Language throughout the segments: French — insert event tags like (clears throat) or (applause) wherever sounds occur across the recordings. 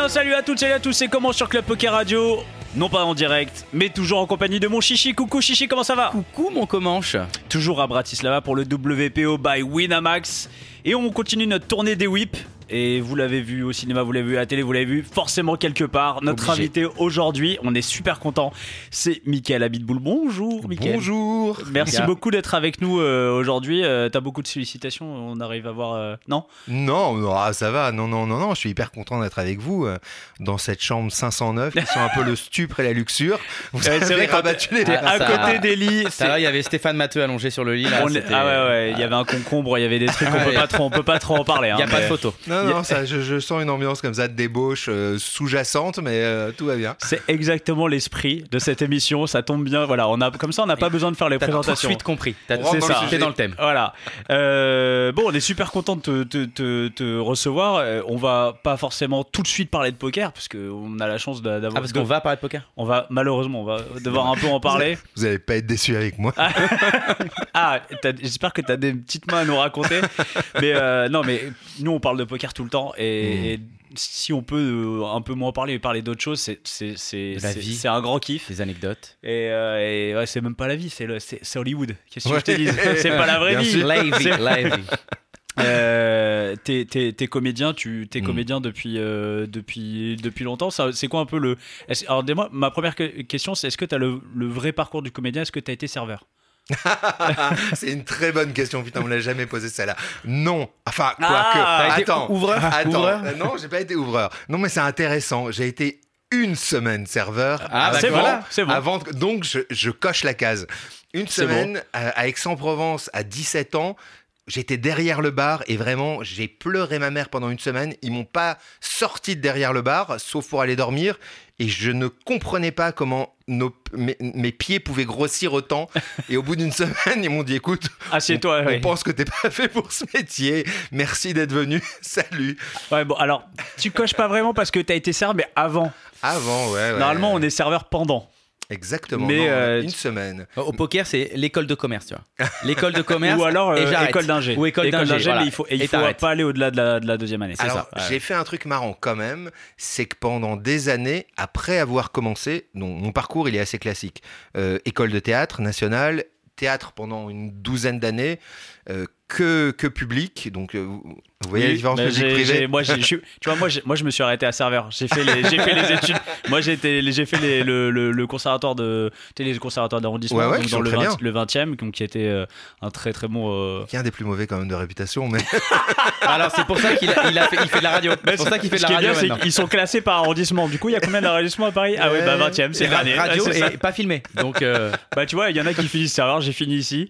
bien salut à toutes et à tous, c'est comment sur Club Poker Radio non pas en direct, mais toujours en compagnie de mon chichi. Coucou chichi, comment ça va Coucou mon Comanche Toujours à Bratislava pour le WPO by Winamax. Et on continue notre tournée des whips. Et vous l'avez vu au cinéma, vous l'avez vu à la télé, vous l'avez vu forcément quelque part. Notre Obligé. invité aujourd'hui, on est super content, c'est Mickaël Abitboul. Bonjour Mickaël. Bonjour. Merci beaucoup d'être avec nous euh, aujourd'hui. Euh, T'as beaucoup de sollicitations, on arrive à voir... euh, Non? Non, non, ah, ça va. Non, non, non, non. Je suis hyper content d'être avec vous euh, dans cette chambre 509 qui sont un peu le stupre et la luxure. (laughs) Vous avez vrai rabattu les Ah, à ça- côté des lits. Il y avait Stéphane Matteux allongé sur le lit. Là, On Ah ouais ouais, il y avait un concombre, il y avait des trucs, on (laughs) peut pas trop, on peut pas trop en parler. Il n'y a hein, pas de photo. Non, non, ça, je, je sens une ambiance comme ça de débauche euh, sous-jacente, mais euh, tout va bien. C'est exactement l'esprit de cette émission. Ça tombe bien. Voilà, on a comme ça, on n'a pas besoin de faire les T'as tout de présentations. suite compris. T'as rentre dans le T'es dans le thème. Voilà. Euh, bon, on est super content de te, te- te- te recevoir. On va pas forcément tout de suite parler de poker parce qu'on a la chance d'a- d'avoir. Ah, parce qu'on va parler de poker? On va malheureusement, on va devoir un peu en parler. Vous n'allez pas être déçus avec moi. (laughs) Ah, t'as- j'espère que tu as des petites mains à nous raconter. mais euh, non, mais nous, on parle de poker tout le temps. Et, et si on peut euh, un peu moins parler et parler d'autres choses, c'est, c'est, la un grand kiff. Des anecdotes. Et, euh, et ouais, c'est même pas la vie, c'est, Hollywood. Qu'est-ce que Ouais. je te dis? (laughs) C'est pas la vraie Bien vie. lively. (laughs) Euh, t'es, comédien, tu t'es Mm. comédien depuis, euh, depuis, depuis longtemps. C'est quoi un peu le. alors, dis-moi, ma première que- question, c'est est-ce que tu as le, le vrai parcours du comédien? Est-ce que tu as été serveur? (laughs) C'est une très bonne question. Putain, on me l'a jamais posé celle-là. Non. Enfin, quoi Ah, que. t'as été Attends. ouvreur Attends. Ouvreur Euh, Non, j'ai pas été ouvreur. Non, mais c'est intéressant. J'ai été une semaine serveur. Ah, bah, c'est avant- bon, c'est bon. avant donc, je, je coche la case. Une semaine à, à Aix-en-Provence à 17 ans. J'étais derrière le bar et vraiment, j'ai pleuré ma mère pendant une semaine. Ils m'ont pas sorti de derrière le bar, sauf pour aller dormir. Et je ne comprenais pas comment nos- mes, mes pieds pouvaient grossir autant. Et au bout d'une (laughs) semaine, ils m'ont dit écoute, Assieds-toi. on ouais. pense que t'es pas (laughs) fait pour ce métier. Merci d'être venu. (laughs) Salut. Ouais, bon, alors, tu coches pas vraiment parce que tu as été serveur, mais avant. Avant, ouais. ouais. Normalement, on est serveur pendant. Exactement. Mais, non, euh, une tu- semaine. Au poker, c'est l'école de commerce, tu vois. (laughs) L'école de commerce. Ou alors euh, école d'ingé. Ou école d'ingé. voilà. mais il faut, et il Et faut pas aller au-delà de la, de la deuxième année. C'est Alors, ça. J'ai fait un truc marrant quand même, c'est que pendant des années, après avoir commencé, donc mon parcours il est assez classique. Euh, école de théâtre nationale, théâtre pendant une douzaine d'années, euh, que, que public, donc euh, vous voyez la Oui, différence mais public j'ai- privé j'ai- moi, j'ai- je suis- tu vois, moi, j'ai- moi, je me suis arrêté à serveur. J'ai fait les, j'ai fait les (laughs) études. Moi, j'ai été, j'ai fait les- le, le, le conservatoire de, tu sais, les conservatoires d'arrondissement, Ouais, ouais, dans le, très 20, bien. le 20e, donc qui était euh, un très très bon. euh, Qui est un des plus mauvais quand même de réputation, mais (laughs) Alors, c'est pour ça qu'il a- il a fait- il fait de la radio. C'est pour ça qu'il fait de Ce la qui est radio bien, c'est maintenant. qu'ils sont classés par arrondissement. Du coup, il y a combien d'arrondissements à Paris? Ah ouais, bah 20e, c'est le La dernier. radio Ouais, et pas filmé. Donc, euh, (laughs) Bah tu vois, il y en a qui finissent serveur, j'ai fini ici.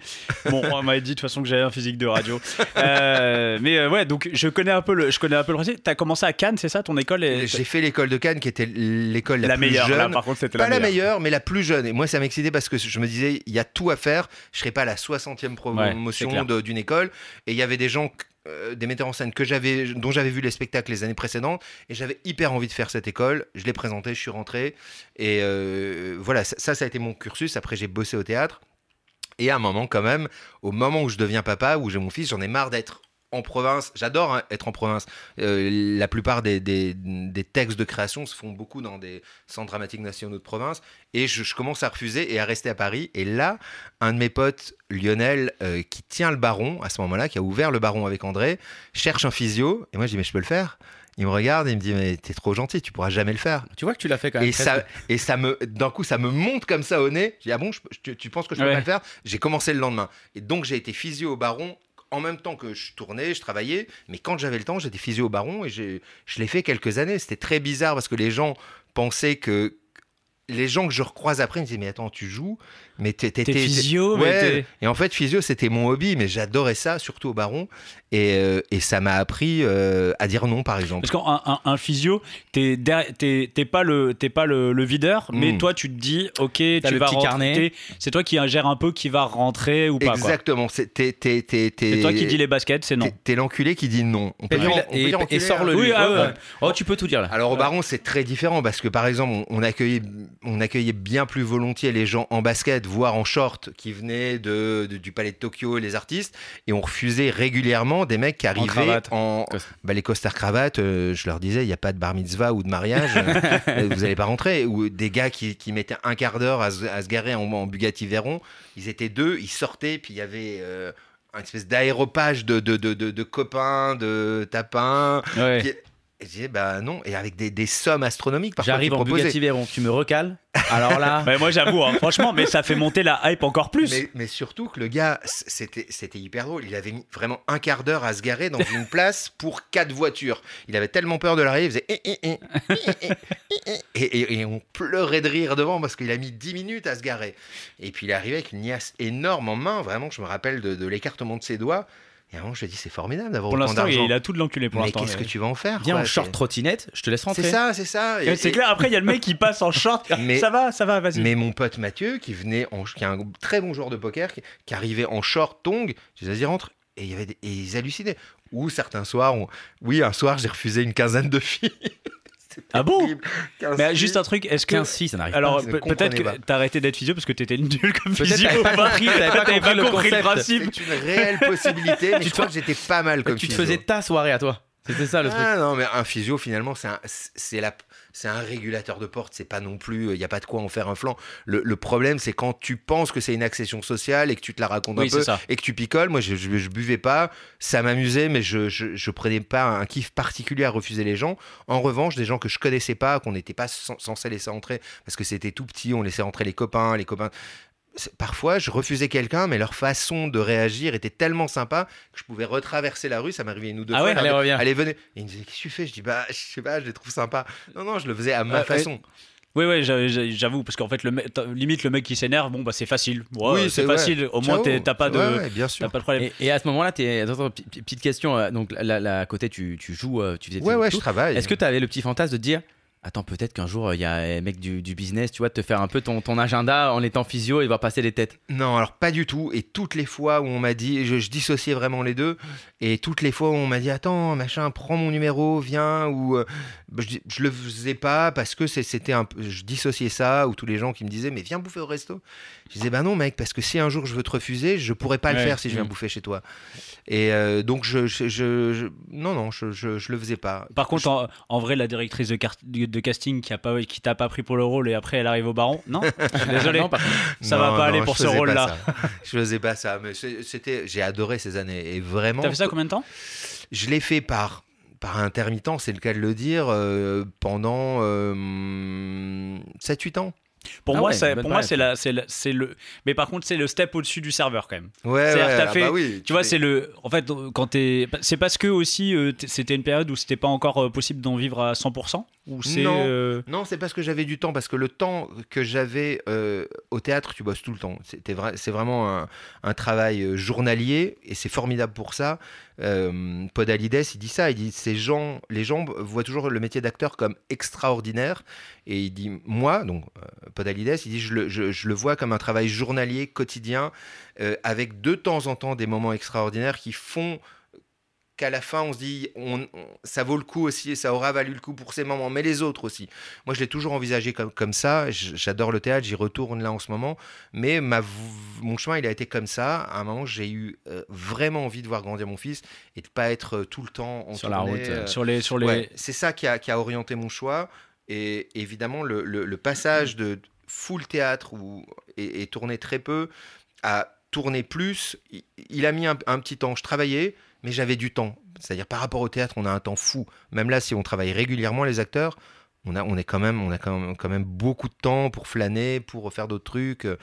Bon, on m'avait dit de toute façon que j'avais un physique de radio. Euh, mais ouais, donc je connais un peu le, je connais un peu le principe. T'as commencé à Cannes, c'est ça, ton école est... j'ai fait l'école de Cannes qui était l'école la, la plus meilleure. jeune. Là, par contre, c'était pas la la meilleure. mais la plus jeune. Et moi, ça m'excitait parce que je me disais, il y a tout à faire. Je serais pas la 60e Ouais, promotion d'une école. Et il y avait des gens, euh, des metteurs en scène que j'avais, dont j'avais vu les spectacles les années précédentes. Et j'avais hyper envie de faire cette école. Je l'ai présenté, je suis rentré. Et euh, voilà, ça, ça a été mon cursus. Après, j'ai bossé au théâtre. Et à un moment, quand même, au moment où je deviens papa, où j'ai mon fils, j'en ai marre d'être en province. J'adore hein, être en province. Euh, la plupart des, des- des textes de création se font beaucoup dans des centres dramatiques nationaux de province. Et je, je commence à refuser et à rester à Paris. Et là, un de mes potes, Lionel, euh, qui tient le baron à ce moment-là, qui a ouvert le baron avec André, cherche un physio. Et moi, je dis, mais je peux le faire Il me regarde et il me dit mais t'es trop gentil, tu pourras jamais le faire. Tu vois que tu l'as fait quand même. Et ça, et ça me, d'un coup, ça me monte comme ça au nez. Je dis ah bon, je- tu penses que je peux Ouais. pas le faire? J'ai commencé le lendemain. Et donc j'ai été physio au Baron en même temps que je tournais, je travaillais. Mais quand j'avais le temps, j'étais physio au Baron et je l'ai fait quelques années. C'était très bizarre parce que les gens pensaient que les gens que je recroise après me disaient mais attends tu joues? Mais t'es t'es- T'es t'es- physio, mais Ouais. t'es- et en fait physio c'était mon hobby mais j'adorais ça surtout au Baron et, euh, et ça m'a appris euh, à dire non par exemple Parce qu'un un, un physio, t'es derrière- t'es t'es pas le t'es pas le, le videur, mais Mm. toi tu te dis ok tu le vas petit rentrer. C'est toi qui gère un peu qui va rentrer ou pas. quoi. exactement c'est t'es- t'es- t'es- t'es- C'est toi qui dis les baskets, c'est non. T'es- T'es l'enculé qui dit non. On peut Et, dire- on peut et- dire et enculé, sors-le hein. Oui, ah Oh, ouais. Oh, tu peux tout dire là. Alors au Baron, c'est très différent parce que par exemple, on accueillait, on accueillait bien plus volontiers les gens en basket, voire en short, qui venaient de, de- du Palais de Tokyo, les artistes, et on refusait régulièrement des mecs qui arrivaient cravate. en, Cost- bah, les costards cravates. euh, je leur disais, il n'y a pas de bar mitzvah ou de mariage, euh, (laughs) vous n'allez pas rentrer. Ou des gars qui, qui mettaient un quart d'heure à, se- à se garer en, en Bugatti Veyron, ils étaient deux, ils sortaient, puis il y avait euh, une espèce d'aéropage de, de, de, de- de copains, de tapins. Ouais. Puis- Et je disais, bah non, et avec des, des sommes astronomiques parfois J'arrive en. Bugatti Veyron, tu me recales. Alors là, (laughs) Ouais, moi j'avoue, hein, franchement, mais ça fait monter la hype encore plus. Mais, mais surtout que le gars, c'était c'était hyper drôle. Il avait mis vraiment un quart d'heure à se garer dans une place pour quatre voitures. Il avait tellement peur de l'arrivée, il faisait. eh, eh, eh, eh, eh, eh, eh. Et, et- et on pleurait de rire devant parce qu'il a mis 10 minutes à se garer. Et puis il est arrivé avec une niasse énorme en main. Vraiment, je me rappelle de, de l'écartement de ses doigts. Et avant, je lui ai dit, c'est formidable d'avoir Pour autant l'instant, il, d'argent. il a tout de l'enculé pour Mais l'instant. qu'est-ce que mais- tu vas en faire viens quoi, en short c'est- trottinette, je te laisse rentrer. C'est ça, c'est ça. C'est et- clair, après il y a le mec qui passe en short. (laughs) Mais- ça va, ça va, vas-y. Mais mon pote Mathieu, qui venait en, qui est un très bon joueur de poker, qui, qui arrivait en short tong, je disais, vas-y, rentre. Et, il y avait des- et ils hallucinaient. Ou certains soirs, on- oui, un soir, j'ai refusé une quinzaine de filles. (laughs) Ah bon Mais juste un truc, est-ce que. 15 si, ça n'arrive Alors pas. pe- peut-être que t'as arrêté d'être physio parce que t'étais nul comme physio. t'avais pas compris, t'avais pas compris le compris le concept. principe. C'est une réelle possibilité, (laughs) mais Tu je crois que j'étais pas mal comme Tu te faisais ta soirée à toi. C'était ça le truc. Ah non, mais un physio, finalement, c'est un, c'est la, c'est un régulateur de porte. C'est pas non plus, il n'y a pas de quoi en faire un flanc. Le, le problème, c'est quand tu penses que c'est une accession sociale et que tu te la racontes Oui, un peu ça. et que tu picoles. Moi, je, je, je buvais pas, ça m'amusait, mais je, je, je prenais pas un kiff particulier à refuser les gens. En revanche, des gens que je connaissais pas, qu'on n'était pas cen- censé laisser entrer parce que c'était tout petit, on laissait entrer les copains, les copains. Parfois, je refusais quelqu'un, mais leur façon de réagir était tellement sympa que je pouvais retraverser la rue. Ça m'arrivait une ou deux Ah fois. ouais Allez, reviens. Allez, venez. Et il me disait, qu'est-ce que tu fais? Je dis, bah, je sais pas, je les trouve sympas. Non, non, je le faisais à ma Ouais, façon. Oui, ouais, j'a- j'avoue, parce qu'en fait, le limite, le mec qui s'énerve, bon, bah c'est facile. Ouais, Oui, c'est facile. Au moins, t'as pas de. Ouais, ouais, bien sûr. T'as pas de problème. Et, et à ce moment-là, t'es- attends, petite question. euh, Donc là, là, à côté, tu, tu joues, euh, tu faisais Ouais, tout. ouais, je travaille. Est-ce que tu avais le petit fantasme de te dire Attends, peut-être qu'un jour, il y a un mec du, du business, tu vois, de te faire un peu ton, ton agenda en étant physio et voir passer les têtes. Non, alors pas du tout. Et toutes les fois où on m'a dit, je, dissociais vraiment les deux. Et toutes les fois où on m'a dit, attends, machin, prends mon numéro, viens. Ou euh, bah, je, le faisais pas parce que c'était un peu, je dissociais ça. Ou tous les gens qui me disaient, mais viens bouffer au resto. Je disais, bah non, mec, parce que si un jour je veux te refuser, je pourrais pas le faire si je viens Mm. bouffer chez toi. Et euh, donc je, je, je- je- non, non, je, je, le faisais pas. Par contre, en, en vrai, la directrice de, de- casting qui a pas, qui t'a pas pris pour le rôle et après elle arrive au baron, non? Je suis (laughs) Désolé, Non, par contre. ça Non, va pas non, aller pour ce rôle-là. (laughs) Je faisais pas ça, mais c'était, j'ai adoré ces années et vraiment. T'as fait ça combien de temps? Je l'ai fait par par intermittent, c'est le cas de le dire, euh, pendant 7-8 ans. Pour Ah moi, ouais, c'est, pour moi, c'est la, c'est le. Mais par contre, c'est le step au-dessus du serveur quand même. Ouais, ouais, t'as ah fait- bah oui, Tu vois, c'est le. En fait, quand t'es. C'est parce que aussi, euh, c'était une période où c'était pas encore euh, possible d'en vivre à 100% Ou c'est. Non. euh, Non, c'est parce que j'avais du temps, parce que le temps que j'avais euh, au théâtre, tu bosses tout le temps. C'était vrai, c'est vraiment un, un travail euh, journalier et c'est formidable pour ça. Euh, Podalides, il dit ça, il dit ces gens, les gens voient toujours le métier d'acteur comme extraordinaire et il dit moi, donc Podalides, il dit je le, je- je le vois comme un travail journalier quotidien avec de temps en temps des moments extraordinaires qui font qu'à la fin on se dit on, on- ça vaut le coup aussi et ça aura valu le coup pour ces moments mais les autres aussi moi je l'ai toujours envisagé comme, comme ça j'adore le théâtre j'y retourne là en ce moment mais ma, mon chemin il a été comme ça à un moment j'ai eu euh, vraiment envie de voir grandir mon fils et de pas être euh, tout le temps en Sur la tournée, route, euh, sur les. Sur les... Ouais, c'est ça qui a, qui a orienté mon choix. Et évidemment, le, le- le passage de full théâtre ou, et, et tourner très peu à tourner plus, il, il a mis un, un petit temps. Je travaillais, mais j'avais du temps. C'est-à-dire par rapport au théâtre, on a un temps fou. Même là, si on travaille régulièrement les acteurs, on a, on est quand même, on a quand même, quand même beaucoup de temps pour flâner, pour faire d'autres trucs. Euh,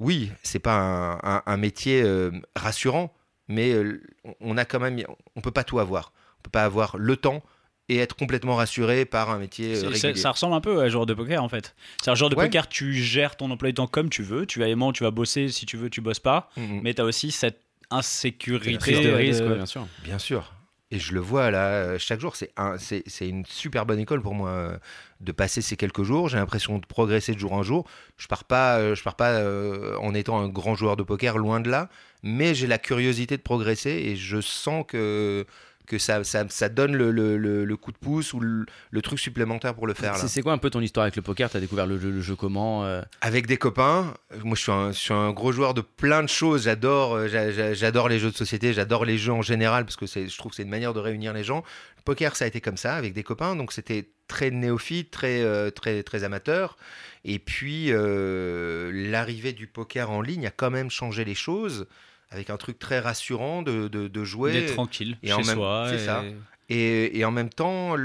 Oui, c'est pas un, un- un métier euh, rassurant, mais euh, on a quand même, on peut pas tout avoir. On peut pas avoir le temps et être complètement rassuré par un métier régulier. ça ressemble un peu à un joueur de poker en fait. C'est un joueur de Ouais. poker, tu gères ton emploi du temps comme tu veux. Tu vas aimer, tu vas bosser. Si tu veux, tu bosses pas. Mhm. Mais tu as aussi cette insécurité. Prise de risque, ouais, bien sûr. Bien sûr. Et je le vois là, chaque jour, c'est un, c'est, c'est une super bonne école pour moi euh, de passer ces quelques jours. J'ai l'impression de progresser de jour en jour. Je pars pas, euh, je pars pas euh, en étant un grand joueur de poker, loin de là. Mais j'ai la curiosité de progresser et je sens que que ça, ça, ça donne le, le- le- le coup de pouce ou le, truc supplémentaire pour le faire. C'est quoi un peu ton histoire avec le poker? T'as découvert le jeu, comment euh? Avec des copains, moi je suis, un, je suis un gros joueur de plein de choses. J'adore, euh, j'a- j'a- j'adore les jeux de société, j'adore les jeux en général parce que c'est, je trouve que c'est une manière de réunir les gens. Le poker, ça a été comme ça avec des copains, donc c'était très néophyte, très, euh, très, très amateur. Et puis euh, l'arrivée du poker en ligne a quand même changé les choses avec un truc très rassurant de, de, de jouer. D'être tranquille Et chez en même- soi. c'est et- ça. Et, et en même temps,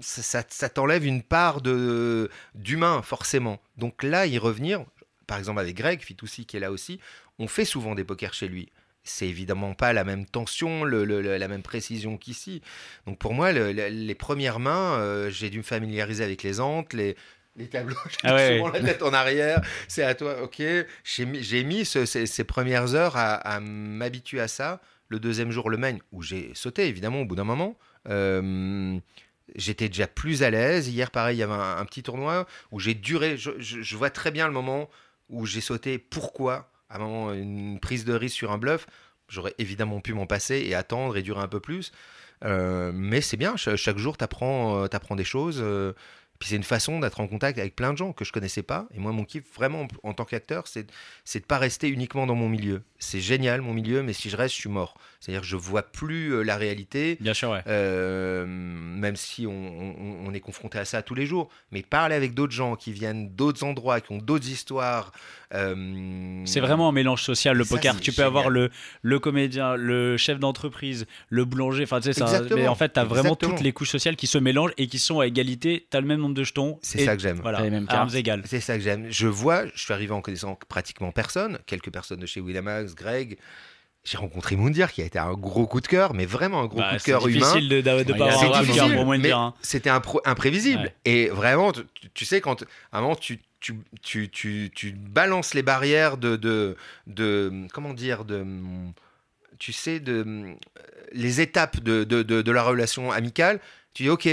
ça, ça- ça t'enlève une part de d'humain, forcément. Donc là, y revenir, par exemple avec Greg Fitoussi qui est là aussi, on fait souvent des pokers chez lui. C'est évidemment pas la même tension, le- la même précision qu'ici. Donc pour moi, le- le- les premières mains, euh, j'ai dû me familiariser avec les antes, les, les tableaux, (laughs) j'ai Ah ouais. souvent la tête en arrière, c'est à toi, ok. J'ai mis, j'ai mis ce- ces, ces premières heures à, à m'habituer à ça. Le deuxième jour, le main, où j'ai sauté évidemment au bout d'un moment. Euh, J'étais déjà plus à l'aise. Hier, pareil, il y avait un, un petit tournoi où j'ai duré. Je, je- je vois très bien le moment où j'ai sauté. Pourquoi? À un moment, une prise de risque sur un bluff. J'aurais évidemment pu m'en passer et attendre et durer un peu plus. Euh, mais c'est bien, cha- chaque jour, tu apprends, des choses. euh, puis c'est une façon d'être en contact avec plein de gens que je connaissais pas. Et moi, mon kiff, vraiment, en tant qu'acteur, c'est de pas rester uniquement dans mon milieu. C'est génial, mon milieu, mais si je reste, je suis mort. C'est-à-dire que je vois plus euh, la réalité. Bien sûr, ouais. Euh, même si on, on- on est confronté à ça tous les jours, mais parler avec d'autres gens qui viennent d'autres endroits, qui ont d'autres histoires. euh, C'est vraiment un mélange social, le Ça, poker. Tu peux avoir le, le comédien, le chef d'entreprise, le boulanger. Enfin, tu sais, mais en fait, tu as vraiment Exactement. toutes les couches sociales qui se mélangent et qui sont à égalité. Tu as le même nombre de jetons. C'est et ça que j'aime. Voilà, T'as les mêmes armes égales. C'est ça que j'aime. Je vois, je suis arrivé en connaissant pratiquement personne, quelques personnes de chez Winamax, Greg. J'ai rencontré Moundir qui a été un gros coup de cœur, mais vraiment un gros Bah, coup de c'est cœur humain. difficile de, de, Ouais, pas avoir c'est un difficile, pour hein. C'était imprévisible. Ouais. Et vraiment, tu, tu sais, quand à un moment, tu, tu, tu, tu, tu balances les barrières de, de, de. Comment dire de, Tu sais, de. Les étapes de, de, de, de la relation amicale, tu dis OK.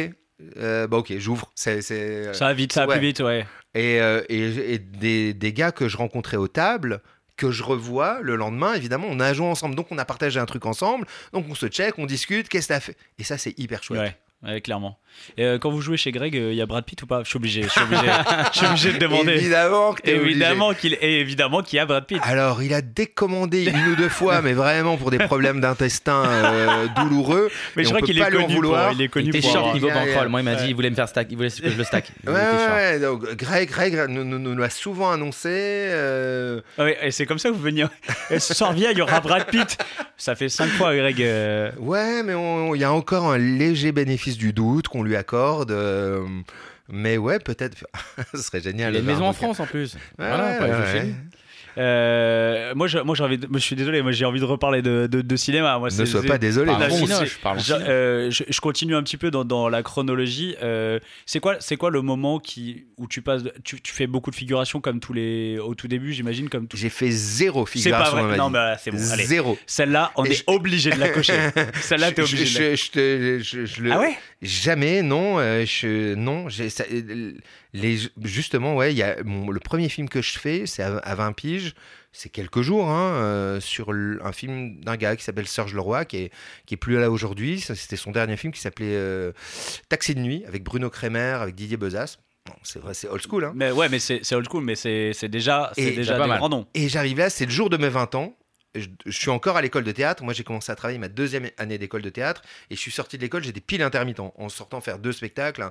euh, bah ok, j'ouvre. C'est, c'est, Ça va vite, ça va Ouais. plus vite, ouais. et, euh, et, et des, des gars que je rencontrais aux tables, que je revois le lendemain, évidemment, on a joué ensemble, donc on a partagé un truc ensemble, donc on se check, on discute, qu'est-ce que t'as fait? Et ça, c'est hyper chouette. Ouais, clairement. Et euh, quand vous jouez chez Greg, il y a Brad Pitt ou pas? Je suis obligé, je suis obligé, je suis (laughs) obligé de demander. Évidemment obligé. Évidemment qu'il et évidemment qu'il y a Brad Pitt. Alors, il a décommandé une ou deux fois, mais vraiment pour des problèmes d'intestin euh, douloureux. Mais je crois qu'il pas est connu pour, il est connu Il était pour short niveau bankroll. Moi, il m'a dit il voulait me faire stack. Il voulait que je le stack. Ouais, donc Greg, Greg nous, nous- nous l'a souvent annoncé. euh, Ouais, et c'est comme ça que vous veniez. Et ce soir, viens, il y aura Brad Pitt. Ça fait cinq fois, Greg. euh, Ouais, mais il y a encore un léger bénéfice du doute qu'on lui accorde. euh, mais ouais, peut-être. (laughs) Ce serait génial. Il y a une maison en France en plus. Ouais, Voilà, ouais, ouais. Euh, moi, je, moi, j'ai envie. De, moi, je suis désolé. Moi, j'ai envie de reparler de, de, de cinéma. Moi, Ne sois pas désolé. Je, euh, je, je continue un petit peu dans, dans la chronologie. Euh, c'est quoi, c'est quoi le moment qui où tu passes, de- tu, tu fais beaucoup de figurations comme tous les au tout début, j'imagine comme tout. J'ai fait zéro C'est pas figuration vrai. Non, mais voilà, c'est bon. Allez, Zéro. celle-là, on Et est je- obligé de la cocher. (laughs) Celle-là, t'es Je- obligé. de la- je- je te- je- je le- Ah ouais? Jamais, non. euh, je, non, j'ai- ça- les, justement, ouais, y a le premier film que je fais, c'est à, à 20 piges. C'est quelques jours hein, euh, sur un film d'un gars qui s'appelle Serge Leroy, qui est, qui est plus là aujourd'hui. C'était son dernier film qui s'appelait euh, Taxi de nuit avec Bruno Kremer, avec Didier Bezas. Bon, c'est vrai, c'est old school. Hein. Mais ouais, mais c'est old school, mais c'est déjà, déjà pas des mal. grands noms. Et j'arrive là, c'est le jour de mes 20 ans. Je, je suis encore à l'école de théâtre. Moi, j'ai commencé à travailler ma deuxième année d'école de théâtre. Et je suis sorti de l'école, j'étais pile intermittent. En sortant faire deux spectacles.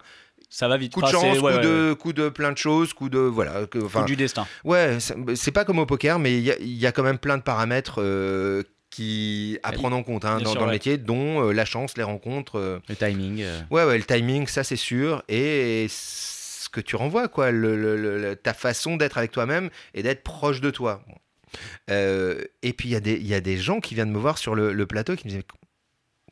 Ça va vite. Coup de chance, ouais, coup, ouais, de, ouais. coup de plein de choses, coup de. Voilà. que- Coup du destin. ouais, c'est pas comme au poker, mais il y, a- il y a quand même plein de paramètres euh, qui à prendre en compte hein, dans, sûr, dans le métier, dont euh, la chance, les rencontres. euh, Le timing. Ouais, ouais, le timing, ça c'est sûr. Et ce que tu renvoies, quoi, le- le- le- le- ta façon d'être avec toi-même et d'être proche de toi. Bon. Euh, et puis il y, a des- il y a des gens qui viennent me voir sur le, le plateau qui me disent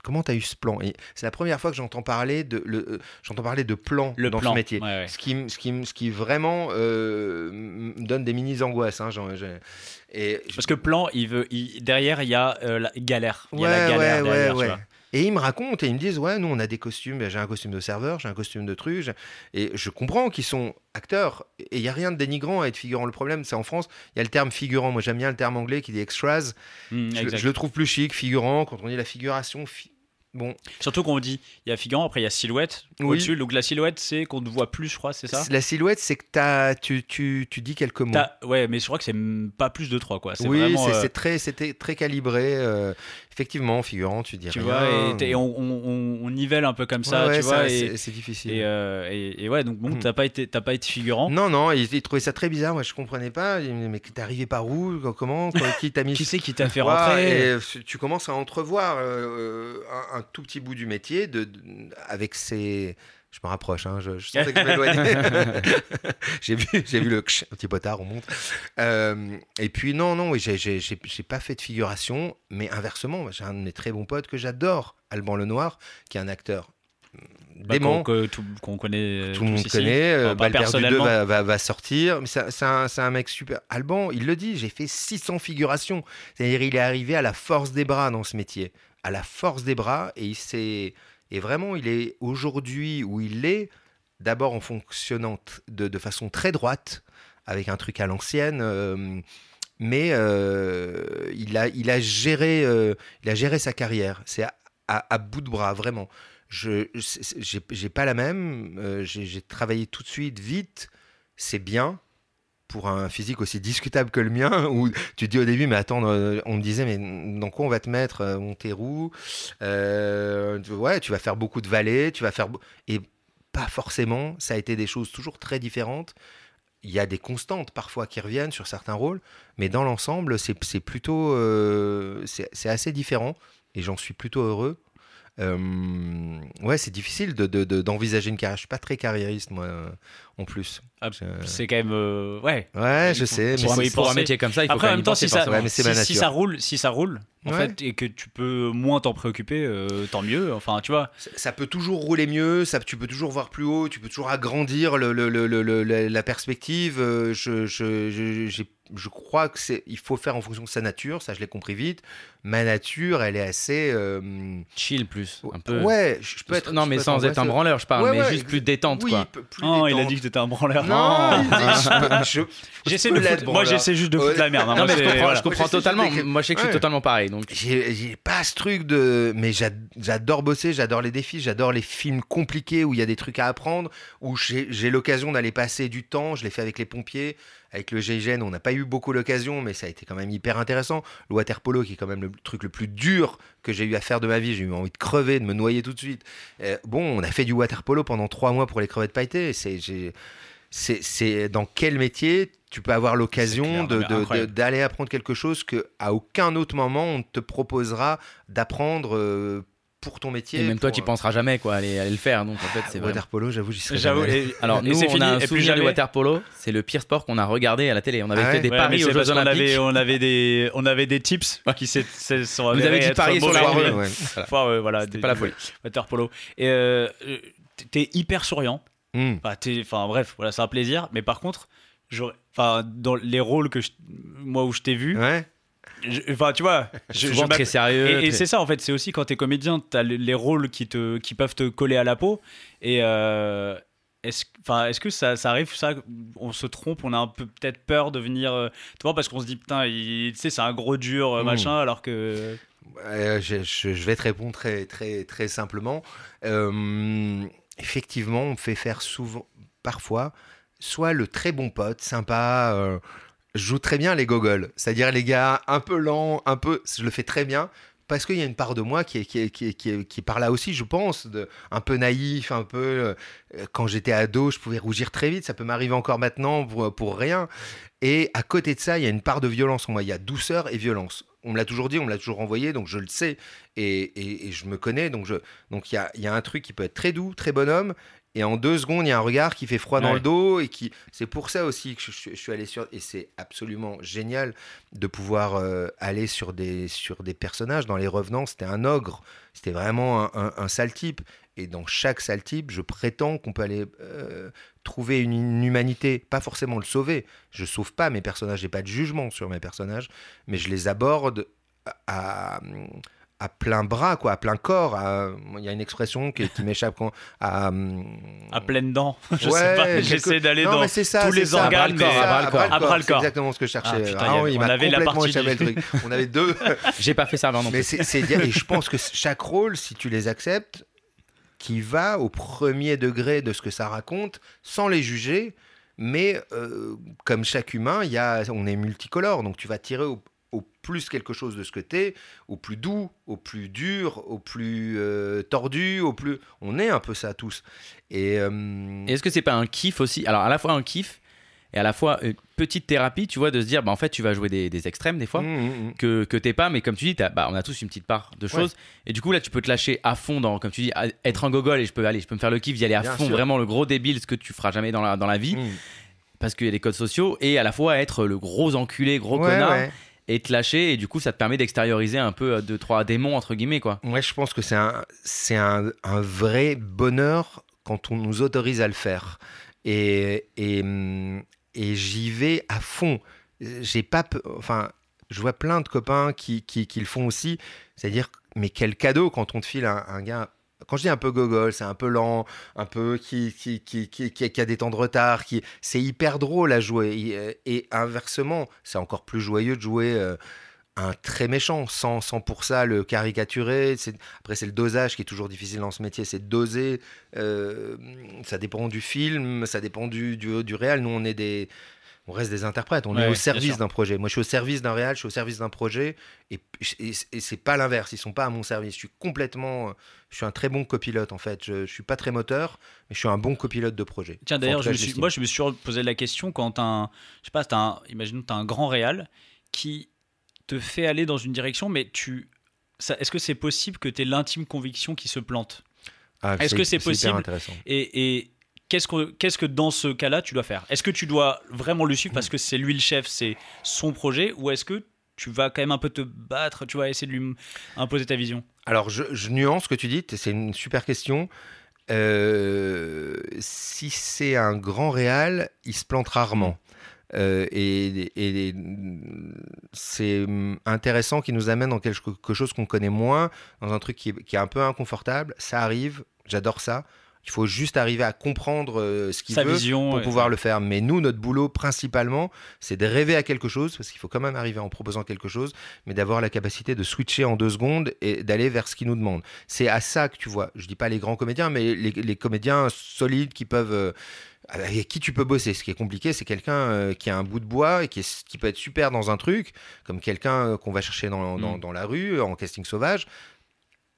Comment tu as eu ce plan? C'est la première fois que j'entends parler de, le, euh, j'entends parler de plan Le dans plan. ce métier. Ouais, ouais. Ce, qui, ce, qui, ce qui vraiment euh, me donne des mini-angoisses. hein, genre, et Parce que plan, il veut, il- derrière, il y a euh, la galère. Il y a la galère derrière, tu vois. Et ils me racontent et ils me disent ouais nous on a des costumes Ben, j'ai un costume de serveur j'ai un costume de j'ai- et je comprends qu'ils sont acteurs et il y a rien de dénigrant à être figurant. Le problème c'est en France il y a le terme figurant. Moi j'aime bien le terme anglais qui dit extras. Mm, je, le trouve plus chic figurant quand on dit la figuration fi- bon. Surtout qu'on dit, il y a figurant, après il y a silhouette Oui. au-dessus. Donc la silhouette, c'est qu'on ne voit plus, je crois, c'est ça? La silhouette c'est que tu, tu, tu dis quelques mots. Ouais, mais je crois que c'est pas plus de 3 quoi. C'est oui c'est euh, très c'était très calibré euh, effectivement figurant tu dis tu rien. vois, et, on, on- on- on nivelle un peu comme ça, Ouais, tu vois. et, c'est difficile et, euh, et- et ouais, donc bon, Mm. t'as pas été, t'as pas été figurant. Non, non, ils, ils trouvaient ça très bizarre. Moi, je comprenais pas. Ils me disaient, mais t'es arrivé par où Comment Quoi, Qui t'a mis (laughs) Qui c'est qui t'a fait rentrer? et tu commences à entrevoir euh, un, un tout petit bout du métier de, de- avec ses. Je me rapproche, hein, je, je sentais que je m'éloignais. (laughs) (laughs) j'ai vu, j'ai vu le ksh, un petit potard, on monte. Euh, et puis non, non, j'ai, pas fait de figuration, mais inversement, j'ai un de mes très bons potes que j'adore, Alban Lenoir, qui est un acteur Bah, dément. qu'on, que tout- qu'on connaît. Tout le monde ici. connaît. euh, Enfin, pas le père du 2 personnellement. va, va- va sortir. Mais c'est c'est un, c'est un mec super. Alban, il le dit, j'ai fait 600 figurations. C'est-à-dire, il est arrivé à la force des bras dans ce métier. À la force des bras. Et, il s'est- et vraiment, il est aujourd'hui où il est, d'abord en fonctionnant de, façon très droite, avec un truc à l'ancienne. euh, mais euh, il, a, il, a géré, euh, il a géré sa carrière. C'est à, à- bout de bras, vraiment. Je j'ai pas la même. j'ai travaillé tout de suite, vite. C'est bien pour un physique aussi discutable que le mien, (laughs) où tu dis au début, mais attends, euh, on me disait, mais dans quoi on va te mettre euh, On Euh, Ouais, tu vas faire beaucoup de vallées, tu vas faire. Et pas forcément, ça a été des choses toujours très différentes. Il y a des constantes parfois qui reviennent sur certains rôles, mais dans l'ensemble, c'est plutôt. c'est assez différent et j'en suis plutôt heureux. Euh, ouais, c'est difficile de- de- de- d'envisager une carrière. Je suis pas très carriériste, moi, euh, en plus. Ah, C'est quand même. euh, ouais. Ouais, je sais, mais Pour un métier comme ça, il faut Après, quand en même même y temps, penser si ça. Ouais, si, si roule, si ça roule, en Ouais. fait, et que tu peux moins t'en préoccuper, euh, tant mieux. Enfin, tu vois. ça- ça peut toujours rouler mieux, ça, tu peux toujours voir plus haut, tu peux toujours agrandir le, le- le- le- le- la, perspective. euh, je, j'ai- je crois que c'est, il faut faire en fonction de sa nature, ça je l'ai compris vite. Ma nature, elle est assez. euh, Chill plus. Un peu. Ouais, je je peux être. non, mais sans être un branleur, je parle, Ouais, mais ouais, juste plus détente, oui, quoi. plus Oh, il a dit que t'étais un branleur. Non, (laughs) J'essaie je de foutre- Moi, j'essaie juste de foutre la merde. hein. Non, Moi, mais je comprends, voilà. je comprends totalement. Moi, je sais que je suis totalement pareil. Donc, J'ai pas ce truc de. Mais j'ad- j'adore bosser, j'adore les défis, j'adore les films compliqués où il y a des trucs à apprendre, où j'ai j'ai l'occasion d'aller passer du temps. Je l'ai fait avec les pompiers, avec le GIGN, on n'a pas eu beaucoup l'occasion, mais ça a été quand même hyper intéressant. Le water polo, qui est quand même le truc le plus dur que j'ai eu à faire de ma vie, j'ai eu envie de crever, de me noyer tout de suite. Euh, bon, on a fait du water polo pendant trois mois pour les crevettes pailletées. C'est dans quel métier tu peux avoir l'occasion d'aller apprendre quelque chose que à aucun autre moment on te proposera d'apprendre euh, pour ton métier. et même toi, tu euh, penseras jamais quoi, aller, aller le faire. Donc, en fait, c'est vraiment. Water polo, j'avoue, j'y serais J'avoue. jamais et- Alors, nous, c'est on fini, a un et plus souvenir du jamais. water polo. C'est le pire sport qu'on a regardé à la télé. On avait Ah fait ouais des Ouais, paris aux c'est Jeux Olympiques. avait, on avait des, on avait des tips qui s'est- s'est- sont Vous avez dit parier sur la rue. ouais. Foireux, voilà. C'était des- pas la folie. Water polo. Et euh, euh, t'es hyper souriant. Hmm. Enfin, t'es- enfin, bref, voilà, c'est un plaisir. Mais par contre, j'aurais- enfin, dans les rôles que je- moi où je t'ai vu, Ouais. Je- enfin, tu vois, je, Souvent je très sérieux. Et, et très- c'est ça en fait, c'est aussi quand t'es comédien, t'as les, les rôles qui te, qui peuvent te coller à la peau. Et euh, est-ce, enfin, est-ce que ça, ça arrive ça On se trompe, on a un peu peut-être peur de venir, euh, tu vois, parce qu'on se dit putain, tu sais, c'est un gros dur euh, Mm. machin, alors que Euh, je, je- je vais te répondre très, très, très simplement. Euh, effectivement, on me fait faire souvent, parfois, soit le très bon pote, sympa, euh, joue très bien les gogoles. C'est-à-dire les gars un peu lents, un peu. Je le fais très bien. parce qu'il y a une part de moi qui est, qui est, qui qui par là aussi, je pense, de, un peu naïf, un peu. euh, quand j'étais ado, je pouvais rougir très vite. Ça peut m'arriver encore maintenant pour, pour rien. Et à côté de ça, il y a une part de violence en moi. Il y a douceur et violence. On me l'a toujours dit, on me l'a toujours envoyé, donc je le sais et, et- je me connais. Donc je, donc il y a, il y a un truc qui peut être très doux, très bonhomme. Et en deux secondes, il y a un regard qui fait froid dans le dos et qui. C'est pour ça aussi que je, je- je suis allé sur. Et c'est absolument génial de pouvoir euh, aller sur des, sur des personnages. Dans Les Revenants, c'était un ogre. C'était vraiment un, un- un sale type. Et dans chaque sale type, je prétends qu'on peut aller euh, trouver une, une humanité, pas forcément le sauver. Je sauve pas mes personnages, j'ai pas de jugement sur mes personnages, mais je les aborde à, à plein bras, quoi, à plein corps. à- Il y a une expression qui, qui m'échappe quand. À, À pleines dents. (laughs) Je Ouais, sais pas, quelque- j'essaie d'aller dans ça, tous les ça, organes, à bras le corps, à C'est exactement ce que je cherchais. Ah, putain, Ah oui, on avait la partie du- le truc. (laughs) On avait deux. (laughs) J'ai pas fait ça avant non Mais c'est dire, et je pense que chaque rôle, si tu les acceptes, qui va au premier degré de ce que ça raconte, sans les juger, mais euh, comme chaque humain, il y a, on est multicolore, donc tu vas tirer au, au plus quelque chose de ce que t'es, au plus doux, au plus dur, au plus euh, tordu, au plus... On est un peu ça tous. Et, euh, Et Est-ce que c'est pas un kiff aussi? Alors à la fois un kiff et à la fois une petite thérapie, tu vois, de se dire, bah en fait, tu vas jouer des, des extrêmes des fois. mm, mm, mm. que, que t'es pas, mais comme tu dis, bah, on a tous une petite part de choses. Et du coup, là, tu peux te lâcher à fond dans, comme tu dis, à- être un gogol et je peux aller, je peux me faire le kiff d'y aller à Bien fond, sûr. vraiment le gros débile, ce que tu feras jamais dans la, dans la vie, parce qu'il y a des codes sociaux, et à la fois être le gros enculé, gros Ouais, connard, ouais. Et te lâcher, et du coup, ça te permet d'extérioriser un peu euh, deux, trois démons, entre guillemets, quoi. Moi, je pense que c'est un, c'est un, un vrai bonheur quand on nous autorise à le faire. Et, et, hum, et j'y vais à fond. J'ai pas, enfin, je vois plein de copains qui, qui, qui le font aussi. C'est-à-dire, mais quel cadeau quand on te file un, un gars. Quand je dis un peu gogol, c'est un peu lent, un peu qui, a des temps de retard, c'est hyper drôle à jouer. Et, et inversement, c'est encore plus joyeux de jouer euh, un très méchant, sans, pour ça le caricaturer. Après, c'est le dosage qui est toujours difficile dans ce métier, c'est doser. euh, ça dépend du film, ça dépend du réel. Nous, on est des. On reste des interprètes, on Ouais, est au service d'un projet. Moi, je suis au service d'un réel, je suis au service d'un projet, et, et, et c'est pas l'inverse. Ils sont pas à mon service. Je suis complètement, je suis un très bon copilote en fait. Je, je suis pas très moteur, mais je suis un bon copilote de projet. Tiens, En d'ailleurs, moi, je me suis posé la question quand un, je sais pas, t'as un, imagine, tu as un grand réal qui te fait aller dans une direction, mais tu, est-ce que c'est possible que tu aies l'intime conviction qu'il se plante? Ah, est-ce que c'est possible? intéressant. Et, et qu'est-ce que, dans ce cas-là, tu dois faire? Est-ce que tu dois vraiment le suivre parce que c'est lui le chef, c'est son projet, ou est-ce que tu vas quand même un peu te battre, tu vas essayer de lui imposer ta vision? Alors, je, nuance ce que tu dis, c'est une super question. Euh, si c'est un grand réal, il se plante rarement. Euh, et c'est intéressant qu'il nous amène dans quelque chose qu'on connaît moins, dans un truc qui qui est un peu inconfortable. Ça arrive, j'adore ça. Il faut juste arriver à comprendre euh, ce qu'il Sa veut vision. pour pouvoir le faire. Mais nous, notre boulot principalement, c'est de rêver à quelque chose, parce qu'il faut quand même arriver en proposant quelque chose, mais d'avoir la capacité de switcher en deux secondes et d'aller vers ce qu'ils nous demandent. C'est à ça que tu vois. Je dis pas les grands comédiens, mais les, les comédiens solides qui peuvent. euh, avec qui tu peux bosser. Ce qui est compliqué, c'est quelqu'un euh, qui a un bout de bois et qui, est- qui peut être super dans un truc, comme quelqu'un euh, qu'on va chercher dans, dans- Mm. dans la rue, en casting sauvage.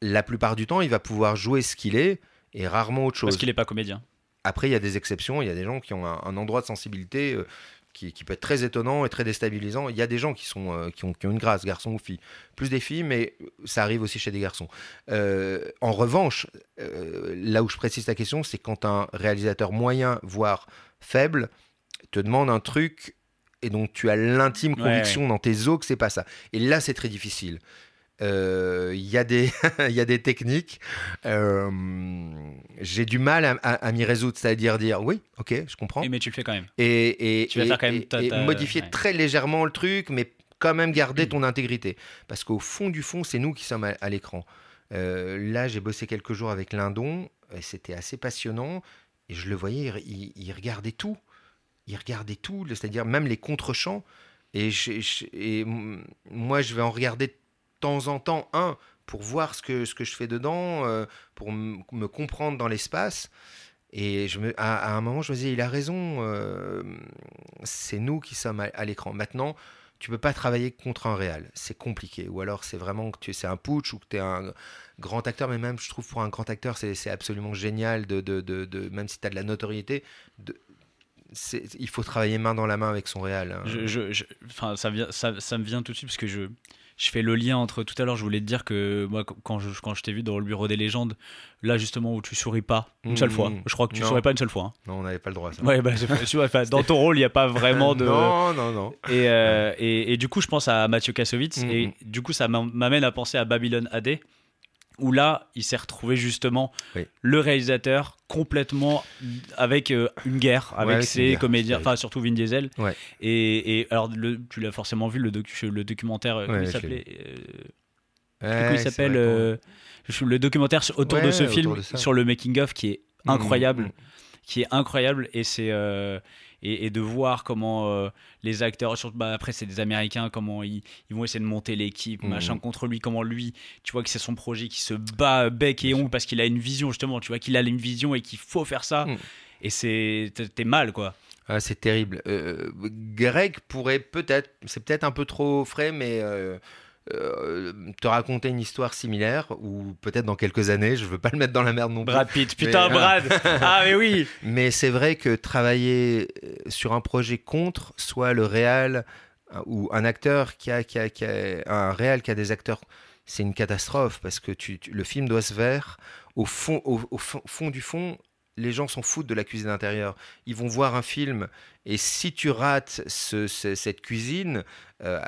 La plupart du temps, il va pouvoir jouer ce qu'il est et rarement autre chose. Parce qu'il n'est pas comédien. Après, il y a des exceptions. Il y a des gens qui ont un, un endroit de sensibilité euh, qui, qui peut être très étonnant et très déstabilisant. Il y a des gens qui, sont, euh, qui, ont, qui ont une grâce, garçons ou filles. Plus des filles, mais ça arrive aussi chez des garçons. Euh, en revanche, euh, là où je précise ta question, c'est quand un réalisateur moyen, voire faible, te demande un truc et dont tu as l'intime Ouais, conviction dans tes os que c'est pas ça. Et là, c'est très difficile. Euh, Il y, a des- (laughs) il y a des techniques. euh, J'ai du mal à, à- à m'y résoudre, c'est-à-dire dire oui, ok, je comprends. Et mais tu le fais quand même. Et, et, Tu vas faire quand même ta- ta- modifier ouais. très légèrement le truc, mais quand même garder (clears throat) ton intégrité. Parce qu'au fond du fond, c'est nous qui sommes à, à l'écran. Euh, là, j'ai bossé quelques jours avec Lindon, et c'était assez passionnant. Et je le voyais, il, regardait tout. Il regardait tout, c'est-à-dire même les contre-champs. Et, moi, je vais en regarder de temps en temps un pour voir ce que, ce que je fais dedans, euh, pour me comprendre dans l'espace. Et je me, à, un moment, je me disais, il a raison, euh, c'est nous qui sommes à, l'écran. Maintenant, tu peux pas travailler contre un réal. C'est compliqué. Ou alors c'est vraiment que tu c'est un putsch ou que tu es un grand acteur. Mais même, je trouve, pour un grand acteur, c'est absolument génial, de, de, de, même si tu as de la notoriété, il faut travailler main dans la main avec son réal. hein. Ça, ça, ça me vient tout de suite parce que je, je fais le lien entre tout à l'heure. Je voulais te dire que moi, quand je, quand je t'ai vu dans le bureau des légendes, là justement où tu souris pas une seule fois, je crois que tu non. souris pas une seule fois. hein. Non, on n'avait pas le droit à ça. Ouais, bah, tu vois, dans ton rôle, il n'y a pas vraiment de. (laughs) Non, non, non. Et, euh, et, et du coup, je pense à Mathieu Kassovitz, Mhm. et du coup, ça m'am- m'amène à penser à Babylon AD, où là, il s'est retrouvé justement Oui. le réalisateur complètement avec euh, une guerre, avec ses comédiens, enfin surtout Vin Diesel. Ouais. Et, et alors, le- tu l'as forcément vu, le, docu- le documentaire, euh, comment il s'appelait euh, comment il s'appelle euh, je- Le documentaire autour de ce film, de sur le making-of, qui est incroyable Mm, mm. qui est incroyable et c'est et, et de voir comment euh, les acteurs surtout bah, après c'est des américains comment ils, ils vont essayer de monter l'équipe Mhm. machin contre lui comment lui tu vois que c'est son projet qui se bat bec et ongle parce qu'il a une vision justement tu vois qu'il a une vision et qu'il faut faire ça Mhm. et c'est t'es- t'es mal quoi Ah, c'est terrible. Euh, Greg pourrait peut-être, c'est peut-être un peu trop frais, mais euh, euh, te raconter une histoire similaire, ou peut-être dans quelques années, je veux pas le mettre dans la merde non plus. Brad Pitt putain Mais- Brad (laughs) ah mais oui Mais c'est vrai que travailler euh, sur un projet contre, soit le réal euh, ou un acteur qui a, qui a, qui a- un réal qui a des acteurs, c'est une catastrophe parce que tu, tu- le film doit se faire au fond, au, au fond, fond du fond. Les gens s'en foutent de la cuisine intérieure. Ils vont voir un film et si tu rates ce- ce- cette cuisine euh,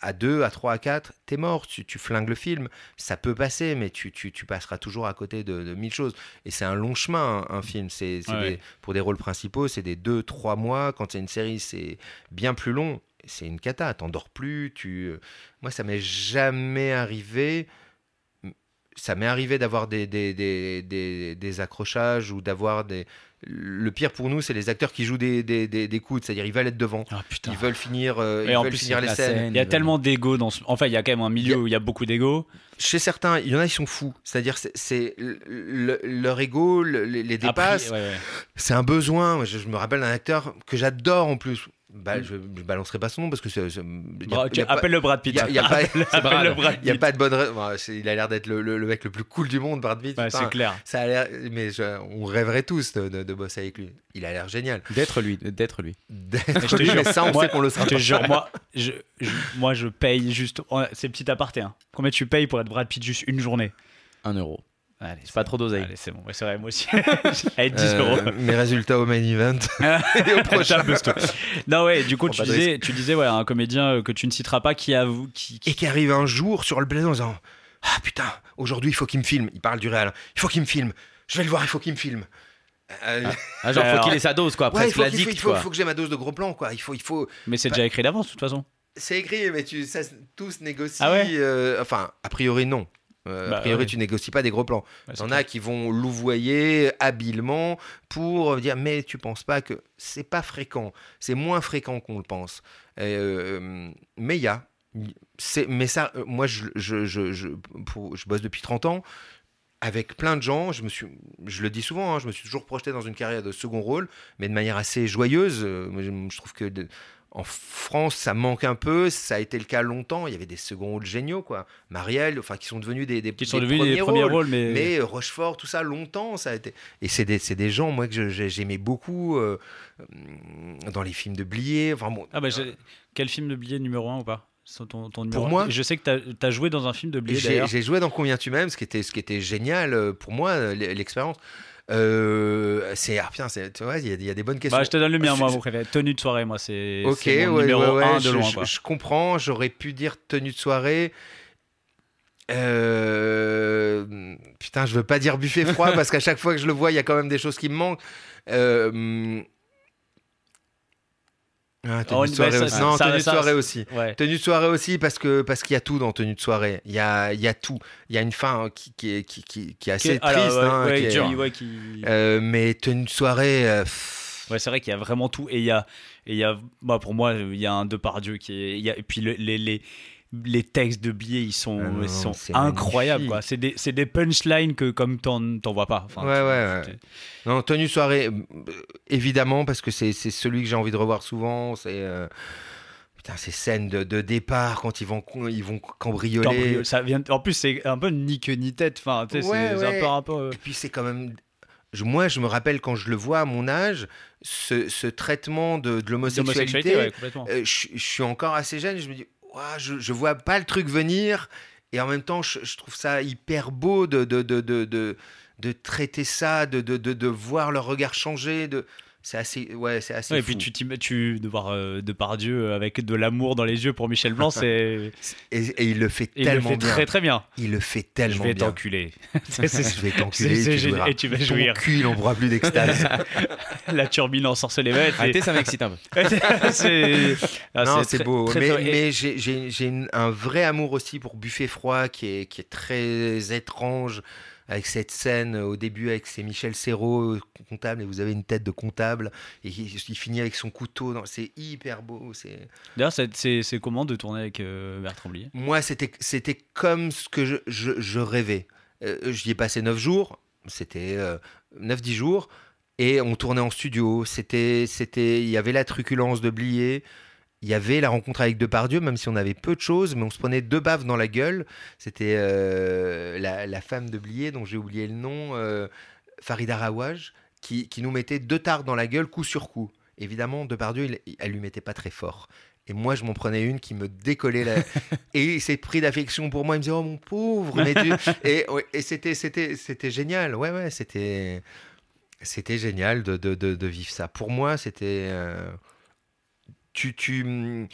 à, à deux, à trois, à quatre, t'es mort. Tu, tu flingues le film. Ça peut passer, mais tu, tu- tu passeras toujours à côté de, de mille choses. Et c'est un long chemin, un, un film. C'est c'est Ouais. des- pour des rôles principaux, c'est des deux, trois mois. Quand c'est une série, c'est bien plus long. C'est une cata. T'endors plus. Tu... Moi, ça m'est jamais arrivé. Ça m'est arrivé d'avoir des, des, des, accrochages ou d'avoir des. Le pire pour nous, c'est les acteurs qui jouent des, des, des, des coudes, c'est-à-dire ils veulent être devant. ah Ils veulent finir, euh, ils en veulent plus, finir les scènes. scène. il y a tellement d'ego dans ce... enfin il y a quand même un milieu a- où il y a beaucoup d'ego Chez certains, il y en a, ils sont fous. C'est-à-dire, c'est, c'est le- le- leur ego le- les, les dépasse. Après, ouais, ouais. C'est un besoin. Je, je me rappelle d'un acteur que j'adore en plus. Bah, Mm. je, je balancerai pas son nom parce que c'est. pas- appelle le Brad Pitt il y a- il y a pas- de bonne. ra- Bon, c'est- il a l'air d'être le, le- le mec le plus cool du monde, Brad Pitt. Ouais, c'est clair ça a l'air, mais je- on rêverait tous de, de- de bosser avec lui. Il a l'air génial. D'être lui, d'être lui. D'être je te lui, jure, mais ça, on moi- sait qu'on le sera Je te jure, moi, (laughs) je, je- moi, je paye juste. C'est petit aparté. Hein. Combien tu payes pour être Brad Pitt juste une journée? Un euro. Allez, C'est pas trop d'oseille. Allez, c'est bon. Ouais, c'est vrai, moi aussi. (laughs) Allez, 10 Euh, euros. mes résultats au main event. (laughs) (laughs) Et au prochain. Non, ouais, du coup, tu disais, tu disais, ouais, un comédien euh, que tu ne citeras pas qui a. Qui, qui- et qui arrive un jour sur le blason en disant Ah putain, aujourd'hui il faut qu'il me filme. Il parle du réel. Il faut qu'il me filme. Je vais le voir, il faut qu'il me filme. Euh, Ah, genre, faut Alors- qu'il ait sa dose, quoi. ouais, il Presque faut, qu'il faut, l'addict, il faut, quoi. il faut que j'ai ma dose de gros plan, quoi. Il faut, il faut. Mais c'est déjà écrit d'avance, de toute façon. C'est écrit, mais tu, ça, tout se négocie. Ah ouais euh, enfin, a priori non. Euh, Bah, a priori, ouais. tu négocies pas des gros plans. C'est T'en as qui vont louvoyer habilement pour dire mais tu penses pas que c'est pas fréquent, c'est moins fréquent qu'on le pense. Euh, mais il y a, mais ça, euh, moi je, je, je, je, pour- je bosse depuis 30 ans avec plein de gens. Je me suis, je le dis souvent, hein, je me suis toujours projeté dans une carrière de second rôle, mais de manière assez joyeuse. Je, je trouve que de- en France, ça manque un peu. Ça a été le cas longtemps. Il y avait des seconds rôles géniaux, quoi. Marielle, enfin, qui sont devenus des, des, Qui sont des devenus des premiers rôles, mais. mais euh, Rochefort, tout ça, longtemps, ça a été. Et c'est des, des gens, moi, que j'aimais beaucoup euh, euh, dans les films de Blier. Enfin, bon, Ah, bah, j'ai- quel film de billet numéro 1 ou pas? Ton, ton Pour un moi Je sais que tu as, joué dans un film de billet j'ai joué dans Combien tu m'aimes, ce qui était, ce qui était génial euh, pour moi, euh, l'expérience. Euh, c'est ah, putain, c'est- tu vois, il y, a- il y a des bonnes questions. Bah, je te donne le mien, moi, je-. Tenue de soirée, moi, c'est Ok, c'est mon ouais, numéro ouais, ouais, 1 de je, loin. je- quoi. je comprends. J'aurais pu dire tenue de soirée. Euh, Putain, je veux pas dire buffet froid (laughs) parce qu'à chaque fois que je le vois, il y a quand même des choses qui me manquent. Euh, ah, tenue Oh, de bah, soirée aussi. ça- Non, ça- tenue de soirée aussi. Ouais. Tenue de soirée aussi parce que parce qu'il y a tout dans tenue de soirée. Il y a il y a tout. Il y a une fin hein, qui, qui est qui, qui, est assez triste. mais tenue de soirée. euh, pff, Ouais, c'est vrai qu'il y a vraiment tout. Et il y a, et il y a bah, pour moi, il y a un Depardieu qui est. il Y a, et puis le- les, les, les textes de billets, ils sont, Ah non, ils sont c'est incroyables. magnifique. quoi. C'est des, c'est des punchlines que comme t'en t'en vois pas. Enfin, Ouais, ouais. Non, tenue soirée, euh, évidemment, parce que c'est c'est celui que j'ai envie de revoir souvent. C'est. euh, Putain, ces scènes de, de départ quand ils vont, ils vont cambrioler. Cambriole, ça vient... En plus, c'est un peu ni queue ni tête. Enfin, Ouais, c'est ouais. un peu. Un peu euh, Et puis c'est quand même. je- moi, je me rappelle quand je le vois à mon âge, ce, ce traitement de, de l'homosexualité. d'homosexualité, ouais, complètement. euh, je, je suis encore assez jeune je me dis, Je, vois pas le truc venir. Et en même temps, je, trouve ça hyper beau de, de, de, de, traiter ça, de, de voir leur regard changer. De... C'est assez, ouais, c'est assez Ouais, et fou. puis tu, tu de voir euh, Depardieu avec de l'amour dans les yeux pour Michel Blanc, (laughs) c'est Et, et il le fait il le tellement fait bien. très très bien. Il le fait Je tellement vais bien. t'enculer. (laughs) Je vais t'enculer c'est- c'est et tu et tu vas Ton jouir. cul, il n'en pourra plus d'extase. (laughs) La turbine ensorcelée. Ouais, c'est- Arrêtez, ça m'excite un peu. c'est ah, non, c'est très- beau. très, mais très- et- mais j'ai- un vrai amour aussi pour Buffet Froid qui est, qui est très étrange avec cette scène au début avec c'est Michel Serrault, comptable, et vous avez une tête de comptable, et il, finit avec son couteau. C'est hyper beau. D'ailleurs, c'est- comment de tourner avec euh, Bertrand Blier? Moi, c'était c'était comme ce que je, je- je rêvais. Euh, J'y ai passé 9 jours, c'était 9-10 jours, et on tournait en studio. C'était, c'était, Il y avait la truculence de Blier, il y avait la rencontre avec Depardieu, même si on avait peu de choses, mais on se prenait deux baves dans la gueule. C'était euh, la, la femme de Blier, dont j'ai oublié le nom, euh, Farida Rawaj, qui, qui nous mettait deux tartes dans la gueule coup sur coup. Évidemment, Depardieu, il, elle lui mettait pas très fort. Et moi, je m'en prenais une qui me décollait. La... (laughs) et il s'est pris d'affection pour moi. Il me disait, oh mon pauvre. Mais tu- (laughs) et c'était, c'était, c'était génial. Ouais, ouais, c'était, c'était génial de, de, de, de vivre ça. Pour moi, c'était. euh, Tu, tu,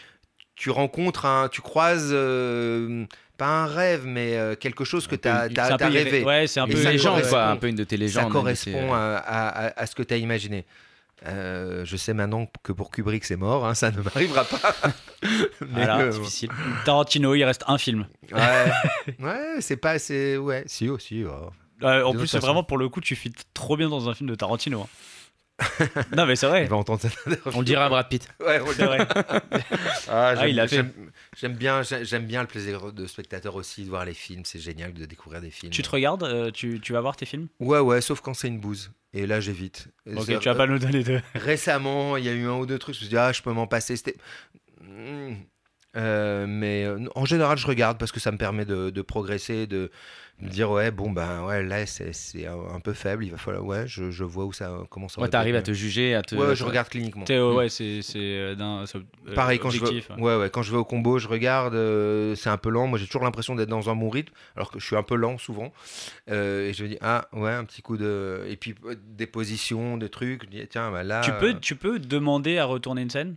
tu rencontres un. Tu croises. euh, pas un rêve, mais euh, quelque chose que tu as, C'est rêvé. Ouais, c'est un peu ça Une légende, quoi. Un peu une de tes Ça légendes. correspond c'est- à, à- ce que tu as imaginé. Euh, je sais maintenant que pour Kubrick c'est mort, hein, ça ne (laughs) m'arrivera pas. (laughs) Mais, Voilà, euh, Difficile. Tarantino, il reste un film. ouais, ouais c'est pas, c'est ouais, si aussi. oh. Euh, en plus, façon. vraiment, pour le coup, tu fites trop bien dans un film de Tarantino. hein. Non, mais c'est vrai. Il va entendre ça. On le dira à Brad Pitt. Ouais, on le vrai. (laughs) Ah, j'aime- il a fait. j'aime- bien, j'ai- j'aime bien le plaisir de spectateur aussi de voir les films. C'est génial de découvrir des films. Tu te regardes euh, tu, tu vas voir tes films? Ouais, ouais, sauf quand c'est une bouse. Et là, j'évite. Ok, tu vas pas nous donner de. Récemment, il y a eu un ou deux trucs. Je me suis dit, ah, je peux m'en passer. C'était. Hmm. Euh, mais euh, en général, je regarde parce que ça me permet de, de progresser, de me dire, ouais, bon, ben, ouais, là, c'est un, un peu faible. Il va falloir, ouais, je, je vois où ça commence à. Ouais, t'arrives à te juger, à te. Ouais, je regarde cliniquement. Euh, ouais, c'est c'est, euh, euh, Pareil, quand je, vais, ouais, ouais, quand je vais au combo, je regarde, euh, c'est un peu lent. Moi, j'ai toujours l'impression d'être dans un bon rythme, alors que je suis un peu lent souvent. Euh, et je me dis, ah, ouais, un petit coup de. Et puis, euh, des positions, des trucs. Je dis, tiens, bah là. Tu peux, euh, tu peux demander à retourner une scène?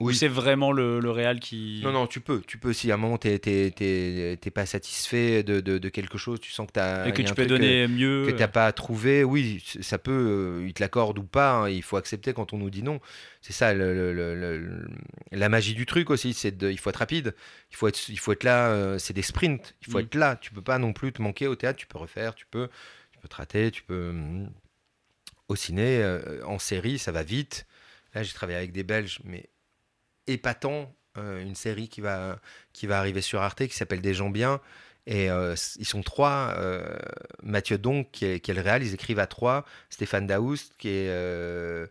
Oui. c'est vraiment le, le réal qui. Non, non, tu peux. Tu peux si à un moment, t'es- t'es pas satisfait de, de, de quelque chose, tu sens que t'as. Et que tu peux donner mieux. euh, Que t'as pas trouvé, oui, ça peut, euh, il te l'accorde ou pas, hein, il faut accepter quand on nous dit non. C'est ça, le- le- la magie du truc aussi, c'est de, il faut être rapide, il faut être, il faut être là, euh, c'est des sprints, il faut Mm. être là, tu peux pas non plus te manquer au théâtre, tu peux refaire, tu peux, tu peux te rater, tu peux. mm. Au ciné, euh, en série, ça va vite. Là, j'ai travaillé avec des Belges, mais épatant, euh, une série qui va, qui va arriver sur Arte qui s'appelle Des gens bien. Et euh, ils sont trois. euh, Mathieu Donc, qui est, qui est le réal, ils écrivent à trois. Stéphane Daoust, qui est. euh,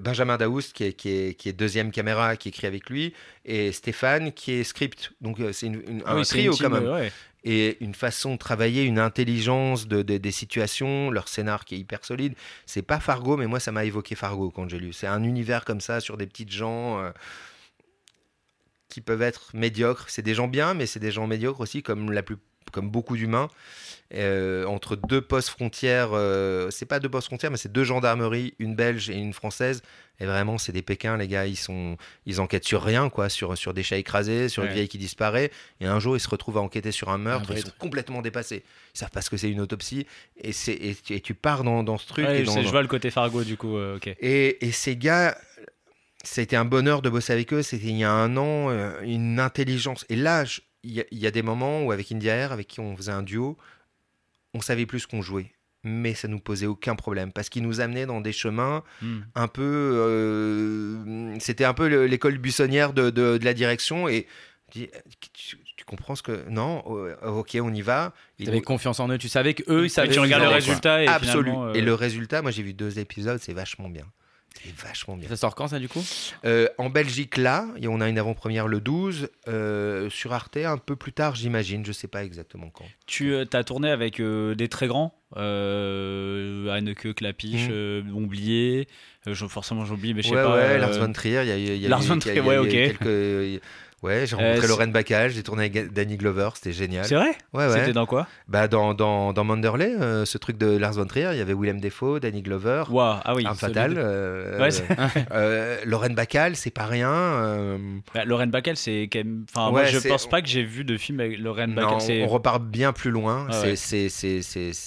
Benjamin Daoust, qui est, qui, est, qui est deuxième caméra, qui écrit avec lui. Et Stéphane, qui est script. Donc c'est une- une- Ah un oui, trio une quand même. ouais. Et une façon de travailler, une intelligence de, de- des situations, leur scénar qui est hyper solide. C'est pas Fargo, mais moi ça m'a évoqué Fargo quand j'ai lu. C'est un univers comme ça sur des petites gens. Qui peuvent être médiocres. C'est des gens bien, mais c'est des gens médiocres aussi, comme, la plus, comme beaucoup d'humains. Euh, entre deux postes frontières, euh, c'est pas deux postes frontières, mais c'est deux gendarmeries, une belge et une française. Et vraiment, c'est des Pékins, les gars. Ils sont, ils enquêtent sur rien, quoi, sur, sur des chats écrasés, sur une vieille qui disparaît. Et un jour, ils se retrouvent à enquêter sur un meurtre. Un ils sont complètement dépassés. Ils savent pas ce que c'est une autopsie. Et, c'est, et, tu- et tu pars dans, dans ce truc. Ouais, et dans- je vois le côté Fargo du coup. euh, ok. et, et ces gars, ça a été un bonheur de bosser avec eux. C'était il y a un an, euh, une intelligence. Et là, il y, a- il y a des moments où avec India Air, avec qui on faisait un duo, on savait plus ce qu'on jouait. Mais ça nous posait aucun problème parce qu'ils nous amenaient dans des chemins Hmm. un peu. euh, C'était un peu le- l'école buissonnière de, de- de la direction. Et tu, tu comprends ce que. Non, euh, ok, on y va. Ils T'avais nous- confiance en eux, tu savais qu'eux, ils Et savaient. tu regardes le résultat et Absolu. finalement, euh, Et le résultat, moi j'ai vu deux épisodes, c'est vachement bien. C'était vachement bien. Ça sort quand ça du coup? Euh, en Belgique, là, et on a une avant-première le 12. euh, sur Arte, un peu plus tard, j'imagine. Je sais pas exactement quand. Tu as tourné avec euh, des très grands, euh, Hanneke, Clapiche, euh, Bomblier. euh, je- forcément, j'oublie, mais je sais ouais, pas. ouais, euh, Lars von Trier. Il y a, il y a Lars von Trier, ouais, ok. quelques- Ouais, j'ai Euh, rencontré c'est- Lorraine Bacall, j'ai tourné avec Danny Glover, c'était génial. C'est vrai? Ouais, ouais. C'était dans quoi? Bah, dans, dans, dans Manderley, euh, ce truc de Lars von Trier, il y avait Willem Dafoe, Danny Glover, Waouh, ah oui. Arme Fatale, de- euh, Ouais, euh, (laughs) Lorraine Bacall, c'est pas rien. euh, Bah, Lorraine Bacall, c'est quand même. Enfin, moi, Ouais, je c'est- pense pas que j'ai vu de film avec Lorraine Bacall. On repart bien plus loin. Ah c'est,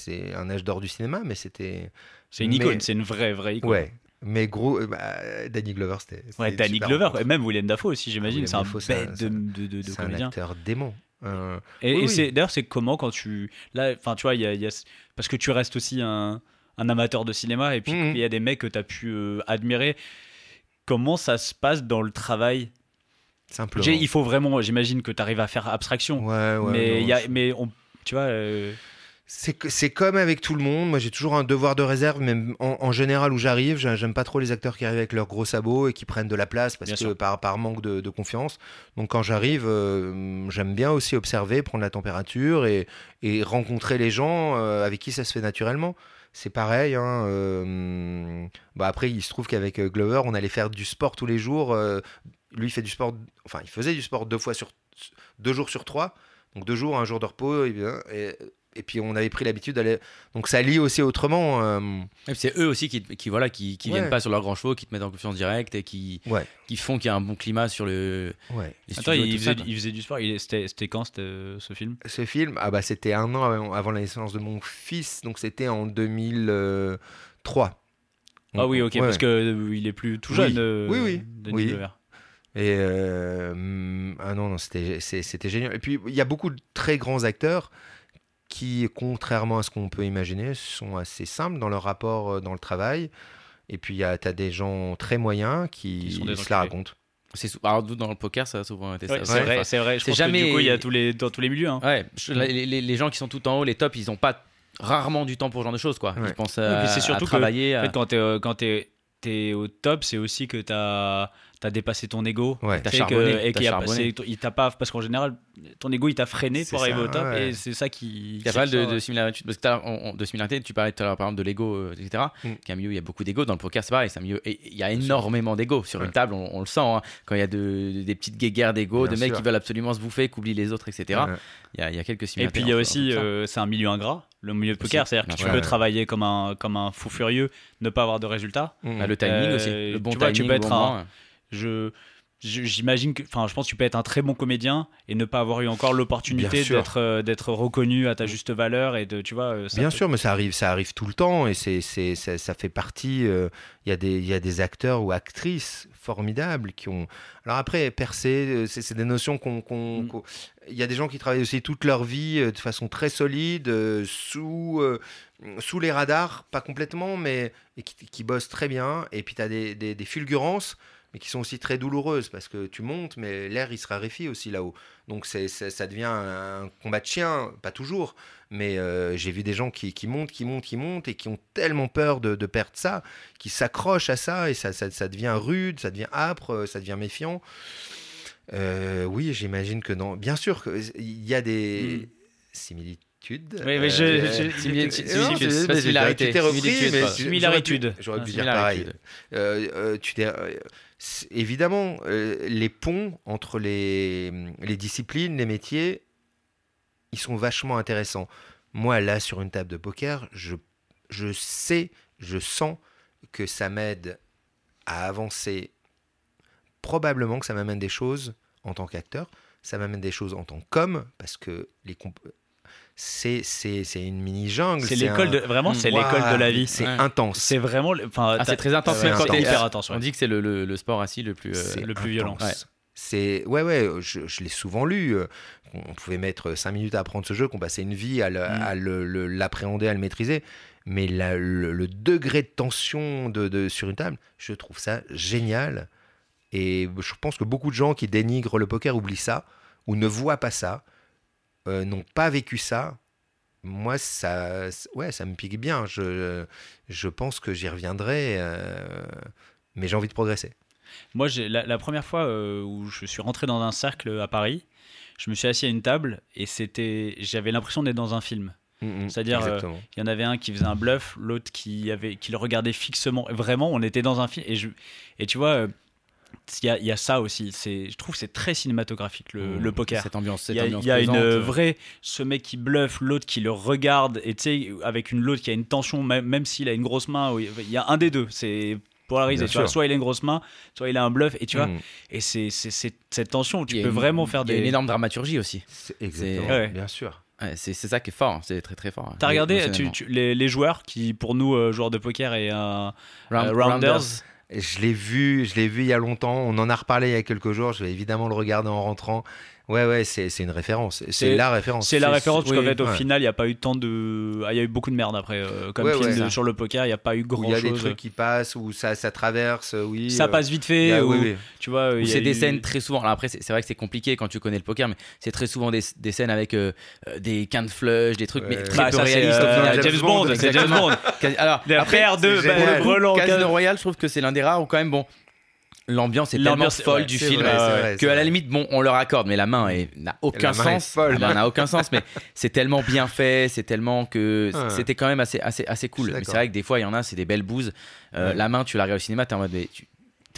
ouais. un âge d'or du cinéma, mais c'était. c'est une mais- icône, c'est une vraie, vraie icône. Ouais. Mais gros, euh, bah, Danny Glover, c'était. Ouais, Danny Glover, rencontre. et même Willem Dafoe aussi, j'imagine. C'est un Dafoe, bête de, de, de, un acteur démon. Euh, Et, Oui, et oui. c'est d'ailleurs c'est comment quand tu là enfin tu vois il y a, il y a- parce que tu restes aussi un, un amateur de cinéma et puis Mhm. il y a des mecs que tu as pu euh, admirer comment ça se passe dans le travail? Simplement. Il faut vraiment j'imagine que tu arrives à faire abstraction Ouais, ouais. mais non, y a mais on tu vois C'est comme avec tout le monde. Moi, j'ai toujours un devoir de réserve, même en, en général où j'arrive. j'ai- J'aime pas trop les acteurs qui arrivent avec leurs gros sabots et qui prennent de la place parce Bien que sûr. par, par manque de, de confiance. Donc, quand j'arrive, euh, j'aime bien aussi observer, prendre la température et, et rencontrer les gens euh, avec qui ça se fait naturellement. C'est pareil. hein, euh, bah après, il se trouve qu'avec Glover, on allait faire du sport tous les jours. lui, il fait du sport. Enfin, il faisait du sport deux fois sur deux jours sur trois. Donc deux jours, un jour de repos. Et, bien, et, et puis on avait pris l'habitude d'aller. Donc ça lie aussi autrement. euh, c'est eux aussi qui, qui voilà qui, qui Ouais. viennent pas sur leurs grands chevaux, qui te mettent en confiance directe et qui, Ouais. qui font qu'il y a un bon climat sur le. ouais. attends il faisait, ça, quoi. il faisait du sport il- c'était quand euh, ce film? Ce film, ah bah c'était un an avant, avant la naissance de mon fils, donc c'était en 2003. ah oui ok Ouais. parce que euh, il est plus tout Oui. jeune euh, Oui, oui. Denis Oui. Et euh, hum, ah non, non c'était génial. Et puis il y a beaucoup de très grands acteurs qui, contrairement à ce qu'on peut imaginer, sont assez simples dans leur rapport euh, dans le travail. Et puis tu as des gens très moyens qui, Qui sont des se la racontent. C'est sou- alors, dans le poker, ça a souvent été Ouais, c'est vrai Enfin, c'est vrai je que jamais- du coup il y a tous les dans tous les milieux hein. Ouais, je- les, les- les gens qui sont tout en haut, les tops, ils ont pas rarement du temps pour ce genre de choses, quoi. Ouais. Ils pensent à, puis c'est à surtout que, travailler. En à- fait, quand t'es euh, quand t'es t'es au top, c'est aussi que t'as as dépassé ton ego. Ouais. T'as charbonné, et t'as qu'il a- il t'a pas parce qu'en général ton ego il t'a freiné pour arriver au top ouais. et c'est ça qui Il y a pas mal de, de similarités. Parce que on- on- de similarités, tu parlais tout à l'heure, par exemple, de l'ego, etc. Mm. Qui est un milieu où il y a beaucoup d'ego. Dans le poker, c'est pareil. C'est un milieu. et Il y a énormément d'ego. Sur Ouais. une table, on, on le sent. hein. Quand il y a de- des petites guéguerres d'ego, de mecs sûr. qui veulent absolument se bouffer, qui oublient les autres, etc. Ouais. Il y, a, il y a quelques Et similarités. puis il y a aussi euh, c'est un milieu ingrat, le milieu de poker, c'est-à-dire que tu peux Ouais. travailler comme un comme un fou furieux, ne pas avoir de résultats. Hum. Bah, le timing Euh, aussi. Le bon tu vois, timing. tu peux être bon un- moment. Je j'imagine que enfin je pense que tu peux être un très bon comédien et ne pas avoir eu encore l'opportunité d'être euh, d'être reconnu à ta juste valeur et de tu vois euh, ça Bien peut- sûr, mais ça arrive, ça arrive tout le temps et c'est, ça, ça fait partie. euh, Il y, a des- il y a des acteurs ou actrices formidables qui ont. Alors après, percer, c'est, des notions qu'on. qu'on- Mm. Il y a des gens qui travaillent aussi toute leur vie euh, de façon très solide, euh, sous, euh, sous les radars, pas complètement, mais et qui, qui bossent très bien. Et puis tu as des, des, des fulgurances, mais qui sont aussi très douloureuses parce que tu montes, mais l'air il se raréfie aussi là-haut. Donc c'est, c'est- ça devient un combat de chien, pas toujours, mais euh, j'ai vu des gens qui, qui montent, qui montent, qui montent et qui ont tellement peur de, de perdre ça, qui s'accrochent à ça et ça, ça, ça devient rude, ça devient âpre, ça devient méfiant. Euh, oui, j'imagine que non. Bien sûr qu'il y a des similitudes. Oui, mais je- Euh, je- similitude, euh, mais similarité, Tu t'es repris, mais Similaritude. J'aurais pu, dire pareil. Euh, euh, tu t'es- euh, évidemment, euh, les ponts entre les, disciplines, les métiers, ils sont vachement intéressants. Moi, là, sur une table de poker, je, je sais, je sens que ça m'aide à avancer. Probablement que ça m'amène des choses en tant qu'acteur, ça m'amène des choses en tant qu'homme, parce que les c'est c'est c'est une mini jungle. c'est l'école un- de vraiment c'est l'école de la vie. C'est Ouais. intense. C'est vraiment enfin Ah, c'est très intense. c'est hyper intense. ouais. On dit que c'est le, le, le sport assis le plus. euh, le plus violent. intense. C'est ouais ouais, je, je l'ai souvent lu. euh, On pouvait mettre 5 minutes à apprendre ce jeu, qu'on passait une vie à le- Mm. à le- le- l'appréhender, à le maîtriser. Mais la- le, le degré de tension de, de- sur une table, je trouve ça génial. Et je pense que beaucoup de gens qui dénigrent le poker oublient ça ou ne voient pas ça, euh, n'ont pas vécu ça. Moi, ça, ouais, ça me pique bien. Je, je pense que j'y reviendrai. euh, mais j'ai envie de progresser. Moi, la, la première fois euh, où je suis rentré dans un cercle à Paris, je me suis assis à une table et c'était, j'avais l'impression d'être dans un film. Mm, mm, C'est-à-dire, euh. Il y en avait un qui faisait un bluff, l'autre qui avait, qui le regardait fixement. Vraiment, on était dans un film et je, et tu vois, il y, a, il y a ça aussi. C'est, je trouve, que c'est très cinématographique le, Mmh. le poker. Cette ambiance, cette Il y a, ambiance il y a une euh, euh, vraie, ce mec qui bluffe, l'autre qui le regarde, et tu sais, avec une l'autre qui a une tension, même, même s'il a une grosse main, il y a un des deux, c'est polariser. Bien Tu vois, soit il a une grosse main, soit il a un bluff, et tu vois, Mm. et c'est cette tension où tu peux une- vraiment faire Il y a des. une énorme dramaturgie aussi. Exactement, Ouais. bien sûr. Ouais, c'est ça qui est fort, hein. c'est très très fort. T'as regardé tu- émotionnellement. tu- les, les joueurs qui, pour nous, euh, joueurs de poker et Round- euh, rounders, Je l'ai vu, je l'ai vu il y a longtemps. On en a reparlé il y a quelques jours. Je vais évidemment le regarder en rentrant. Ouais, ouais, c'est c'est une référence. C'est- la référence. c'est la référence parce qu'en fait, au ouais. final, il n'y a pas eu tant de. Ah, Il y a eu beaucoup de merde après. euh, comme Ouais, film ouais. de- sur le poker, il n'y a pas eu grand il y a des chose. trucs qui passent, où ça, ça traverse, oui. Ça euh, passe vite fait, a- ou, oui, oui. tu vois. Ou c'est des eu- scènes très souvent. Alors après, c'est vrai que c'est compliqué quand tu connais le poker, mais c'est très souvent des, des scènes avec euh, des quins de flush, des trucs, mais très Bah, peu réalistes. au final. James James Bond, c'est James Bond. Alors, La après, paire de bah, Royale, je trouve que c'est l'un des rares où quand même, bon, l'ambiance est tellement folle ouais, du film vrai, euh, que à la limite, bon, on leur accorde, mais la main n'a aucun main sens. folle. N'a aucun sens, mais (laughs) c'est tellement bien fait, c'est tellement que Ouais. c'était quand même assez, assez, assez cool. Mais c'est vrai que des fois, il y en a, c'est des belles bouses. Euh, Ouais. La main, tu la regardes au cinéma, t'es en mode, mais tu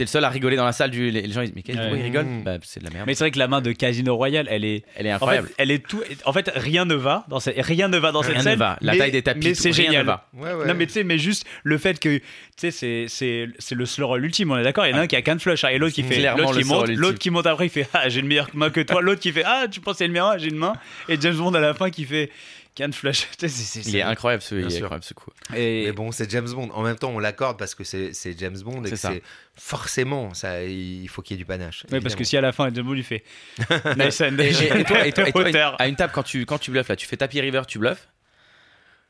es le seul à rigoler dans la salle. Du, les, les gens ils disent, mais quel Ouais. ils rigolent? Mmh. Bah, c'est de la merde. Mais c'est vrai que la main de Casino Royale, elle est. Elle est En incroyable. fait, elle est tout. En fait, rien ne va dans cette. Rien ne va dans cette Rien ne scène. va. La mais- taille des tapis, mais c'est génial. ne va. Ouais, ouais. Non mais tu sais, mais juste le fait que tu sais c'est c'est c'est le slow roll ultime, on est d'accord? Il y en a un qui a qu'un flush hein, et l'autre qui fait l'autre qui monte, l'autre qui monte après il fait ah j'ai une meilleure main que toi, l'autre qui fait ah tu penses que c'est le mien, j'ai une main et James Bond à la fin qui fait Tu sais, (laughs) c'est- c'est- Il est incroyable ce, Bien il est sûr. incroyable ce coup. Et Mais bon, c'est James Bond. En même temps, on l'accorde parce que c'est c'est James Bond et que c'est forcément ça. Il faut qu'il y ait du panache. Ouais, parce que si à la fin James Bond lui fait (laughs) nice and Et, et- et toi, et toi- et toi, Auteur. à une table, quand tu, quand tu bluffes, là, tu fais tapis river, tu bluffes.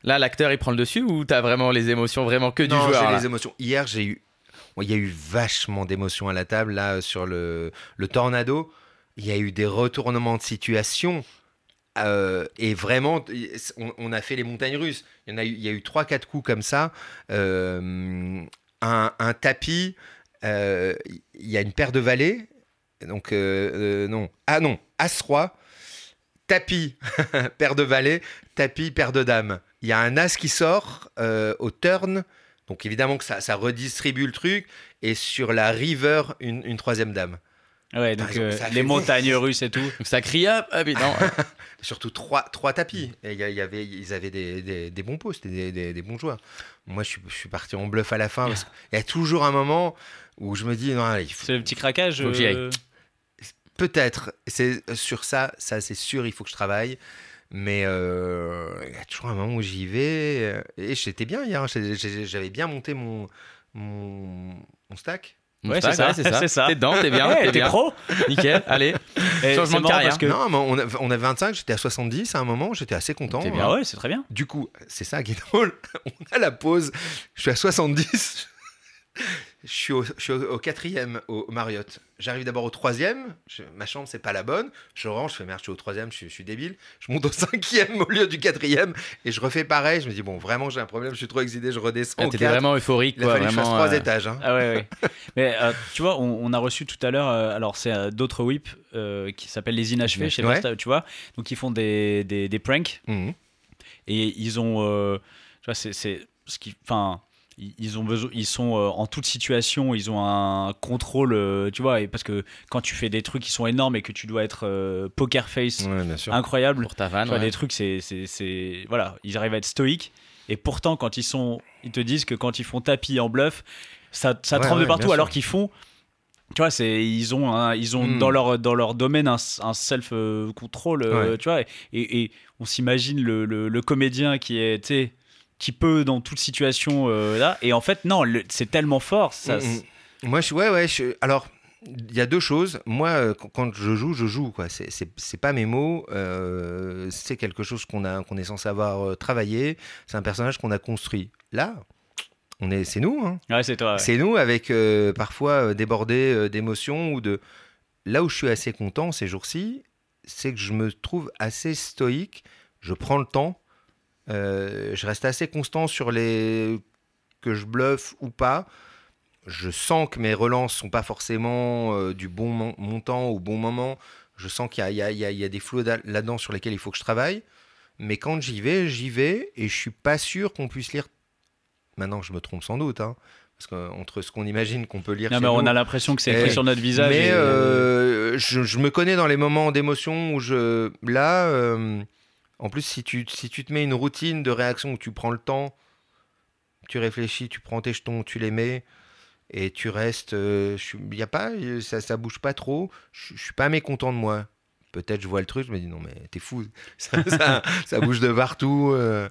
Là, l'acteur, il prend le dessus ou t'as vraiment les émotions vraiment que du non, joueur j'ai là les émotions. Hier, j'ai eu. bon, Il y a eu vachement d'émotions à la table là sur le, le tornado. Il y a eu des retournements de situation. Euh, et vraiment, on, a fait les montagnes russes. Il y, en a eu, il y a eu 3-4 coups comme ça. Euh, un, tapis, euh, il y a une paire de valets. Donc, non. Ah non, As-Roi, tapis, (laughs) paire de valets, tapis, paire de dames. Il y a un As qui sort au turn. Donc, évidemment que ça, redistribue le truc. Et sur la river, une troisième dame. Ouais donc exemple, euh, les montagnes russes et tout. Donc ça crie up, up, et non. Surtout trois, trois tapis. Et il y, il y avait, ils avaient des, des, des bons postes, des, des, des bons joueurs. Moi, je suis, je suis parti en bluff à la fin. parce qu'il y a toujours un moment où je me dis, non, allez, il faut- C'est le petit craquage. Faut que j'y aille. euh, peut-être. C'est sur ça, ça c'est sûr, il faut que je travaille. Mais euh, il y a toujours un moment où j'y vais. euh, Et j'étais bien hier. hein, J'avais bien monté mon, mon, mon stack. Ouais, c'est ça, c'est (laughs) ça. c'est ça. T'es dedans, t'es bien, Ouais, t'es pro. Nickel, (laughs) allez. Et Changement de carrière. parce que- Non, mais on, a, on avait 25, j'étais à 70 à un moment, j'étais assez content. T'es hein. bien. Ah ouais, c'est très bien. Du coup, c'est ça qui est (laughs) drôle. On a la pause. Je suis à 70. Je suis au, je suis au- au quatrième au Marriott. J'arrive d'abord au troisième. Je- ma chambre, c'est pas la bonne. Je range, je fais merde, je suis au troisième, je suis, je suis débile. Je monte au (laughs) cinquième au lieu du quatrième. Et je refais pareil. Je me dis, bon, vraiment, j'ai un problème, je suis trop excité, je redescends. Ah, T'étais vraiment euphorique, Il a quoi. fallu que je fasse Vraiment, trois euh, étages. hein. Ah ouais, ouais. (laughs) Mais euh, tu vois, on, on a reçu tout à l'heure, euh, alors c'est d'autres whip euh, qui s'appellent les inachevés, je sais pas Ouais. tu vois. Donc ils font des, des, des pranks Mhm. et ils ont, tu vois, c'est ce qui, enfin, ils ont besoin, ils sont euh, en toute situation, ils ont un contrôle, euh, tu vois, et parce que quand tu fais des trucs qui sont énormes et que tu dois être euh, poker face Ouais, incroyable, Pour ta tu vois, ouais. des trucs, c'est, c'est, c'est- voilà, ils arrivent à être stoïques. Et pourtant, quand ils sont, ils te disent que quand ils font tapis en bluff, ça, ça Ouais, tremble de ouais, partout, alors qu'ils font. Tu vois, c'est ils ont un- ils ont Hmm. dans leur dans leur domaine un, un self control, euh, tu vois, et, et on s'imagine le, le, le comédien qui est, tu sais, qui peut dans toute situation euh, là, et en fait non, c'est tellement fort, ça. Mm, mm. Moi, je, ouais, ouais. je- alors, il y a deux choses. Moi, euh, quand- je joue, je joue. Quoi. C'est, c'est, pas mes mots. euh, c'est quelque chose qu'on a, qu'on est censé avoir travaillé. C'est un personnage qu'on a construit. Là, on est, c'est nous. Hein. Ouais, c'est toi. ouais. C'est nous avec euh, parfois débordé euh, d'émotions ou de. Là où je suis assez content ces jours-ci, c'est que je me trouve assez stoïque. Je prends le temps. Euh, je reste assez constant sur les que je bluffe ou pas. je sens que mes relances sont pas forcément euh, du bon mon- montant au bon moment. Je sens qu'il y y a- y y des flots da- là-dedans sur lesquels il faut que je travaille. Mais quand j'y vais, j'y vais et je suis pas sûr qu'on puisse lire. Maintenant, je me trompe sans doute, hein, parce qu'entre ce qu'on imagine qu'on peut lire, Non, chez mais on nous, a l'impression que c'est écrit sur notre visage. mais et- euh, je, je me connais dans les moments d'émotion où je. Là, euh, en plus, si tu, te mets une routine de réaction où tu prends le temps, tu réfléchis, tu prends tes jetons, tu les mets, et tu restes. euh, pas, ça, ça bouge pas trop. Je, suis pas mécontent de moi. Peut-être je vois le truc, je me dis non, mais t'es fou. (laughs) Ça bouge de partout. euh,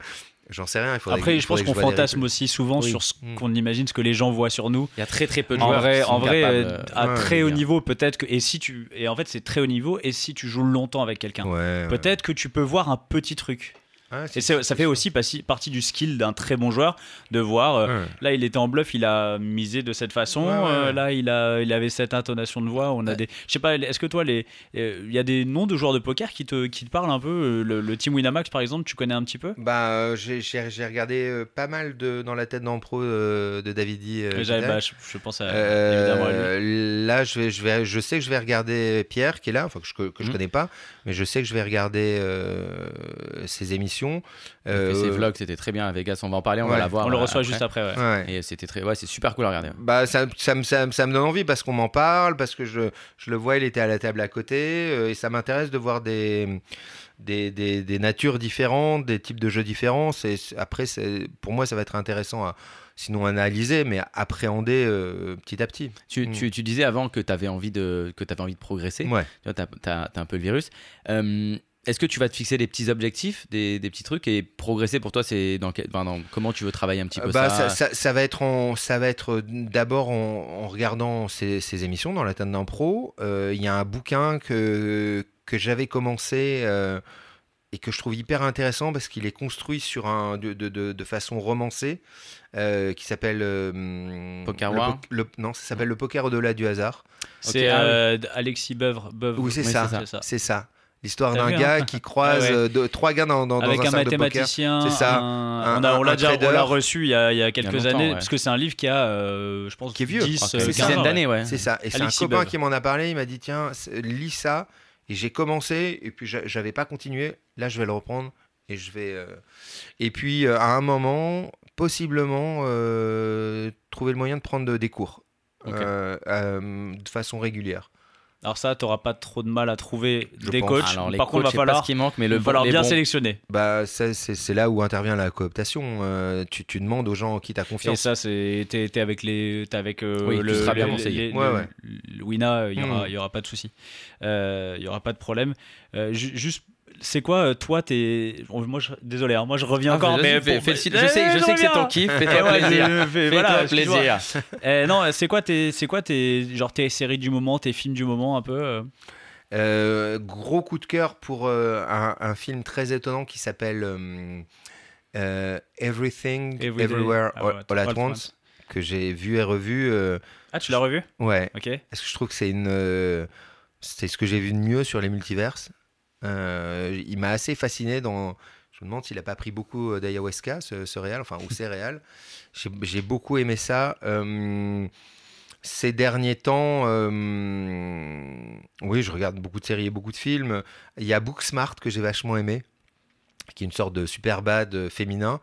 J'en sais rien. il faudrait Après, je pense qu'on fantasme aussi souvent Oui. sur ce Mm. qu'on imagine, ce que les gens voient sur nous. Il y a très très peu de En joueurs. vrai, qui sont en vrai capables, euh, euh, à ouais, très haut niveau, peut-être que. Et si tu. Et en fait, c'est très haut niveau. Et si tu joues longtemps avec quelqu'un, Ouais, ouais. peut-être que tu peux voir un petit truc. Et c'est- ça fait aussi partie du skill d'un très bon joueur de voir. euh, Ouais. Là, il était en bluff, il a misé de cette façon. Ouais, ouais, euh, là, il a, il avait cette intonation de voix. On a des. Je sais pas. Est-ce que toi, les, euh, il y a des noms de joueurs de poker qui te, qui te parlent un peu le, le team Winamax, par exemple, tu connais un petit peu? Bah, euh, j'ai regardé euh, pas mal de dans la tête d'Ampro euh, de Davidi. euh, bah, je, je pense à, Euh, évidemment à lui. là, je vais, je vais, je sais que je vais regarder Pierre qui est là, enfin que je, que je Mhm. connais pas, mais je sais que je vais regarder euh, ses émissions. Il fait Euh, ses vlogs, c'était très bien à Vegas. On va en parler, on va la voir. On le euh, reçoit après. juste après. ouais. ouais. Et c'était très, ouais, c'est super cool à regarder. Bah, ça, ça, me- ça, me- ça me donne envie parce qu'on m'en parle, parce que je, je le vois, il était à la table à côté, euh, et ça m'intéresse de voir des, des, des, des natures différentes, des types de jeux différents. C'est, c'est- après, c'est, pour moi, ça va être intéressant à, sinon analyser, mais à appréhender euh, petit à petit. Tu, Mm. tu, tu disais avant que tu avais envie de, que avais envie de progresser. Ouais. Tu vois, t'as, t'as- t'as un peu le virus. Euh, est-ce que tu vas te fixer des petits objectifs, des, des petits trucs et progresser pour toi, c'est dans, quel- enfin, dans- comment tu veux travailler un petit peu Bah, ça, ça, ça- ça va être, en- ça va être euh, d'abord en, en regardant ces, ces émissions dans la tête d'un pro. Euh, Il y a un bouquin que, que j'avais commencé euh, et que je trouve hyper intéressant parce qu'il est construit sur un, de, de, de- de façon romancée euh, qui s'appelle euh, Poker le War po- le- Non, ça s'appelle Le poker au-delà du hasard. C'est euh, Alexis Beuvre. Beuvre. Oui, c'est oui, ça. c'est ça. L'histoire d'un vu, hein gars qui (laughs) croise Ah ouais. euh, deux- trois gars dans, dans, dans Avec un, un, mathématicien. C'est ça. un- Un- on a- on un- l'a déjà on l'a reçu il y a, il y a quelques années ouais. parce que c'est un livre qui a, euh, je pense, Qui est vieux. 10, Ah, euh, une 15 dizaine ans, d'années, ouais. C'est ça. Et c'est un copain qui m'en a parlé. Il m'a dit tiens, lis ça. Et j'ai commencé. Et puis j'a- j'avais pas continué. Là, je vais le reprendre. Et je vais. euh, Et puis euh, à un moment, possiblement, euh, trouver le moyen de prendre de- des cours euh, euh, de façon régulière. Alors ça, t'auras pas trop de mal à trouver Je des pense. coachs. Alors, les Par contre, il va falloir, ce qui manque, mais il le va falloir les bien bons- sélectionner. Bah, ça, c'est là où intervient la cooptation. Euh, tu, tu demandes aux gens qui t'as Et confiance. ça, c'est t'es t'es avec les t'es avec euh, Oui, tu le, seras bien conseillé. Ouais, le- ouais. le Wina, il y aura Mm. il y aura pas de souci. Euh, Il y aura pas de problème. Euh, ju- juste c'est quoi euh, toi t'es bon, moi je... désolé hein, moi je reviens Ah, encore mais Eh, je sais, je sais que c'est ton kiff. Fais-toi ouais, plaisir. fais- Fais-toi voilà, plaisir. Eh, non, c'est quoi tes c'est quoi tes genre tes séries du moment, tes films du moment un peu euh Euh, gros coup de cœur pour euh, un, un film très étonnant qui s'appelle euh, euh, Everything. Everywhere, Ah ouais, All, at All at Once, que j'ai vu et revu. euh, Ah, tu l'as revu? Ouais, OK. parce que je trouve que c'est une, euh, c'est ce que j'ai vu de mieux sur les multiverses? Euh, il m'a assez fasciné dans. Je me demande s'il a pas pris beaucoup d'ayahuasca, ce, ce réal, enfin ou ces réals. (laughs) J'ai j'ai beaucoup aimé ça. Euh, ces derniers temps, euh, oui, je regarde beaucoup de séries et beaucoup de films. Il y a Booksmart que j'ai vachement aimé, qui est une sorte de super bad euh, féminin,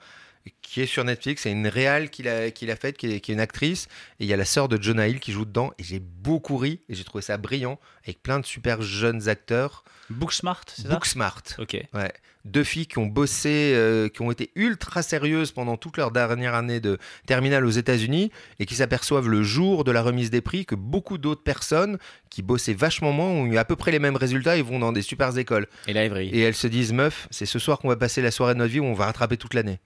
qui est sur Netflix. C'est une réale qu'il a, qu'il a faite, qui est, qui est une actrice. Et il y a la sœur de Jonah Hill qui joue dedans. Et j'ai beaucoup ri, et j'ai trouvé ça brillant, avec plein de super jeunes acteurs. Booksmart, c'est ça? Booksmart. OK. Ouais. Deux filles qui ont bossé, euh, qui ont été ultra sérieuses pendant toute leur dernière année de terminale aux États-Unis et qui s'aperçoivent le jour de la remise des prix que beaucoup d'autres personnes qui bossaient vachement moins ont eu à peu près les mêmes résultats et vont dans des super écoles. Et là. Et elles se disent, meuf, c'est ce soir qu'on va passer la soirée de notre vie où on va rattraper toute l'année.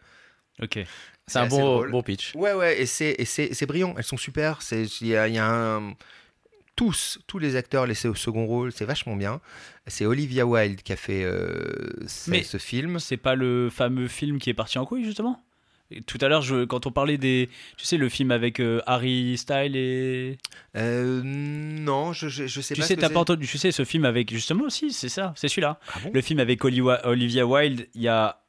OK. C'est un bon, bon pitch. Ouais, ouais, et c'est, et c'est, c'est brillant, elles sont super. C'est, il y a, il y a un. Tous, tous les acteurs laissés au second rôle, c'est vachement bien. C'est Olivia Wilde qui a fait euh, ce- Mais- ce film. C'est pas le fameux film qui est parti en couille justement? Et Tout à l'heure, quand on parlait des, tu sais, le film avec euh, Harry Style et, Euh, non, je, je, je sais tu pas. sais, ce pas entendu, tu sais, ce film avec justement aussi, c'est ça, c'est celui-là. Ah bon? Le film avec Oli- Olivia Wilde, il y a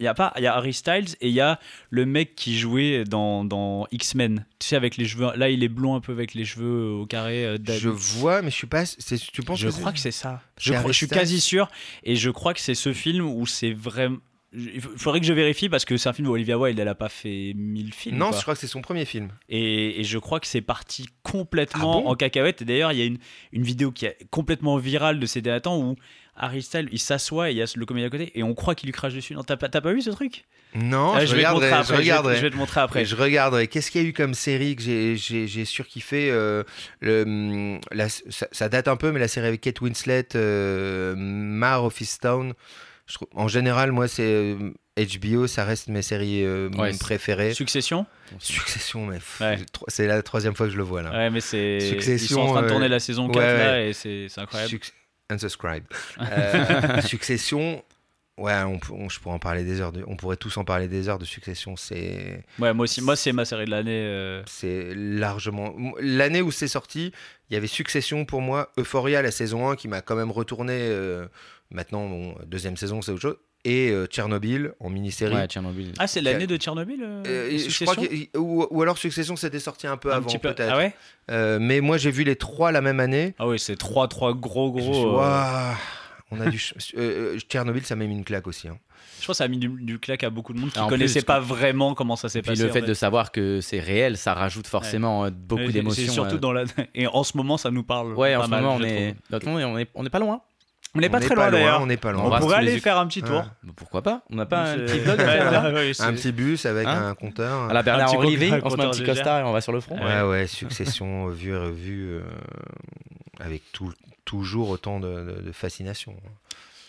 il y a pas, il y a Harry Styles et il y a le mec qui jouait dans, dans X-Men. Tu sais avec les cheveux, là il est blond un peu avec les cheveux au carré. euh. Je vois, mais je suis pas. c'est- Tu penses Je que crois que c'est ça. Je, crois- je suis quasi sûr. Et je crois que c'est ce film où c'est vraiment. Il faudrait que je vérifie parce que c'est un film où Olivia Wilde, elle a pas fait 1000 films. Non, je crois que c'est son premier film. Et, et je crois que c'est parti complètement Ah bon? en cacahuète. Et d'ailleurs, il y a une, une vidéo qui est complètement virale de ces derniers temps où Harry Styles, il s'assoit et il y a le comédien à côté et on croit qu'il lui crache dessus. Non, t'as pas, t'as pas vu ce truc? Non, Ah, je, vais te montrer regarderai. après, Je je vais- regarderai. Je vais te montrer après. Je regarderai. Qu'est-ce qu'il y a eu comme série que j'ai- j'ai j'ai surkiffé euh, le, la- ça, ça date un peu, mais la série avec Kate Winslet, euh, Mar of Easttown. Je trouve- en général, moi, c'est euh, HBO, ça reste mes séries euh, Ouais, préférées. Succession? Succession, mais pff, Ouais. c'est la troisième fois que je le vois là. Ouais, mais c'est. Succession, Ils sont en train de euh, tourner la saison 4 ouais, là et c'est c'est incroyable. Suc- Unsubscribe. (laughs) Euh, (laughs) Succession. Ouais, on, on- je pourrais en parler des heures. de- on pourrait tous en parler des heures de Succession. C'est Ouais, moi aussi. Moi, c'est ma série de l'année. euh, C'est largement. L'année où c'est sorti, il y avait Succession pour moi, Euphoria, la saison 1, qui m'a quand même retourné. euh, maintenant, bon, deuxième saison, c'est autre chose. Et euh, Tchernobyl en mini-série. Ouais, Tchernobyl. Ah, c'est l'année de Tchernobyl euh, Euh, je Succession crois que, ou, ou alors Succession c'était sorti un peu Un avant peu- peut-être. Ah ouais Euh, mais moi j'ai vu les trois la même année. Ah oui, c'est 3 3 gros suis gros. euh, on a du (laughs) ch- Tchernobyl ça m'a mis une claque aussi. hein. Je pense que ça a mis du, du claque à beaucoup de monde qui en connaissait plus, pas vraiment comment ça s'est Puis passé. le en fait de savoir que c'est réel, ça rajoute forcément Ouais, beaucoup d'émotions. Surtout euh. dans la. (laughs) Et en ce moment, ça nous parle. Ouais, en ce mal, moment, on est... le on est... on est pas loin. On n'est pas très loin d'ailleurs. On n'est pas loin. On pourrait aller faire un petit tour. Ouais. Bah, Pourquoi pas On n'a pas un petit vlog à faire là Ouais, c'est- Un petit bus avec Hein un compteur. À la Bernard Henri on se met un petit costard et on va sur le front. Ouais, ouais, succession (laughs) vue et revue, euh, avec tout, toujours autant de, de- de fascination.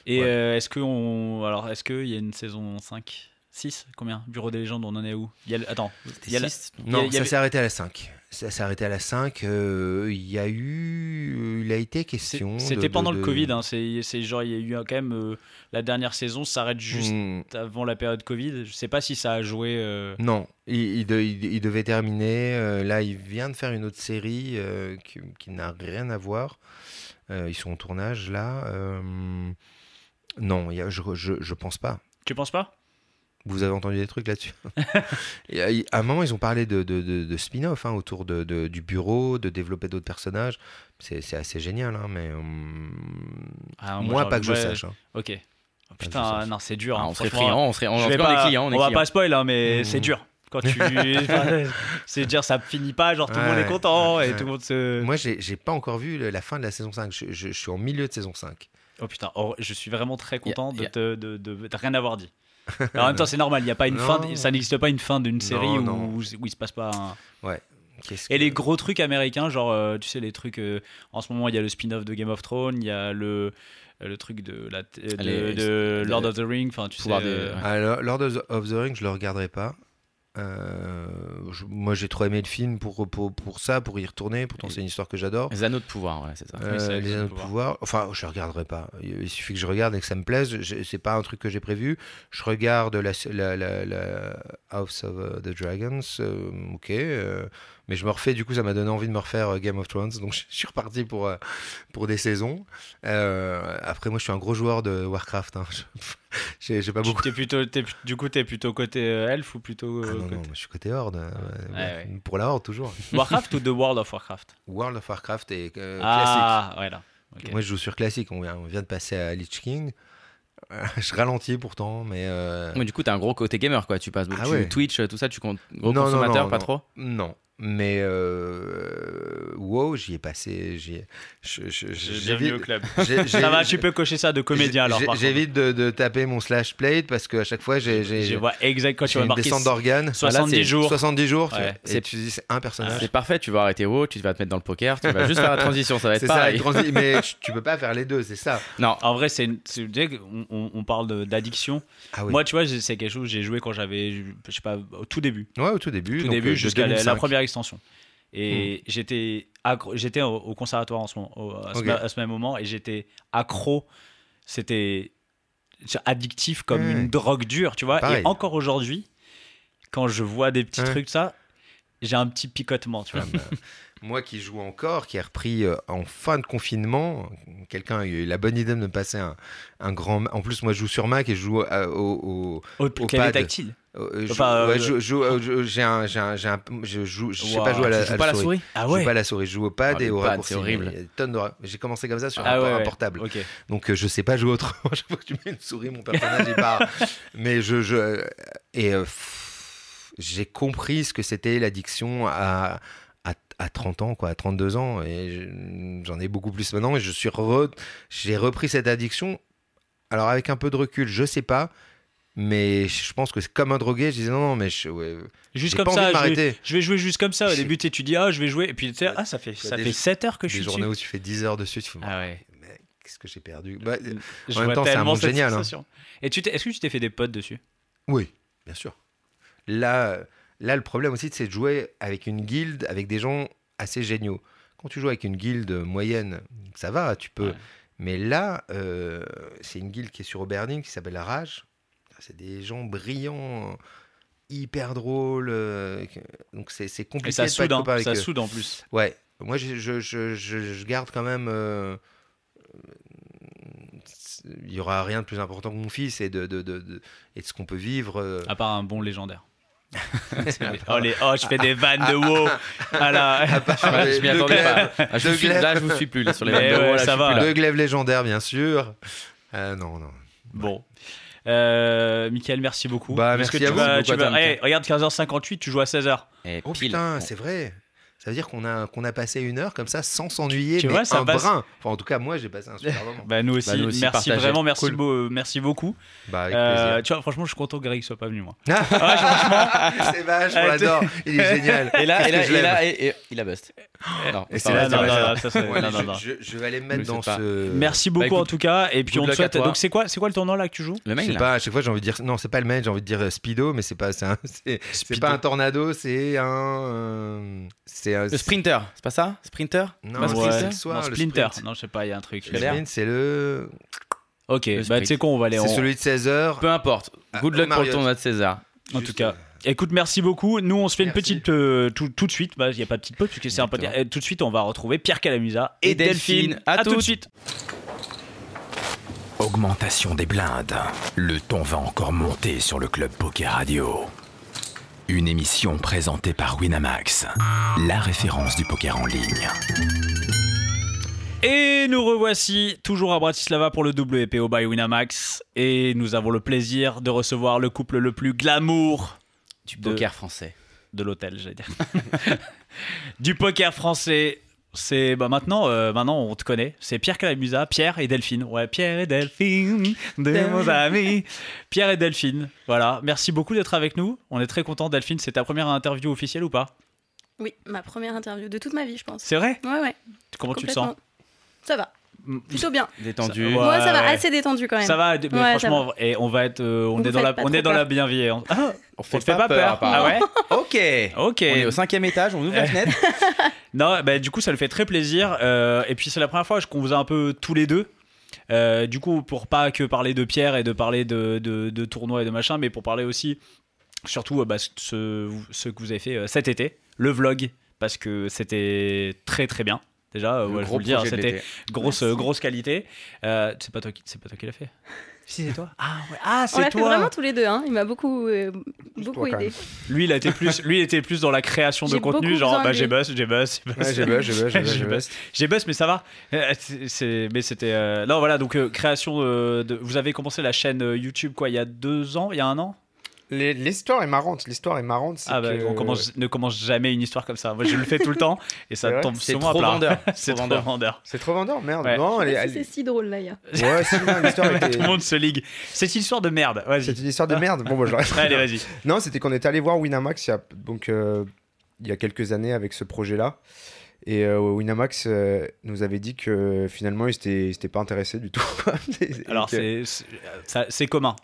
Et Ouais. euh, est-ce que on alors est-ce qu'il y a une saison 5 6 Combien? Bureau des légendes, on en est où? Il y a le- Attends, il y a la- Six? Il y a- Non, il y ça avait- s'est arrêté à la 5. Ça s'est arrêté à la 5. euh, Il y a eu. Il a été question. c'était de- pendant le de- Covid. hein, c'est genre il y a eu quand même euh, la dernière saison s'arrête juste Hmm, avant la période Covid. Je sais pas si ça a joué. euh, Non, il, il de- il- il devait terminer. là, il vient de faire une autre série qui, qui n'a rien à voir. Ils sont en tournage là. non, il y a- je, je, je pense pas. Tu penses pas? Vous avez entendu des trucs là-dessus (laughs) euh, À un moment, ils ont parlé de, de, de- de spin-off hein, autour de, de- du bureau, de développer d'autres personnages. C'est c'est assez génial, hein, mais hum, Ah, moi, pas que je ouais, sache. hein. Ok. Oh, putain, non, c'est dur. Ah, hein, on serait friand, on serait on, Je vais on pas- est clients, on est va pas spoil, hein, mais Mmh. c'est dur. Quand tu, (laughs) c'est dire ça finit pas, genre tout le monde Ouais, est content et ouais. tout le monde se. Moi, j'ai j'ai pas encore vu la fin de la saison 5. Je, je- je suis en milieu de saison 5. Oh putain, oh, je suis vraiment très content te, de rien avoir dit. Alors, (laughs) en même temps, c'est normal, il y a pas une Non. fin, ça n'existe pas une fin d'une série où, non. où il se passe pas. un- Qu'est-ce Et que- les gros trucs américains, genre, euh, tu sais, les trucs. euh, en ce moment, il y a le spin-off de Game of Thrones, il y a le, le truc de, la, de, Les- de de- Lord of the Rings, enfin, tu sais. Des- euh, ouais. Alors, Lord of the, of the Rings, je le regarderai pas. Euh, je- moi, j'ai trop aimé le film pour, pour, pour ça, pour y retourner. Pourtant, c'est une histoire que j'adore. Les anneaux de pouvoir, ouais, c'est ça. Euh, les les anneaux de pouvoir. Enfin, je regarderai pas. Il suffit que je regarde et que ça me plaise. C'est pas un truc que j'ai prévu. Je regarde la, la, la, la House of the Dragons. euh, ok. Mais je me refais, du coup, ça m'a donné envie de me refaire euh, Game of Thrones. Donc, (laughs) je suis reparti pour, euh, pour des saisons. Euh, après, moi, je suis un gros joueur de Warcraft. hein. Je- (laughs) J'ai j'ai pas tu- beaucoup. t'es plutôt, t'es- du coup, t'es plutôt côté euh, elfe ou plutôt. Ah euh, non, non, côté- moi, je suis côté Horde. euh, Ouais, ouais, Pour la Horde, toujours. (laughs) Warcraft ou The World of Warcraft? World of Warcraft et euh, classique. Ah, ouais, là. Ok. Moi, je joue sur classique. On vient, on vient de passer à Lich King. Je ralentis pourtant, mais. euh, Mais du coup, t'as un gros côté gamer, quoi. Tu passes beaucoup Ah tu- ouais. Twitch, tout ça, tu comptes gros Non, non, consommateur, non, pas non. trop? Non. Mais euh, WoW, j'y ai passé. j'y ai- je- je- Bienvenue j'évite- au club. (laughs) j'ai- j'ai- Ça va, tu peux cocher ça de comédien alors. j'ai-. J'évite de, de taper mon slash plate parce qu'à chaque fois, j'ai j'ai- Je vois exact quand tu j'ai vas une marquer descente d'organes. 70 c'est jours. 70 jours. tu Ouais. et C'est- tu dis, c'est un personnage. C'est parfait, tu vas arrêter WoW, tu vas te mettre dans le poker, tu vas juste faire la transition, ça va être C'est ça, pareil. transi- mais (laughs) tu- peux pas faire les deux, c'est ça. Non, En vrai, c'est, une- c'est- tu sais, on, parle de- d'addiction. Ah oui. Moi, tu vois, j'ai- c'est quelque chose que j'ai joué quand j'avais, je sais pas, au tout début. ouais, au tout début. Tout donc, début euh, jusqu'à la, la 2005. première extension. Hmm. Et j'étais, j'étais au, au conservatoire en ce moment, au- à, ce, Ok. à ce même moment et j'étais accro. C'était addictif comme une drogue dure, tu vois. Pareil. Et encore aujourd'hui, quand je vois des petits Ouais. trucs, ça, j'ai un petit picotement, tu vois. Comme, euh, (laughs) moi qui joue encore, qui ai repris euh, en fin de confinement, quelqu'un a eu la bonne idée de me passer un, un grand. En plus, moi je joue sur Mac et je joue euh, au. au- Au clavier pad. tactile. ouais, j'ai un, j'ai un- j'ai un- je joue, je sais Wow, pas jouer à la, à pas à la souris Ah Je joue ouais. pas à la souris, je joue au pad Ah, et au pad, raccourci. c'est horrible. A de J'ai commencé comme ça sur Ah un, ouais, un ouais. portable. Ok. Donc euh, je sais pas jouer autrement. (laughs) Chaque fois que tu mets une souris, mon personnage il part. (laughs) Mais je, je et euh, j'ai compris ce que c'était l'addiction à, à à 30 ans quoi, à 32 ans et je- j'en ai beaucoup plus maintenant et je suis re- j'ai repris cette addiction. Alors avec un peu de recul, je sais pas. Mais je pense que c'est comme un drogué. Je disais non, non, mais je, ouais, Juste comme pas ça, envie de je vais, m'arrêter. je vais jouer juste comme ça. Au début, tu dis, ah, je vais jouer. Et puis, tu sais, ah, ça fait, ça des- fait 7 heures que je Des suis journées dessus. où tu fais 10 heures dessus, tu fais, Ah ouais. mais qu'est-ce que j'ai perdu? Bah, Je En même temps, c'est un monde génial, hein. Et tu t'es- est-ce que tu t'es fait des potes dessus? Oui, bien sûr. Là, là, le problème aussi, c'est de jouer avec une guilde, avec des gens assez géniaux. Quand tu joues avec une guilde moyenne, ça va, tu peux. Ouais. Mais là, euh, c'est une guilde qui est sur Auberning, qui s'appelle la Rage. C'est des gens brillants, hyper drôles. euh, donc c'est c'est Et compliqué ça de pas soude, être hein, avec ça soude en plus. Ouais, moi je, je, je, je- je garde quand même. euh, Il y aura rien de plus important que mon fils et de, de, de, de- et de ce qu'on peut vivre. À part un bon légendaire. Oh, les- oh, je fais des vannes de WoW. Voilà. Ouais, je m'y attendais pas. Ah, je suis- là, je vous suis plus là, sur les vannes de ouais, haut, là, ça va. plus là. De glaive légendaire, bien sûr. Euh, non, non. Bon. Euh, Michael, merci beaucoup. Bah, que merci à tu vous. vas- tu vas-. Eh, regarde, 15h58, tu joues à 16h. Et Oh pile. putain, c'est vrai. Ça veut dire qu'on a, qu'on a passé une heure comme ça sans s'ennuyer. Tu mais vois, ça un passe. brin. Enfin, en tout cas, moi, j'ai passé un super (laughs) moment. Bah, nous aussi. Bah, nous aussi, merci partagez. vraiment, merci, Cool. beau- merci beaucoup. Bah, avec Euh, tu vois, franchement, je suis content que Greg soit pas venu, moi. (laughs) c'est vache, on Euh, l'adore. Il est génial. Et là, et là, et là, et- et- il a bust. Non, Et c'est là, je, vais aller me mettre dans ce. Merci beaucoup écoute, en tout cas. Et puis on te souhaite. Donc c'est quoi, c'est quoi le tournoi là que tu joues Le Je main, sais là. pas, à chaque fois j'ai envie de dire non, c'est pas le main, j'ai envie de dire euh, speedo, mais c'est pas c'est pas un tornado, c'est un euh, c'est un Le sprinter, c'est pas ça? Sprinter? Non, Pas c'est Ouais. sprinter soir, Non, le Splinter. sprint. Non, je sais pas, il y a un truc. Le sprint, c'est le Ok, Le bah tu sais quoi, on va aller c'est celui de 16 heures. Peu importe. Ah, Good au luck pour le tournoi de César. En tout cas, écoute, merci beaucoup. Nous, on se fait une petite euh, tout, tout de suite. Bah, il n'y a pas de petite pause puisque c'est un. Euh, Tout de suite, on va retrouver Pierre Calamusa et, Et Delphine. Delphine. À À tout de suite. Augmentation des blindes. Le ton va encore monter sur le Club Poker Radio. Une émission présentée par Winamax, la référence du poker en ligne. Et nous revoici toujours à Bratislava pour le WPO by Winamax. Et nous avons le plaisir de recevoir le couple le plus glamour Du De- poker français. de l'hôtel, j'allais dire. (laughs) du poker français. C'est bah maintenant, euh, maintenant on te connaît. C'est Pierre Calamusa, Pierre et Delphine. Ouais, Pierre et Delphine, de mon ami. Pierre et Delphine. Voilà. Merci beaucoup d'être avec nous. On est très content, Delphine. C'est ta première interview officielle ou pas? Oui, ma première interview de toute ma vie, je pense. C'est vrai? Ouais, ouais. Comment tu le sens? Ça va, plutôt bien. Détendu. Ouais. Moi, ça va ouais. assez détendu quand même. Ça va, mais Ouais, ça franchement, et on va être, euh, on est dans la, on est dans la bienveillance. Ah, On on te fait pas peur. Ah ouais (laughs) Ok. Ok. On est au cinquième étage, on ouvre la fenêtre. (laughs) Non, bah, du coup, ça le fait très plaisir. euh, et puis, c'est la première fois qu'on vous a un peu tous les deux. Euh, du coup, pour pas que parler de Pierre et de parler de, de, de tournois et de machin, mais pour parler aussi, surtout, euh, bah, ce, ce que vous avez fait euh, cet été, le vlog, parce que c'était très très bien. Déjà, euh, ouais, je gros vous le dis, hein, c'était grosse Merci. grosse qualité. Euh, c'est pas toi qui, c'est pas toi qui l'as fait. (laughs) Si c'est toi. Ah ouais. Ah On c'est l'a fait toi. vraiment tous les deux. Hein. Il m'a beaucoup, euh, beaucoup toi, aidé. Lui, il a été plus, lui, il était plus dans la création de contenu, genre bah j'ai buzz, j'ai buzz, j'ai (laughs) buzz. J'ai buzz, j'ai buzz, j'ai buzz, mais ça va. Euh, c'est- mais c'était. euh, Non, voilà, donc euh, création euh, de. Vous avez commencé la chaîne euh, YouTube quoi, il y a deux ans, il y a un an? L'histoire est marrante. L'histoire est marrante. Ah bah, que- on commence, ne commence jamais une histoire comme ça. Moi, je le fais tout le temps et ça (laughs) tombe C'est souvent à trop plat. vendeur. (laughs) C'est Trop trop vendeur. C'est trop vendeur, merde. Ouais. Non, elle elle- C'est si drôle là. y a- Ouais, si, l'histoire (laughs) était- Tout le monde se ligue. C'est une histoire de merde. C'est une histoire de merde. Bon, bah, je. Allez, vas-y. Non, c'était qu'on était allé voir Winamax il y a, donc, euh, il y a quelques années avec ce projet-là. Et euh, Winamax euh, nous avait dit que finalement, ils n'étaient ils étaient pas intéressés du tout. (laughs) Et Alors, que- c'est commun.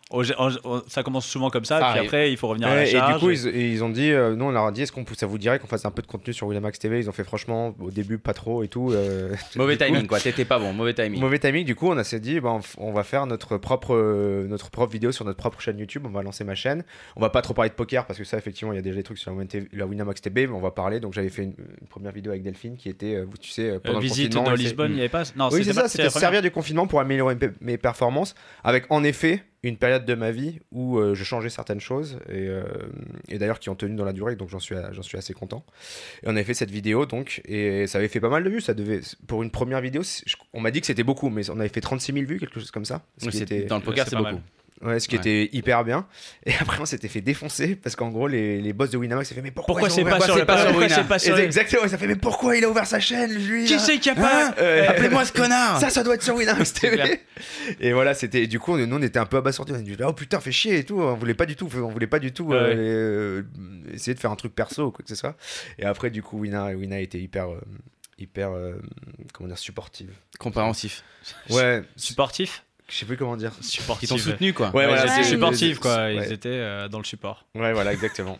Ça commence souvent comme ça, Ça puis après, il faut revenir à la Ouais, et charge. du coup, ils, et ils ont dit, euh, nous on leur a dit, est-ce qu'on ça vous dirait qu'on fasse un peu de contenu sur Winamax TV Ils ont fait franchement au début pas trop et tout. euh, Mauvais (laughs) coup, timing, quoi. T'étais pas bon, mauvais timing. Mauvais timing, du coup, on a s'est dit, ben, on va faire notre propre, euh, notre propre vidéo sur notre propre chaîne YouTube. On va lancer ma chaîne. On va pas trop parler de poker parce que ça, effectivement, il y a déjà des trucs sur la, Winamax TV, mais on va parler. Donc, j'avais fait une, une première vidéo avec Delphine qui était, euh, vous tu sais, euh, Euh, pendant le visite confinement. dans Lisbonne, il n'y avait pas. Non, oui, c'est ça, c'était servir du confinement pour améliorer mes, performances, avec en effet une période de ma vie où euh, je changeais certaines choses, et, euh, et d'ailleurs qui ont tenu dans la durée, donc j'en suis, j'en suis assez content. Et on avait fait cette vidéo, donc, et ça avait fait pas mal de vues, ça devait, pour une première vidéo, je- on m'a dit que c'était beaucoup, mais on avait fait 36 000 vues, quelque chose comme ça. Ce Oui, qui c'est- était, Dans le poker, c'est beaucoup. mal. Ouais, ce qui Ouais. était hyper bien. Et (laughs) après, on s'était fait défoncer, parce qu'en gros, les, les boss de Winamax s'est fait, mais pourquoi, c'est pas sur pas pas Exactement, ça fait, mais pourquoi il a ouvert sa chaîne, lui Qui c'est qui a pas Hein Euh, Appelez-moi ce connard (laughs) ça, ça doit être sur Winamax TV. Et voilà, c'était. Du coup, nous, on était un peu abasourdis. On a dit, oh putain, fait chier et tout. On voulait pas du tout, on voulait pas du tout euh, Ouais. euh, essayer de faire un truc perso ou quoi que ce soit. Et après, du coup, Wina, Wina était hyper, euh, hyper, euh, comment dire, supportive. Compréhensif. Ouais, Supportif je sais plus comment dire. Ils Supportif. t'ont soutenu, quoi. Ouais, Ouais, voilà, c'était c'est- supportif, quoi. Ouais. Ils étaient euh, dans le support. Ouais, voilà, exactement.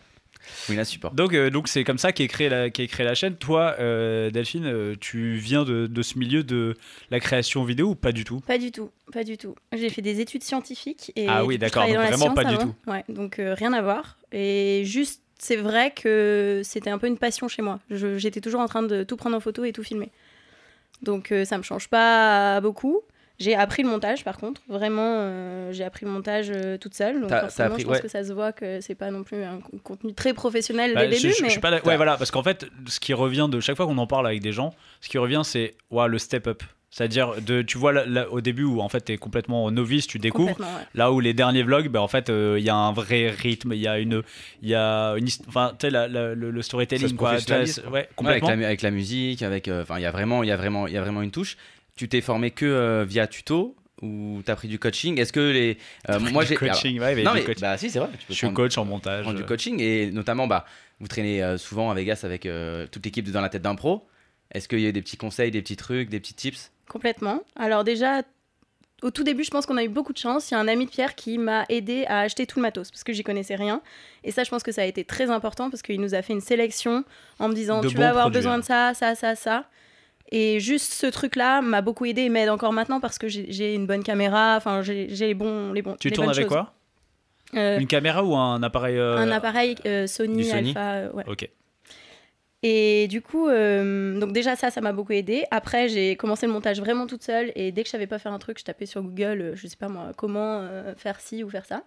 Oui, la support. Donc, euh, donc c'est comme ça qu'est créée la, créée la chaîne. Toi, euh, Delphine, tu viens de, de ce milieu de la création vidéo ou pas du tout? Pas du tout, pas du tout. J'ai fait des études scientifiques et Ah oui, d'accord, donc vraiment pas du avant. Ouais, donc euh, rien à voir. Et juste, c'est vrai que c'était un peu une passion chez moi. Je- J'étais toujours en train de tout prendre en photo et tout filmer. Donc euh, ça me change pas beaucoup. J'ai appris le montage par contre, vraiment, euh, j'ai appris le montage euh, toute seule. Donc forcément, appris- je pense ouais. que ça se voit que c'est pas non plus un co- contenu très professionnel Bah, dès le je, début, je- je mais suis pas d'accord. Ouais, voilà, parce qu'en fait, ce qui revient de chaque fois qu'on en parle avec des gens, ce qui revient, c'est ouais, le step up. C'est-à-dire, de, tu vois, là, là, au début où en fait, tu es complètement novice, tu découvres. ouais. Là où les derniers vlogs, bah, en fait, il y a un vrai rythme, il y a une, il y a une, enfin, tu sais, la- la- le, le storytelling, quoi. Ouais, avec, complètement. la, avec la musique, avec, euh, enfin, il y a vraiment, il y a vraiment, il y a vraiment une touche. Tu t'es formé que euh, via tuto ou t'as pris du coaching? Est-ce que les, euh, moi j'ai, coaching, ouais, mais non du mais coach- bah si c'est vrai. Tu peux je suis prendre- coach en montage. prendre du euh, coaching et notamment bah vous traînez euh, souvent à Vegas avec euh, toute l'équipe de dans la tête d'un pro. Est-ce qu'il y a des petits conseils, des petits trucs, des petits tips? Complètement. Alors déjà, au tout début, je pense qu'on a eu beaucoup de chance. Il y a un ami de Pierre qui m'a aidé à acheter tout le matos parce que j'y connaissais rien. Et ça, je pense que ça a été très important parce qu'il nous a fait une sélection en me disant De tu vas avoir produits, besoin hein. de ça, ça, ça, ça. Et juste ce truc-là m'a beaucoup aidé et m'aide encore maintenant parce que j'ai une bonne caméra. Enfin, j'ai les bons, les bons. Tu les tournes bonnes avec choses. quoi? Euh, Une caméra ou un appareil euh, Un appareil euh, Sony, Sony Alpha. euh, ouais. Ok. Et du coup, donc déjà ça, ça m'a beaucoup aidé. Après, j'ai commencé le montage vraiment toute seule et dès que je savais pas faire un truc, je tapais sur Google, je sais pas moi, comment faire ci ou faire ça.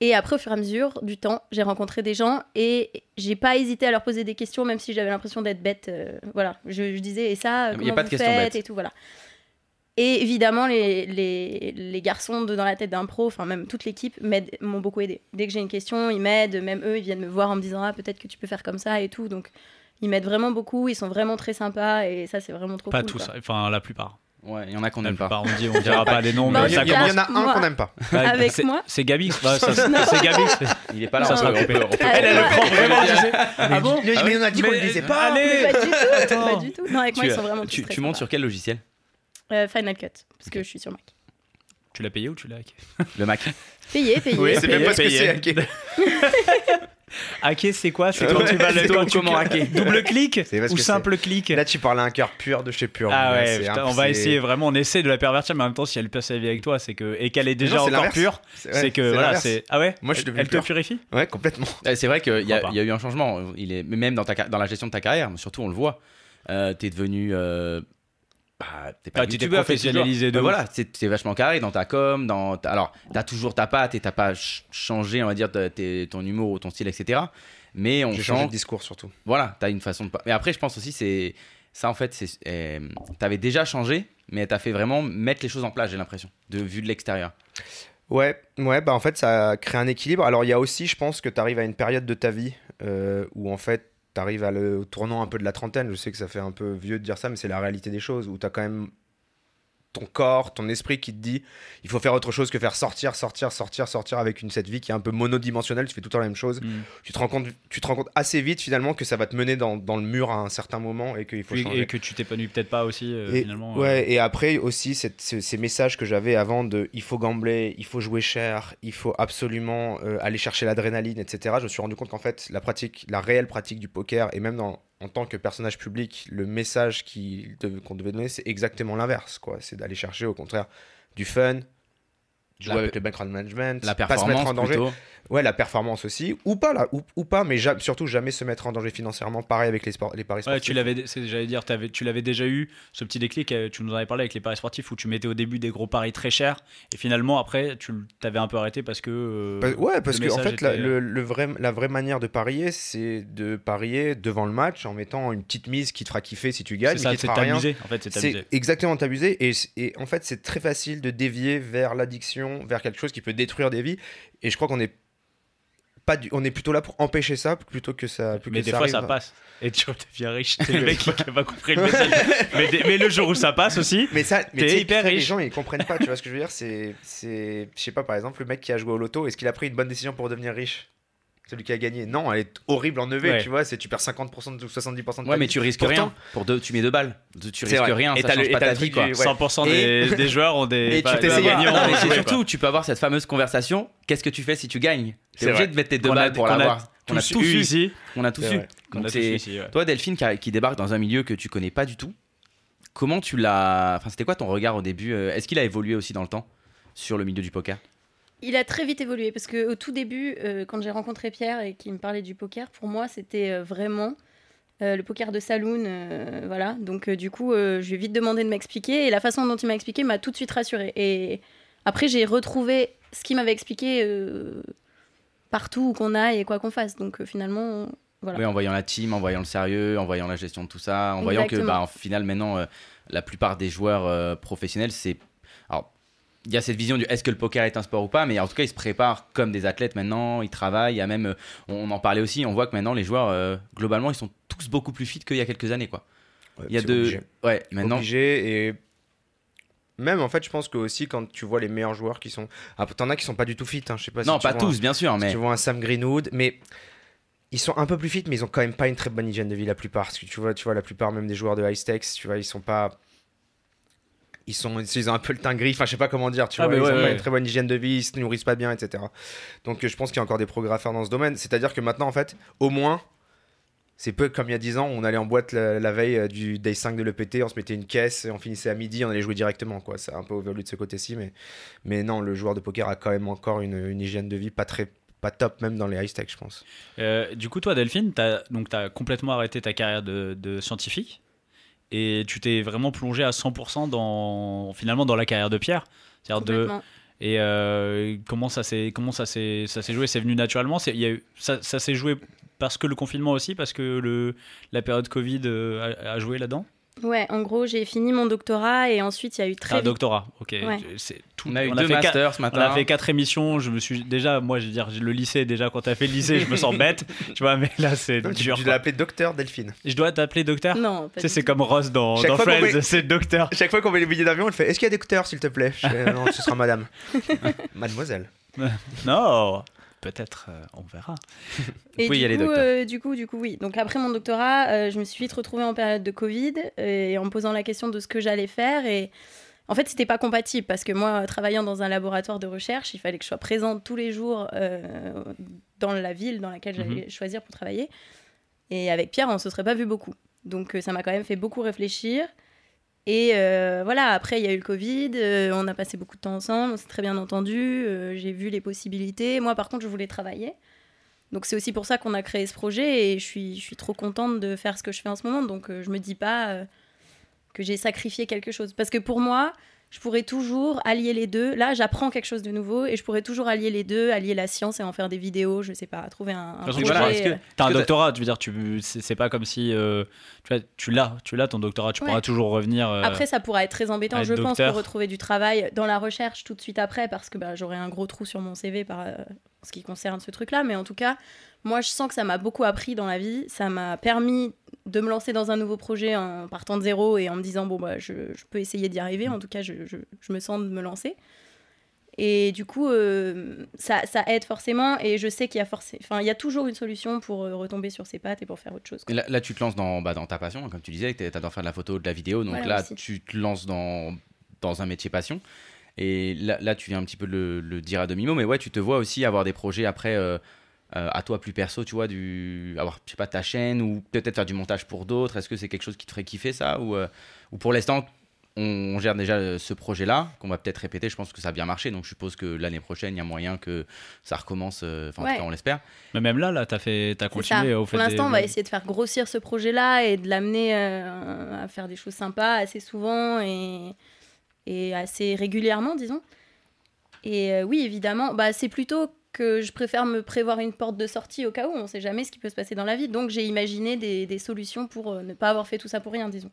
Et après, au fur et à mesure du temps, j'ai rencontré des gens et j'ai pas hésité à leur poser des questions, même si j'avais l'impression d'être bête. euh, voilà, je, je disais et ça, Il y a comment pas de faites et tout, voilà. Et évidemment, les, les, les garçons de Dans la tête d'un pro, enfin même toute l'équipe, m'ont beaucoup aidé. Dès que j'ai une question, ils m'aident, même eux, ils viennent me voir en me disant Ah, peut-être que tu peux faire comme ça et tout. Donc, ils m'aident vraiment beaucoup, ils sont vraiment très sympas et ça, c'est vraiment trop Pas cool. tous, quoi. enfin la plupart. Ouais, il y en a qu'on n'aime pas. on dit, on dira (laughs) pas les noms, Bah, mais Il y, ça a- il y en a un qu'on n'aime pas. Ouais, Avec c'est- moi C'est Gabi. bah, (laughs) ça- c'est Gabi. Il est pas là. Ça on sera peut- on Elle, elle le prend vraiment, tu sais. Ah bon Mais, mais on a dit qu'on le Mais- disait pas. Allez Mais pas du tout, Attends. pas du tout. Non, avec moi, Tu, ils sont vraiment tous tu, montes sur quel logiciel Euh, Final Cut, parce que je suis sur Mac. Tu l'as payé ou tu l'as hacké Le Mac. Payé, payé. Oui, C'est même pas ce que c'est. hacker. (laughs) Hacker, c'est quoi C'est quand Ouais, tu vas c'est le quand tu comment hacker Double clic ou simple clic Là, tu parles à un cœur pur de chez pur. Ah ouais, putain, on va essayer vraiment, on essaie de la pervertir, mais en même temps, si elle passe sa vie avec toi, c'est que et qu'elle est déjà non, encore pure, C'est que voilà, c'est ah ouais. Moi, je suis Elle- devenu Elle te pur. purifie Ouais, complètement. C'est vrai qu'il y, y a eu un changement. Il est, même dans, ta, dans la gestion de ta carrière, surtout on le voit. Euh, t'es devenu. Euh, bah, t'es pas Ah, youtubeur, t'es professionnalisé de ouf. Voilà, c'est vachement carré dans ta com. Dans ta- alors, t'as toujours ta patte et t'as pas ch- changé, on va dire, ton humour ou ton style, etc. Mais on J'ai changé de discours surtout. voilà, t'as une façon de pas. Mais après, je pense aussi, c'est ça en fait, c'est euh, t'avais déjà changé, mais t'as fait vraiment mettre les choses en place. J'ai l'impression, de vue de l'extérieur. Ouais, ouais, bah en fait, ça crée un équilibre. Alors, il y a aussi, je pense, que tu arrives à une période de ta vie euh, où en fait, tu arrives à tournant un peu de la trentaine. Je sais que ça fait un peu vieux de dire ça, mais c'est la réalité des choses où tu as quand même ton corps, ton esprit qui te dit il faut faire autre chose que faire sortir, sortir, sortir, sortir avec une, cette vie qui est un peu monodimensionnelle, tu fais tout le temps la même chose. Mm. Tu, te rends compte, tu te rends compte assez vite finalement que ça va te mener dans, dans le mur à un certain moment et qu'il faut Et, changer. et que tu t'épanouis peut-être pas aussi euh, Et, finalement. euh. ouais, et après aussi cette- ces messages que j'avais avant de il faut gambler, il faut jouer cher, il faut absolument euh, aller chercher l'adrénaline, etc. Je me suis rendu compte qu'en fait la pratique, la réelle pratique du poker et même dans, en tant que personnage public, le message qu'on devait donner, c'est exactement l'inverse. quoi. C'est d'aller chercher au contraire du fun, jouer La avec le background management, La pas se mettre performance en danger. plutôt. Ouais, la performance aussi, ou pas là, ou, ou pas, mais ja- surtout jamais se mettre en danger financièrement. Pareil avec les, sports, les paris Ouais, sportifs. tu l'avais, c'est- j'allais dire, tu l'avais déjà eu, ce petit déclic, euh, tu nous en avais parlé avec les paris sportifs où tu mettais au début des gros paris très chers et finalement après tu t'avais un peu arrêté parce que. euh, Bah, ouais, parce que en fait, la, le, le vrai, la vraie manière de parier, c'est de parier devant le match en mettant une petite mise qui te fera kiffer si tu gagnes, c'est ça, mais qui te c'est t'amuser. En fait, c'est exactement t'amuser. Et, et en fait, c'est très facile de dévier vers l'addiction, vers quelque chose qui peut détruire des vies. Et je crois qu'on est pas du- on est plutôt là pour empêcher ça plutôt que ça. plus Mais que des ça fois arrive. ça passe et tu deviens riche. C'est le mec qui n'a pas compris le message. (laughs) mais, des- mais le jour où ça passe aussi, Mais ça, mais T'es hyper ça, les riche. gens ils comprennent pas. Tu vois ce que je veux dire? C'est, c'est, je sais pas, par exemple, le mec qui a joué au loto, est-ce qu'il a pris une bonne décision pour devenir riche? Celui qui a gagné Non, elle est horrible en EV, Ouais. tu vois. C'est tu perds 50% ou 70% de ta Ouais, mais tu risques Pourtant- rien. Pour deux, tu mets deux balles. Tu risques vrai. rien. Et ça t'as change le- et pas ta vie, truc quoi. du- ouais. 100% Et- des, des (laughs) joueurs ont des, Et tu pas- des gagnants. Non, mais c'est surtout, quoi. tu peux avoir cette fameuse conversation. Qu'est-ce que tu fais si tu gagnes? C'est T'es obligé vrai. de mettre tes deux balles pour l'avoir. On a eu eu. ici. On a ici, ouais. Toi, Delphine, qui débarque dans un milieu que tu connais pas du tout, comment tu l'as. Enfin, c'était quoi ton regard au début? Euh, Est-ce qu'il a évolué aussi dans le temps sur le milieu du poker? Il a très vite évolué parce que au tout début, euh, quand j'ai rencontré Pierre et qu'il me parlait du poker, pour moi c'était euh, vraiment euh, le poker de saloon, euh, voilà. Donc du coup, je lui ai vite demandé de m'expliquer et la façon dont il m'a expliqué m'a tout de suite rassurée. Et après, j'ai retrouvé ce qu'il m'avait expliqué partout où qu'on aille et quoi qu'on fasse. Donc finalement, voilà. Oui, en voyant la team, en voyant le sérieux, en voyant la gestion de tout ça, en voyant que, bah, en final, maintenant, euh, la plupart des joueurs euh, professionnels, c'est. Il y a cette vision du est-ce que le poker est un sport ou pas, mais en tout cas, ils se préparent comme des athlètes maintenant, ils travaillent. Il y a même, euh, on en parlait aussi, on voit que maintenant, les joueurs, euh, globalement, ils sont tous beaucoup plus fit qu'il y a quelques années, quoi. Ouais, Il y a de. obligé. Ouais, maintenant. obligé et même en fait je pense que aussi quand tu vois les meilleurs joueurs qui sont ah, t'en as qui sont pas du tout fit hein, je sais pas Non, si pas tous, bien sûr, si mais. tu vois un Sam Greenwood mais ils sont un peu plus fit mais ils ont quand même pas une très bonne hygiène de vie la plupart parce que tu vois tu vois la plupart même des joueurs de high stakes tu vois ils sont pas ils sont ils ont un peu le teint gris enfin je sais pas comment dire tu Ah, vois mais ils ouais, ont pas ouais. une très bonne hygiène de vie ils se nourrissent pas bien etc donc euh, je pense qu'il y a encore des progrès à faire dans ce domaine c'est à dire que maintenant en fait au moins c'est peu comme il y a 10 ans, on allait en boîte la, la veille euh, du Day 5 de l'EPT, on se mettait une caisse et on finissait à midi, on allait jouer directement. quoi. C'est un peu évolué de ce côté-ci, mais, mais non, le joueur de poker a quand même encore une, une hygiène de vie pas très pas top, même dans les high stakes, je pense. Euh, du coup, toi, Delphine, t'as donc t'as complètement arrêté ta carrière de, de scientifique et tu t'es vraiment plongé à 100% dans finalement dans la carrière de Pierre. C'est-à-dire de et euh, comment ça s'est comment ça s'est ça s'est joué? C'est venu naturellement? C'est il y a eu ça, ça s'est joué parce que le confinement aussi, parce que le la période Covid euh, a, a joué là-dedans? Ouais, en gros, j'ai fini mon doctorat et ensuite il y a eu très un vite. doctorat, ok. Ouais. C'est tout. On a eu on deux fait quatre- masters ce On matin. a fait quatre émissions. Je me suis déjà, moi, je veux dire, le lycée déjà. Quand t'as fait le lycée, je me sens bête, tu vois. Mais là, c'est dur. tu l'as appelé docteur Delphine. Je dois t'appeler docteur. Non, pas Tu sais, c'est comme Ross dans, dans Friends, met- c'est docteur. Chaque fois qu'on met les billets d'avion, elle fait Est-ce qu'il y a des docteurs, s'il te plaît? Je fais, Non, ce sera madame. (laughs) Mademoiselle. Non, peut-être, euh, on verra. (laughs) Et y du, aller, coup, euh, du coup, du coup, oui. Donc après mon doctorat, euh, je me suis vite retrouvée en période de Covid et en me posant la question de ce que j'allais faire. Et en fait, c'était pas compatible parce que moi, travaillant dans un laboratoire de recherche, il fallait que je sois présente tous les jours dans la ville dans laquelle j'allais choisir pour travailler. Et avec Pierre, on se serait pas vu beaucoup. Donc ça m'a quand même fait beaucoup réfléchir. Et euh, voilà, après, il y a eu le Covid, euh, on a passé beaucoup de temps ensemble, on s'est très bien entendu, euh, j'ai vu les possibilités. Moi, par contre, je voulais travailler. Donc c'est aussi pour ça qu'on a créé ce projet et je suis, je suis trop contente de faire ce que je fais en ce moment. Donc je me dis pas que j'ai sacrifié quelque chose. Parce que pour moi, je pourrais toujours allier les deux. Là, j'apprends quelque chose de nouveau et je pourrais toujours allier les deux, allier la science et en faire des vidéos, je sais pas, trouver un, un projet. voilà, que- un doctorat, tu veux dire, tu, c'est pas comme si. euh, tu l'as, tu l'as ton doctorat, tu Ouais. pourras toujours revenir. euh, Après, ça pourra être très embêtant, être je pense, pour retrouver du travail dans la recherche tout de suite après, parce que bah, j'aurai un gros trou sur mon CV par, euh, en ce qui concerne ce truc-là. Mais en tout cas, moi, je sens que ça m'a beaucoup appris dans la vie. Ça m'a permis de me lancer dans un nouveau projet en partant de zéro et en me disant, bon, bah, je, je peux essayer d'y arriver. En tout cas, je, je, je me sens de me lancer. Et du coup, euh, ça, ça aide forcément. Et je sais qu'il y, a enfin, il y a toujours une solution pour euh, retomber sur ses pattes et pour faire autre chose. Là, là, tu te lances dans, bah, dans ta passion, comme tu disais, tu adores faire de la photo, de la vidéo. Donc Voilà, là, aussi. tu te lances dans, dans un métier passion. Et là, là, tu viens un petit peu le, le dire à demi-mot. Mais ouais, tu te vois aussi avoir des projets après euh, euh, à toi plus perso, tu vois, du, avoir, je sais pas, ta chaîne ou peut-être faire du montage pour d'autres. Est-ce que c'est quelque chose qui te ferait kiffer ça ou, euh, ou pour l'instant, on, on gère déjà euh, ce projet-là, qu'on va peut-être répéter. Je pense que ça a bien marché. Donc je suppose que l'année prochaine, il y a moyen que ça recommence. euh, Enfin, en Ouais. tout cas, on l'espère. Mais même là, là, t'as fait, t'as continué au fait Pour l'instant, des- on va essayer de faire grossir ce projet-là et de l'amener euh, à faire des choses sympas assez souvent et, et assez régulièrement, disons. Et euh, oui, évidemment, bah, c'est plutôt que je préfère me prévoir une porte de sortie au cas où, on ne sait jamais ce qui peut se passer dans la vie. Donc j'ai imaginé des, des solutions pour euh, ne pas avoir fait tout ça pour rien, disons.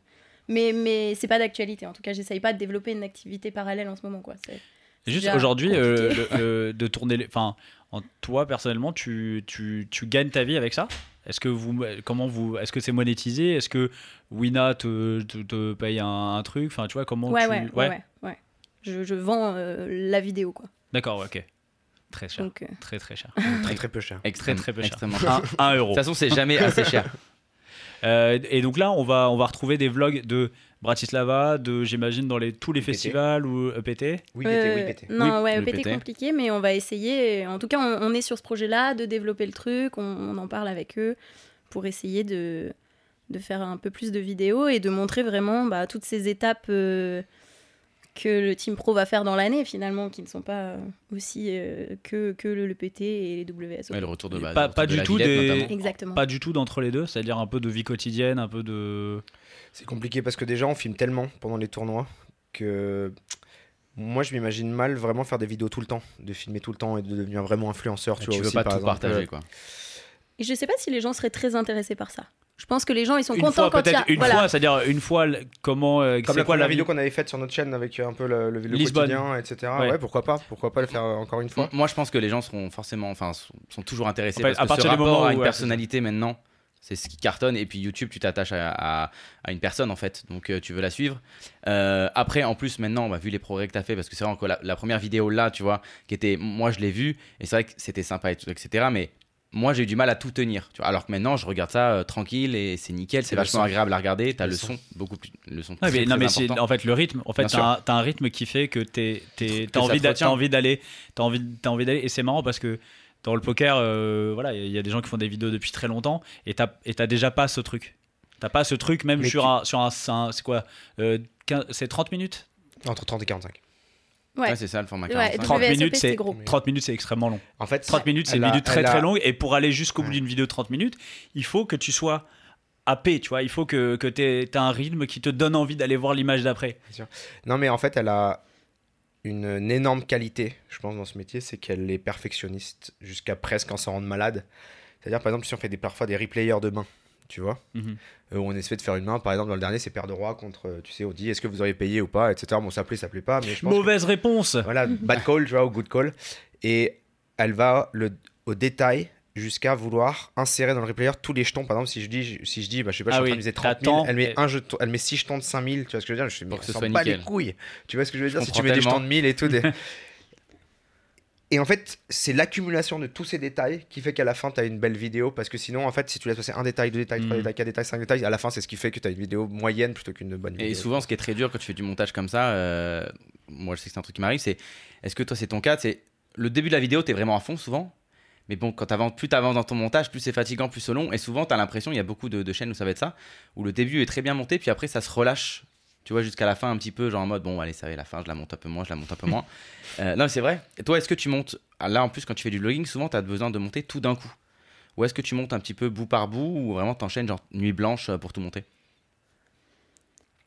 Mais, mais c'est pas d'actualité. En tout cas, j'essaye pas de développer une activité parallèle en ce moment. Quoi. C'est- Juste aujourd'hui, euh, de tourner les. Enfin, en- toi personnellement, tu, tu, tu gagnes ta vie avec ça? Est-ce que vous, comment vous, est-ce que c'est monétisé? Est-ce que Wina te, te, te paye un, un truc? Enfin, tu vois comment Ouais, tu. ouais, ouais, ouais, ouais. Je, je vends euh, la vidéo, quoi. D'accord, ok. Très cher. Donc, euh, Très très cher. Très très peu cher. Extrême- très peu cher. extrêmement. Un, un De euro. toute façon, c'est jamais (laughs) assez cher. Euh, et donc là, on va, on va retrouver des vlogs de Bratislava, de j'imagine dans les, tous les EPT. festivals ou E EPT. Oui, PT, Euh, oui, PT. Non, Oui, ouais, EPT PT. compliqué, mais on va essayer. En tout cas, on, on est sur ce projet-là de développer le truc. On, on en parle avec eux pour essayer de, de faire un peu plus de vidéos et de montrer vraiment bah, toutes ces étapes euh, que le Team Pro va faire dans l'année, finalement, qui ne sont pas euh, aussi euh, que, que le, le PT et les WSO. Ouais, le retour de bah, Pas- de du la tout des-. Exactement. Pas du tout d'entre les deux, c'est-à-dire un peu de vie quotidienne, un peu de. C'est compliqué parce que déjà on filme tellement pendant les tournois que moi je m'imagine mal vraiment faire des vidéos tout le temps, de filmer tout le temps et de devenir vraiment influenceur. Tu, Tu vois veux aussi, pas par tout exemple, partager, quoi. Et je sais pas si les gens seraient très intéressés par ça. Je pense que les gens, ils sont Une contents fois, quand il y peut-être a... une voilà. fois, c'est-à-dire une fois, comment. euh, Comme c'est la quoi la vidéo qu'on avait faite sur notre chaîne avec euh, un peu le, le, quotidien, etc. Ouais. Ouais. pourquoi pas Pourquoi pas le faire euh, encore une fois Moi, je pense que les gens seront forcément, enfin, sont, sont toujours intéressés En fait, parce à que partir ce du rapport moment à où- une ouais, personnalité maintenant, c'est ce qui cartonne. Et puis YouTube, tu t'attaches à, à- à une personne en fait, donc euh, tu veux la suivre. Euh, après, en plus, maintenant, va vu les progrès que tu as fait parce que c'est vrai que la, la première vidéo là, tu vois, qui était, moi, je l'ai vue et c'est vrai que c'était sympa et tout, etc. Mais moi, j'ai eu du mal à tout tenir. Tu vois, alors que maintenant, je regarde ça euh, tranquille et c'est nickel, c'est vachement son. agréable à regarder. T'as Le le, son. son beaucoup plus, le son. Ouais, très, mais, non, mais en fait le rythme. En fait, t'as un, rythme qui fait que t'es, t'as envie, d'aller, t'as envie, t'as envie d'aller. Et c'est marrant parce que dans le poker, euh, voilà, il y a des gens qui font des vidéos depuis très longtemps et t'as, et t'as déjà pas ce truc. T'as pas ce truc même Mais sur tu- un, sur un, c'est quoi, euh, 15 c'est 30 minutes? Entre 30 et 45. Ouais. Ouais, c'est ça le format Ouais, 45. 30 WSOP, minutes, c'était c'est gros. 30 minutes, c'est extrêmement long. En fait, 30 minutes, c'est elle une a- vidéo très a- très longue. Et pour aller jusqu'au bout Ouais. d'une vidéo de 30 minutes, il faut que tu sois happé, tu vois. Il faut que, que tu aies un rythme qui te donne envie d'aller voir l'image d'après. Non, mais en fait, elle a une, une énorme qualité, je pense, dans ce métier, c'est qu'elle est perfectionniste jusqu'à presque en s'en rendre malade. C'est-à-dire, par exemple, si on fait des, parfois des replayers de main, tu vois, Mhm. euh, où on essaie de faire une main, par exemple, dans le dernier, c'est paire de roi contre, euh, tu sais, on dit est-ce que vous auriez payé ou pas, etc. Bon, ça plaît, ça plaît pas, mais je pense. que- Mauvaise réponse. Voilà, bad call, tu vois, ou good call. Et elle va le, au détail jusqu'à vouloir insérer dans le replayer tous les jetons. Par exemple, si je dis, si je, dis bah, je sais pas, je Ah suis en oui, train de miser 30 000, t'attends elle met, et- un jeton, elle met 6 jetons de 5000, tu vois ce que je veux dire Je suis Pour que ce on soit bat les couilles. Tu vois ce que je veux dire Si tu mets des jetons de 1000 et tout. des- (laughs) Et en fait, c'est l'accumulation de tous ces détails qui fait qu'à la fin, tu as une belle vidéo. Parce que sinon, en fait, si tu laisses passer un détail, deux détails, trois Mm. détails, quatre détails, cinq détails, à la fin, c'est ce qui fait que tu as une vidéo moyenne plutôt qu'une bonne vidéo. Et souvent, ce qui est très dur quand tu fais du montage comme ça, euh, moi je sais que c'est un truc qui m'arrive, c'est est-ce que toi c'est ton cas? C'est le début de la vidéo, t'es vraiment à fond souvent. Mais bon, quand t'avances, plus t'avances dans ton montage, plus c'est fatigant, plus c'est long. Et souvent, t'as l'impression, il y a beaucoup de, de chaînes où ça va être ça, où le début est très bien monté, puis après ça se relâche. Tu vois, jusqu'à la fin, un petit peu, genre en mode, bon, allez, ça va, la fin, je la monte un peu moins, je la monte un peu moins. (laughs) Euh, non, mais c'est vrai. Et toi, est-ce que tu montes ah, Là, en plus, quand tu fais du vlogging, souvent, t'as besoin de monter tout d'un coup. Ou est-ce que tu montes un petit peu bout par bout, ou vraiment t'enchaînes, genre nuit blanche euh, pour tout monter?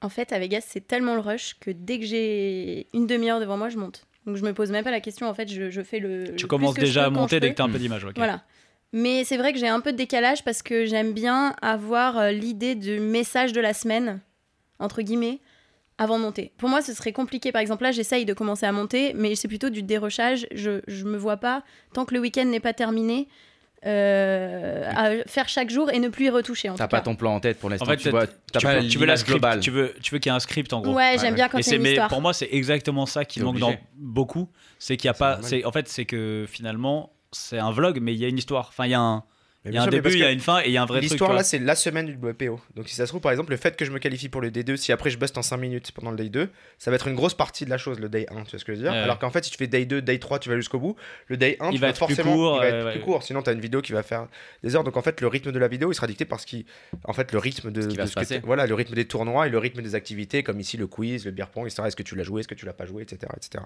En fait, à Vegas, c'est tellement le rush que dès que j'ai une demi-heure devant moi, je monte. Donc je me pose même pas la question. En fait, je, je fais le. le Tu plus commences déjà peux à monter dès que tu as un peu d'image. ok. Voilà. Mais c'est vrai que j'ai un peu de décalage parce que j'aime bien avoir euh, l'idée du message de la semaine, entre guillemets, avant de monter. Pour moi, ce serait compliqué. Par exemple, là, j'essaye de commencer à monter, mais c'est plutôt du dérochage. Je, je me vois pas, tant que le week-end n'est pas terminé, euh, à faire chaque jour et ne plus y retoucher. En T'as pas ton plan en tête pour l'instant. En fait, tu vois, t'as tu pas veux, tu veux la l'image script, globale. tu veux, tu veux qu'il y ait un script en gros. Ouais, j'aime bien quand c'est, mais pour moi, c'est exactement ça qui manque obligé. dans beaucoup. C'est qu'il y a pas. en fait, c'est que finalement, c'est un vlog, mais il y a une histoire. Enfin, il y a un, il y a un début, il y a une fin et il y a un vrai truc. L'histoire là, c'est la semaine du WPO. Donc si ça se trouve, par exemple, le fait que je me qualifie pour le D2, si après je buste en 5 minutes pendant le Day 2, ça va être une grosse partie de la chose, le Day 1, tu vois ce que je veux dire? Ouais. Alors qu'en fait, si tu fais Day 2, Day 3, tu vas jusqu'au bout, le Day 1, Il tu va être plus forcément court, il va être ouais, plus ouais. court. Sinon, tu as une vidéo qui va faire des heures. Donc en fait, le rythme de la vidéo, il sera dicté par ce qui. En fait, le rythme de. Ce qui va de se passer. Voilà, le rythme des tournois et le rythme des activités, comme ici le quiz, le beer pong, etc. Est-ce que tu l'as joué, est-ce que tu l'as pas joué, etc. etc.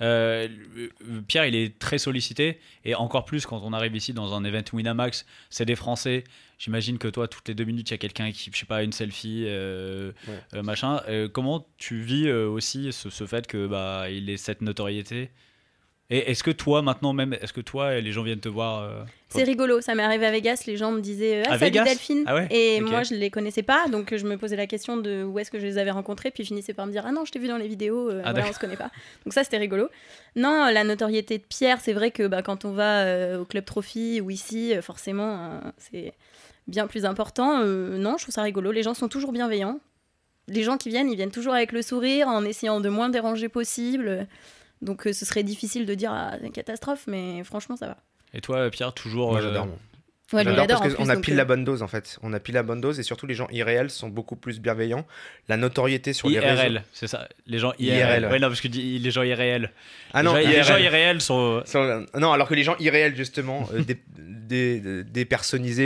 Euh, Pierre, il est très sollicité et encore plus quand on arrive ici dans un event Winamax, c'est des Français. J'imagine que toi, toutes les deux minutes, il y a quelqu'un qui, je sais pas, une selfie, euh, Ouais. euh, machin. Euh, comment tu vis aussi ce, ce fait que bah il ait cette notoriété? Et est-ce que toi, maintenant même, est-ce que toi, les gens viennent te voir euh, C'est rigolo, ça m'est arrivé à Vegas, les gens me disaient ah, À salut Delphine. Ah ouais et moi je les connaissais pas donc je me posais la question de où est-ce que je les avais rencontrés puis ils finissaient par me dire ah non je t'ai vu dans les vidéos euh, Ah, voilà, on se connaît pas. Donc ça c'était rigolo. Non la notoriété de Pierre c'est vrai que bah, quand on va euh, au club trophy ou ici euh, forcément euh, c'est bien plus important. Euh, non je trouve ça rigolo. Les gens sont toujours bienveillants. Les gens qui viennent ils viennent toujours avec le sourire en essayant de moins déranger possible donc euh, ce serait difficile de dire ah, c'est une catastrophe mais franchement ça va Et toi, Pierre, toujours. Moi, euh, j'adore. moi. Ouais, lui, il J'adore adore, parce qu'on a pile euh, la bonne dose en fait. On a pile la bonne dose et surtout les gens irréels sont beaucoup plus bienveillants. La notoriété sur les réseaux. IRL, c'est ça. Les gens IRL. IRL, ouais. Ouais, non, parce que dis- les gens irréels. Ah non, les, gens, les gens IRL. irréels sont. Sont- Non, alors que les gens irréels justement, euh, (laughs)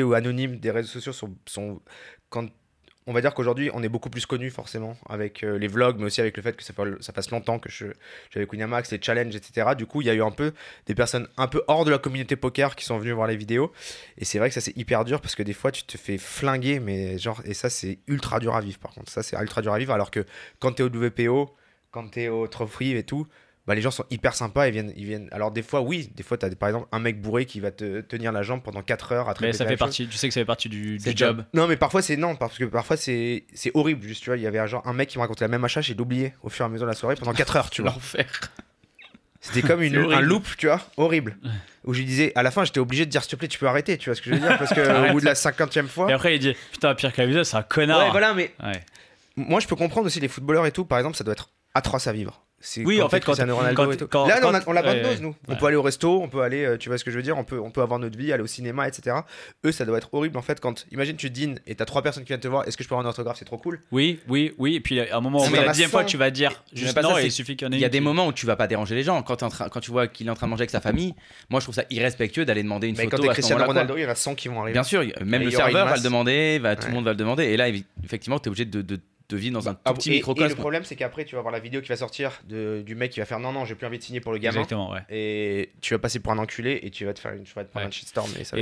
ou anonymes des réseaux sociaux sont, sont quand on va dire qu'aujourd'hui on est beaucoup plus connu forcément avec euh, les vlogs, mais aussi avec le fait que ça, fasse longtemps que je j'ai avec Winamax, les challenges, etc. Du coup, il y a eu un peu des personnes un peu hors de la communauté poker qui sont venues voir les vidéos. Et c'est vrai que ça c'est hyper dur parce que des fois tu te fais flinguer, mais genre et ça c'est ultra dur à vivre par contre. Ça c'est ultra dur à vivre alors que quand t'es au WPO, quand t'es au Trophy et tout, bah, les gens sont hyper sympas, ils viennent, ils viennent. Alors des fois, oui, des fois, tu as par exemple un mec bourré qui va te tenir la jambe pendant 4 heures à te Mais ça fait chose. partie. Tu sais que ça fait partie du, job. job. Non, mais parfois c'est non, parce que parfois c'est c'est horrible. Juste, tu vois, il y avait un genre un mec qui me racontait la même achat, j'ai oublié au fur et à mesure de la soirée pendant 4 heures, tu vois. L'enfer. C'était comme (laughs) une, un loop, tu vois, horrible. Où je lui disais, à la fin, j'étais obligé de dire, s'il te plaît, tu peux arrêter, tu vois ce que je veux dire Parce que (laughs) Arrête. au bout de la 50e fois. Et après, il dit Putain, Pierre Clavier, c'est un connard. Ouais, voilà, mais Ouais. moi je peux comprendre aussi les footballeurs et tout, par exemple, ça doit être atroce à vivre. C'est Oui, en fait, t'es quand- Ronaldo quand- et tout. quand- Là, on a, quand- on a bonne ouais, dose, ouais. nous. On peut aller au resto, on peut aller, euh, tu vois ce que je veux dire, on peut, on peut avoir notre vie, aller au cinéma, etc. Eux, ça doit être horrible en fait quand, imagine, tu dînes et t'as trois personnes qui viennent te voir, est-ce que je peux avoir un autographe, c'est trop cool. Oui, oui, oui. Et puis à un moment, mais on la a dixième fois, 100. tu vas dire Mais juste ça, il suffit qu'il y en ait Il y a une des qui- moments où tu vas pas déranger les gens. Quand, t'es en train, quand tu vois qu'il est en train de manger avec sa famille, moi je trouve ça irrespectueux d'aller demander une Mais quand photo t'es à ce Cristiano. Ronaldo, il y en a 100 qui vont arriver. Bien sûr, même le serveur va le demander, va, tout le monde va le demander. Et là, effectivement, tu es obligé de, de, vivre dans un Ah, tout petit et- Et, le microcosme. problème, c'est qu'après, tu vas voir la vidéo qui va sortir de, du mec qui va faire non, non, j'ai plus envie de signer pour le gamin. Exactement, ouais. Et tu vas passer pour un enculé et tu vas te faire une, tu vas te prendre Ouais. un shitstorm. Et ça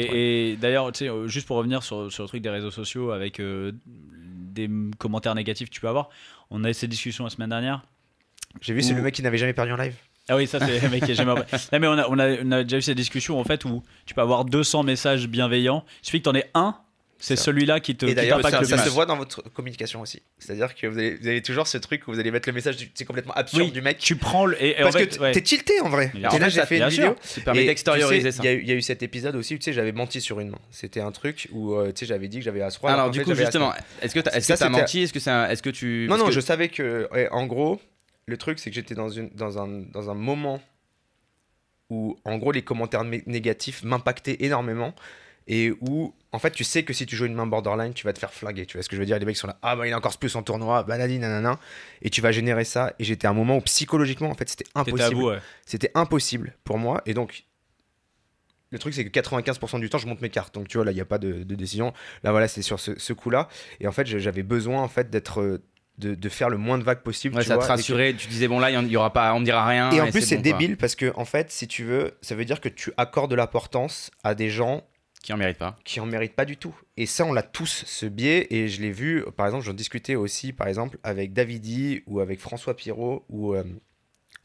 d'ailleurs, tu sais, euh, juste pour revenir sur, sur le truc des réseaux sociaux avec euh, des commentaires négatifs que tu peux avoir, on a eu cette discussion la semaine dernière. J'ai vu, c'est le mec qui n'avait jamais perdu en live. Ah oui, ça c'est le mec qui est jamais. (laughs) Non, mais on a, on, a, on a déjà eu cette discussion en fait où tu peux avoir 200 messages bienveillants. Il suffit que tu en aies un, c'est celui-là qui te Et d'ailleurs, ça, se voit dans votre communication aussi. C'est-à-dire que vous avez, vous avez toujours ce truc où vous allez mettre le message, c'est complètement absurde Oui, du mec. Tu prends le. Et, et Parce en que ouais. t'es tilté en vrai. Et là, j'ai fait une vidéo. Ça permet Et d'extérioriser tu sais, ça. Il y, a eu- il y a eu cet épisode aussi où tu sais, j'avais menti sur une main. C'était un truc où euh, tu sais, j'avais dit que j'avais As-Roi. Alors, en du fait, coup, justement, est-ce que t'as menti? Est-ce que, est-ce que tu. Non, non, je savais que, en gros, le truc, c'est que j'étais dans, une, dans, un, dans un moment où, en gros, les commentaires né- négatifs m'impactaient énormément et où, en fait, tu sais que si tu joues une main borderline, tu vas te faire flinguer. Tu vois ce que je veux dire? Les mecs sont là, ah bah il a encore plus en tournoi, banani, nanana, et tu vas générer ça. Et j'étais à un moment où, psychologiquement, en fait, c'était impossible. ouais. C'était impossible pour moi. Et donc, le truc, c'est que 95% du temps, je monte mes cartes. Donc, tu vois, là, il n'y a pas de, de décision. Là, voilà, c'est sur ce, ce coup-là. Et en fait, j'avais besoin, en fait, d'être. euh, De, de faire le moins de vagues possible. Ouais, tu ça te que- rassurait. Tu disais, bon, là, il y aura pas, on me dira rien. Et en plus, c'est bon, quoi. débile parce que, en fait, si tu veux, ça veut dire que tu accordes de l'importance à des gens Qui en mérite pas. qui en méritent pas du tout. Et ça, on l'a tous, ce biais. Et je l'ai vu, par exemple, j'en discutais aussi, par exemple, avec Davidi ou avec François Pirot ou euh,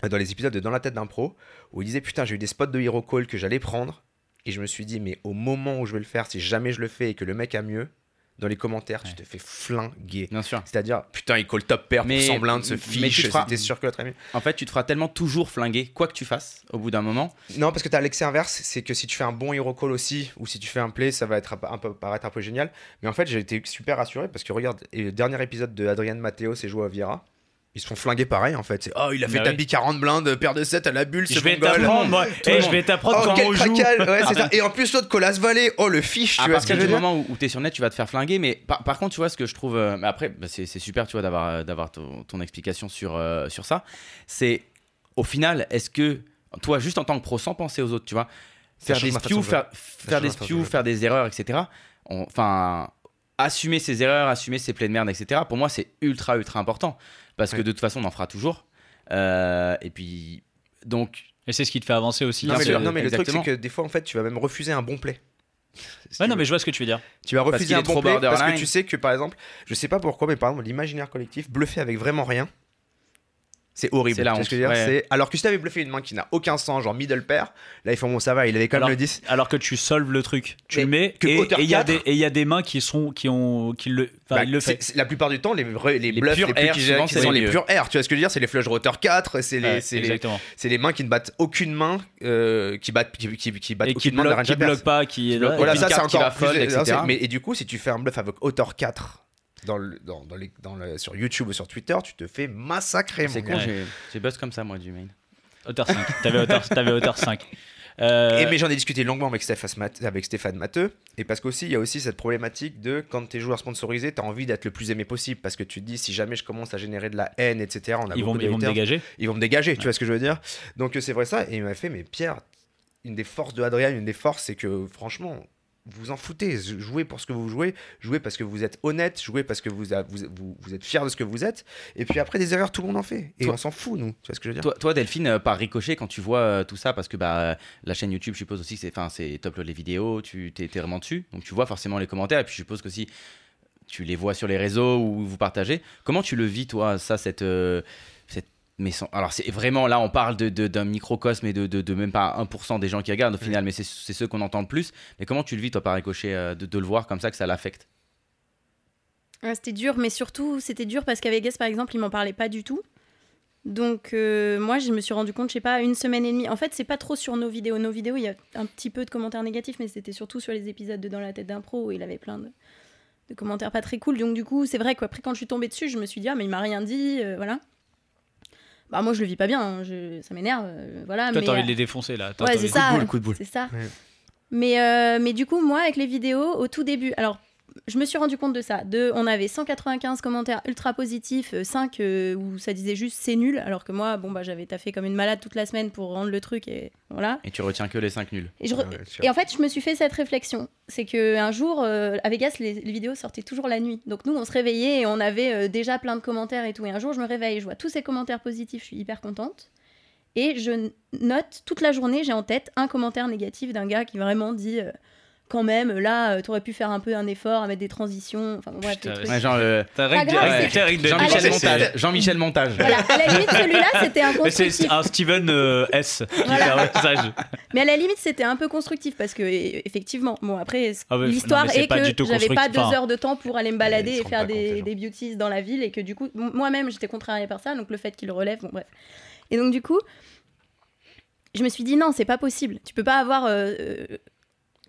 dans les épisodes de Dans la tête d'un pro, où il disait Putain, j'ai eu des spots de Hero Call que j'allais prendre. Et je me suis dit, mais au moment où je vais le faire, si jamais je le fais et que le mec a mieux, dans les commentaires, Ouais. tu te fais flinguer. Bien sûr. C'est-à-dire, putain, il call top pair Mais- pour son blind, se fiche, tu feras- c'était sûr que l'autre mieux. En fait, tu te feras tellement toujours flinguer, quoi que tu fasses, au bout d'un moment. Non, parce que t'as l'excès inverse, c'est que si tu fais un bon hero call aussi, ou si tu fais un play, ça va être un peu- paraître un peu génial. Mais en fait, j'ai été super rassuré parce que regarde, le dernier épisode de Adrien Matteo, c'est joué à Viera. Ils se font flinguer pareil en fait. C'est, oh, il a fait Bah tapis oui. 40 blindes, paire de 7 à la bulle, Je vais t'apprendre, Eh, je vais t'apprendre Oh, comment on joue. Ouais, ça. Et en plus, l'autre, Colas Valley, oh, le fiche, à tu vois ce que partir veux du moment où, où t'es sur net, tu vas te faire flinguer. Mais par, par contre, tu vois ce que je trouve. euh, mais après, bah, c'est super, tu vois, d'avoir euh, d'avoir ton, ton explication sur, euh, sur ça. C'est au final, est-ce que toi, juste en tant que pro, sans penser aux autres, tu vois, faire des spews, faire, faire des spews, faire des erreurs, etc. Enfin, assumer ses erreurs, assumer ses plays de merde, etc. Pour moi, c'est ultra, ultra important. Parce que de toute façon, on en fera toujours. Euh, et puis, donc, Et c'est ce qui te fait avancer aussi. Non, mais, sûr, le, non, mais le truc, c'est que des fois, en fait, tu vas même refuser un bon play. Ouais, non, mais je vois ce que tu veux dire. Tu vas refuser un bon play parce que tu sais que par exemple, je sais pas pourquoi, mais par exemple, l'imaginaire collectif, bluffer avec vraiment rien, c'est horrible. C'est la Tu vois honte, ce que je veux dire ouais. C'est- Alors que si t'avais bluffé une main qui n'a aucun sens, genre middle pair, là ils font bon, ça va, il avait quand même Alors- le 10. Alors que tu solves le truc. Tu le mets que et il y a 4. des et il y a des mains qui sont qui ont qui le Bah, le fait. la plupart du temps, les, les, Les bluffs les plus R, qui, souvent, qui sont les purs R, tu vois ce que je veux dire C'est les flush hauteur 4, c'est les, Ouais, c'est les, les mains qui ne battent aucune main, euh, qui battent, qui, qui, qui battent Et qui aucune main de bloque, range qui adverse. bloque pas, qui. Voilà, ça c'est qui encore Mais et du coup, si tu fais un bluff avec hauteur 4 dans le, dans, dans les, dans le- sur YouTube ou sur Twitter, tu te fais massacrer. c'est mon con, j'ai- buzz comme ça, moi, du main. Hauteur 5. T'avais hauteur, t'avais hauteur 5. Euh, Et mais j'en ai discuté longuement avec Stéphane, Mat- avec Stéphane Matteux, et parce qu'aussi il y a aussi cette problématique de quand t'es joueur sponsorisé, t'as envie d'être le plus aimé possible, parce que tu te dis si jamais je commence à générer de la haine, etc. On a ils vont, ils me dégager. ils vont me dégager, tu vois ce que je veux dire? Donc euh, c'est vrai ça, et il m'a fait mais Pierre, une des forces de Adrien, une des forces, c'est que franchement vous en foutez, jouez pour ce que vous jouez, jouez parce que vous êtes honnête, jouez parce que vous, a- vous, vous, vous êtes fier de ce que vous êtes, et puis après des erreurs tout le monde en fait, et Toi- on s'en fout nous, tu vois ce que je veux dire? Toi, toi, Delphine, euh, par ricochet, quand tu vois euh, tout ça, parce que bah, la chaîne YouTube, je suppose aussi, c'est, top les vidéos, tu t'es, vraiment dessus, donc tu vois forcément les commentaires, et puis je suppose que si tu les vois sur les réseaux ou vous partagez, comment tu le vis, toi, ça, cette. euh, cette mais sans- alors c'est vraiment là on parle de, de- d'un microcosme et de, de, de même pas 1% des gens qui regardent au final mais c'est, c'est ceux qu'on entend le plus mais comment tu le vis toi par ricochet euh, de, de le voir comme ça que ça l'affecte? Ouais, c'était dur, mais surtout, c'était dur parce qu'à Vegas, par exemple, il m'en parlait pas du tout. Donc, euh, moi, je me suis rendu compte, je sais pas, une semaine et demie. En fait, c'est pas trop sur nos vidéos. Nos vidéos, il y a un petit peu de commentaires négatifs, mais c'était surtout sur les épisodes de Dans la tête d'un pro où il avait plein de, de commentaires pas très cool. Donc, du coup, c'est vrai qu'après, quand je suis tombée dessus, je me suis dit, ah, mais il m'a rien dit, euh, voilà. Bah, moi, je le vis pas bien, hein, je- ça m'énerve, euh, voilà. Toi, mais, t'as envie euh, de les défoncer là. Toi, Ouais, t'as c'est envie- ça. Coup de boule, coup de boule. C'est ça. Ouais. Mais, euh, mais du coup, moi, avec les vidéos, au tout début, alors, je me suis rendu compte de ça. De, on avait 195 commentaires ultra positifs, 5 où ça disait juste c'est nul, alors que moi, bon, bah, j'avais taffé comme une malade toute la semaine pour rendre le truc et voilà. et tu retiens que les 5 nuls Et, je re- Ouais, ouais, sûr. et en fait, je me suis fait cette réflexion. C'est qu'un jour, euh, à Vegas, les, les vidéos sortaient toujours la nuit. Donc nous, on se réveillait et on avait euh, déjà plein de commentaires et tout. Et un jour, je me réveille, je vois tous ces commentaires positifs, je suis hyper contente. Et je note toute la journée, j'ai en tête un commentaire négatif d'un gars qui vraiment dit euh, quand même, là, euh, t'aurais pu faire un peu un effort à mettre des transitions. Enfin, bon, bref, Putain. Ouais, genre le- Jean-Michel Montage Jean-Michel Montage Voilà, à la limite, celui-là, c'était un (laughs) Mais c'est constructif. un Steven euh, S qui Voilà. fait un message. Mais à la limite, c'était un peu constructif parce que, e- effectivement, bon, après, Ah ouais, l'histoire est du que j'avais pas constructif. deux heures de temps pour aller me balader et faire des, beauties dans la ville et que du coup, moi-même, j'étais contrariée par ça, donc le fait qu'il le relève, bon, bref. Et donc, du coup, je me suis dit, non, c'est pas possible. Tu peux pas avoir. euh, euh,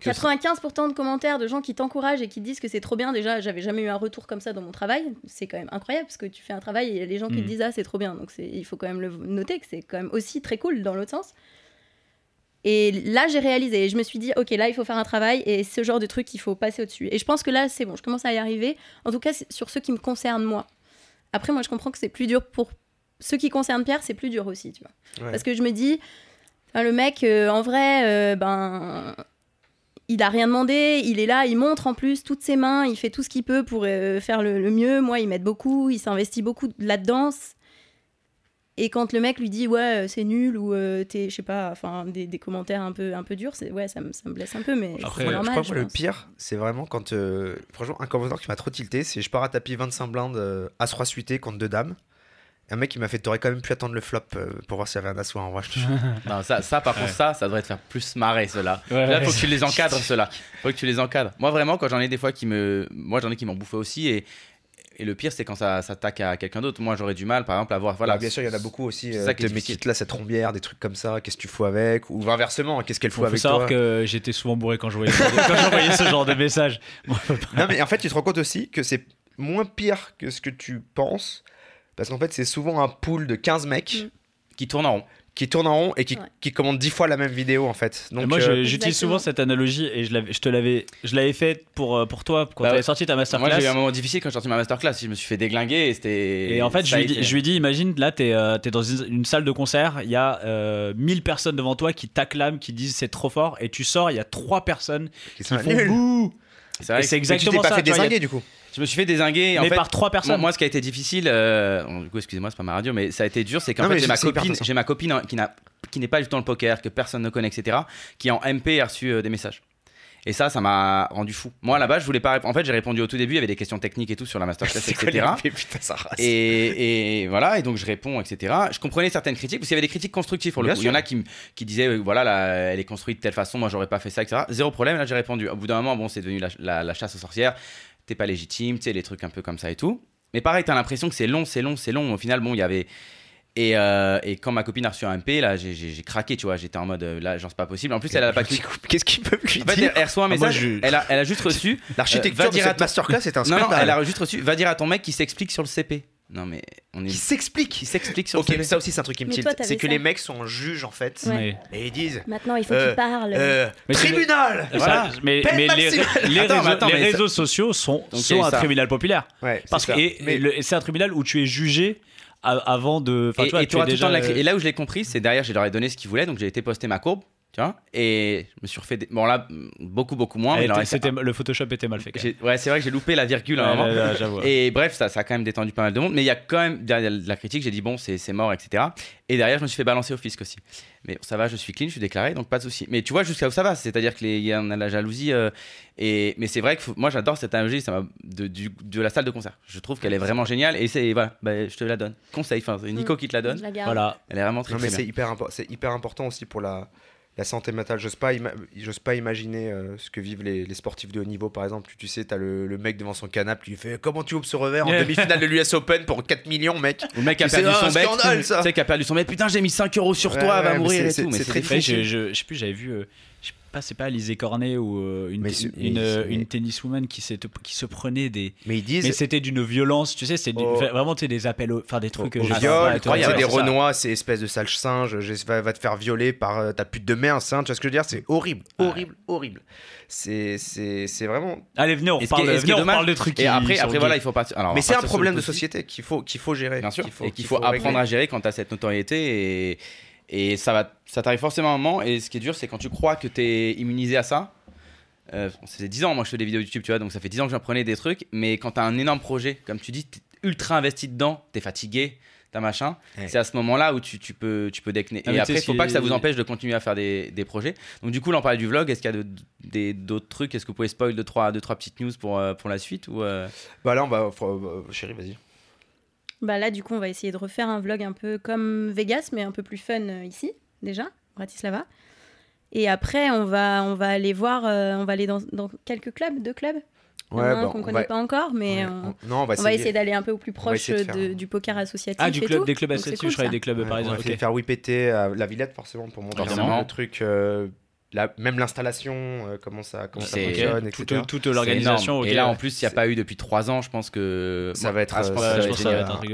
95% de commentaires de gens qui t'encouragent et qui disent que c'est trop bien. Déjà, j'avais jamais eu un retour comme ça dans mon travail. C'est quand même incroyable parce que tu fais un travail et il y a les gens qui Mm. te disent ah c'est trop bien. Donc il faut quand même le noter que c'est quand même aussi très cool dans l'autre sens. Et là, j'ai réalisé. Et je me suis dit, ok, là, il faut faire un travail et ce genre de truc, il faut passer au-dessus. Et je pense que là, c'est bon, je commence à y arriver. En tout cas, sur ceux qui me concernent, moi. Après, moi, je comprends que c'est plus dur pour ceux qui concernent Pierre, c'est plus dur aussi, tu vois. Ouais. Parce que je me dis, enfin, le mec, euh, en vrai, euh, ben. Il a rien demandé, il est là, il montre en plus toutes ses mains, il fait tout ce qu'il peut pour euh, faire le, le mieux. Moi, il m'aide beaucoup, il s'investit beaucoup là-dedans. Et quand le mec lui dit ouais euh, c'est nul ou euh, t'es je sais pas enfin des, des commentaires un peu un peu durs c'est ouais ça me, ça me blesse un peu mais Après, normal je crois que je le pire, c'est vraiment quand. euh, franchement, un commentaire qui m'a trop tilté, c'est je pars à tapis 25 blindes, euh, As-Roi suité contre deux dames. Un mec qui m'a fait T'aurais quand même pu attendre le flop euh, pour voir s'il y avait un assoir en vrai. je te jure. Non, ça, ça par contre, ça, ça devrait te faire plus marrer, cela. Ouais, Là, ouais. faut que tu les encadres, (laughs) cela. Faut que tu les encadres. Moi, vraiment, quand j'en ai des fois qui me. Moi, j'en ai qui m'en bouffaient aussi. Et, et le pire, c'est quand ça s'attaque à quelqu'un d'autre. Moi, j'aurais du mal, par exemple, à voir. Voilà. Alors, bien sûr, il y en a beaucoup aussi. C'est Euh, ça qui difficile. quitte là cette trombière, des trucs comme ça. Qu'est-ce que tu fous avec? Ou inversement, qu'est-ce qu'elle fout Faut avec savoir toi? que j'étais souvent bourré quand je voyais, quand j'envoyais ce genre de message. Non, mais en fait, tu te rends compte aussi que c'est moins pire que ce que tu penses. Parce qu'en fait, c'est souvent un pool de 15 mecs Mm. Qui tournent en rond. qui tournent en rond et qui, Ouais. qui commandent 10 fois la même vidéo, en fait. Donc, moi, euh, je- j'utilise Exactement. souvent cette analogie et je, l'avais- je te l'avais, je l'avais fait pour, euh, pour toi quand Bah tu avais ouais. sorti ta Moi, masterclass. j'ai eu un moment difficile quand j'ai sorti ma masterclass. Je me suis fait déglinguer et c'était. Et en fait, je ça a lui, dis, été- je lui dis, imagine, là, t'es es dans une, une salle de concert, il y a euh, 1000 personnes devant toi qui t'acclament, qui disent c'est trop fort, et tu sors, il y a trois personnes qui qui sont font bouh. C'est c'est Mais tu t'es exactement pas ça. fait désinguer, du coup. Je me suis fait désinguer. En mais fait, par trois personnes. moi, ce qui a été difficile, euh, bon, du coup, excusez-moi, c'est pas ma radio, mais ça a été dur, c'est qu'en fait, j'ai ma copine, j'ai ma copine hein, qui n'a, qui n'est pas du tout dans le poker, que personne ne connaît, etc., qui en MP a reçu euh, des messages. Et ça, ça m'a rendu fou. Moi, là-bas, je voulais pas. répondre. En fait, j'ai répondu au tout début, il y avait des questions techniques et tout sur la masterclass, (laughs) etc. les- Putain, ça rase. Et, et voilà, et donc je réponds, etc. Je comprenais certaines critiques, parce qu'il y avait des critiques constructives pour le Bien coup. Il y en sûr. a qui, disaient, euh, voilà, là, elle est construite de telle façon, moi j'aurais pas fait ça, etc. Zéro problème, là j'ai répondu. Au bout d'un moment, bon, c'est devenu la, la- la chasse aux sorcières, t'es pas légitime, tu sais, les trucs un peu comme ça et tout. Mais pareil, t'as l'impression que c'est long, c'est long, c'est long. Au final, bon, il y avait. Et, euh, et quand ma copine a reçu un MP, là, j'ai- craqué, tu vois. J'étais en mode, euh, là, genre, c'est pas possible. En plus, elle a pas. Qu'est-ce qu'ils peuvent lui En fait, dire elle, elle reçoit un Ah, moi, message, je- elle, a, elle a juste reçu. (laughs) L'architecture va de dire à cette ton- masterclass est un Non, non, scandale. elle a juste reçu. Va dire à ton mec qui s'explique sur le CP. Non, mais on est. Qui s'explique. Qui s'explique sur Ok, CP. ça aussi, c'est un truc qui me Mais tilte. C'est que ça. les mecs sont juges, en fait. Ouais. Mais- Et ils disent Maintenant, il faut Euh, qu'il parle. euh, Mais c'est- Tribunal Voilà. mais, mais les, maximale. les Attends, mais réseaux, attends, les mais ça- réseaux sociaux sont, Donc, sont un ça. tribunal populaire. Ouais, Parce c'est que Mais- c'est un tribunal où tu es jugé avant de. Et, tu vois, tu déjà, la euh, Et là où je l'ai compris, c'est derrière, je leur ai donné ce qu'ils voulaient, donc j'ai été poster ma courbe, tu vois, et je me suis refait. des- Bon, là, beaucoup, beaucoup moins, mais en était- le Photoshop était mal fait. quand même. J'ai- Ouais, c'est vrai que j'ai loupé la virgule à un moment. là, là, j'avoue. Et bref, ça, ça a quand même détendu pas mal de monde, mais il y a quand même derrière de la critique, j'ai dit bon, c'est c'est mort, etc. Et derrière, je me suis fait balancer au fisc aussi. Mais ça va, je suis clean, je suis déclaré, donc pas de souci. Mais tu vois jusqu'à où ça va, c'est-à-dire qu'il y a la jalousie. euh, et, mais c'est vrai que faut- moi j'adore cette analogie ça de, du- de la salle de concert. Je trouve qu'elle est vraiment géniale et c'est voilà, bah, je te la donne. Conseil, enfin, c'est Nico qui te la donne. Je la garde. Voilà. Elle est vraiment très, Non, très mais c'est hyper, impo- c'est hyper important aussi pour la, la santé mentale. J'ose pas, ima- pas imaginer euh, ce que vivent les, les sportifs de haut niveau, par exemple. Tu, tu sais, t'as le, le mec devant son canapé qui lui fait Comment tu ouvres ce revers en demi-finale de l'US Open pour 4 millions, mec? Le mec a perdu son ça. Tu sais, qui a perdu son bec. Putain, j'ai mis 5 euros sur Ouais, toi, ouais, va mourir et tout. C'est très fous. je, sais plus, j'avais vu, euh, pas, c'est pas Alizé Cornet ou euh, une, Mais une, mais euh, c'est- une tenniswoman qui, qui se prenait des. Mais ils disent Mais c'était d'une violence, tu sais, c'est Oh. vraiment des appels, au- enfin des trucs. au sais viol, tout, c'est ouais, des renois, c'est espèce de sale singe, je- va, va te faire violer par euh, ta pute de merde, tu vois ce que je veux dire C'est horrible, horrible, horrible. C'est c'est- c'est vraiment. Allez, venez, on reparle, de trucs. Et après, après voilà, il faut pas. alors, on Mais c'est un partir problème de société qu'il faut, qu'il faut gérer. Bien sûr, et qu'il faut, apprendre à gérer quand tu as cette notoriété et, et ça, va, ça t'arrive forcément un moment. Et ce qui est dur, c'est quand tu crois que tu es immunisé à ça. Euh, ça fait 10 ans, moi je fais des vidéos YouTube, tu vois, donc ça fait 10 ans que j'en prenais des trucs. Mais quand tu as un énorme projet, comme tu dis, tu es ultra investi dedans, tu es fatigué, t'as machin, Ouais. c'est à ce moment-là où tu, tu peux, tu peux décner. Ah, et après, il faut pas que ça vous empêche de continuer à faire des, des projets. Donc du coup, là, on parlait du vlog. Est-ce qu'il y a de- d'autres trucs? Est-ce que vous pouvez spoil 2 trois, deux, trois petites news pour, euh, pour la suite ou euh, Bah là, on va. euh, chérie, vas-y. Bah là, du coup, on va essayer de refaire un vlog un peu comme Vegas, mais un peu plus fun euh, ici, déjà, Bratislava. Et après, on va, on va aller voir, euh, on va aller dans, dans quelques clubs, deux clubs. Un bah, qu'on on connaît va- pas encore, mais ouais, on, on- Non, on va on va essayer. essayer d'aller un peu au plus proche essayer de de- faire- du poker associatif. Ah, du et club, tout. des clubs associatifs, cool, je ça. des clubs Ouais, on parisiens. va faire WPT à la Villette, forcément, pour montrer peu le truc. euh, la- même l'installation, euh, comment ça, comment ça fonctionne, etc. toute, l'organisation. Et là, en plus, il n'y a pas eu depuis 3 ans, je pense que Ça va être, euh,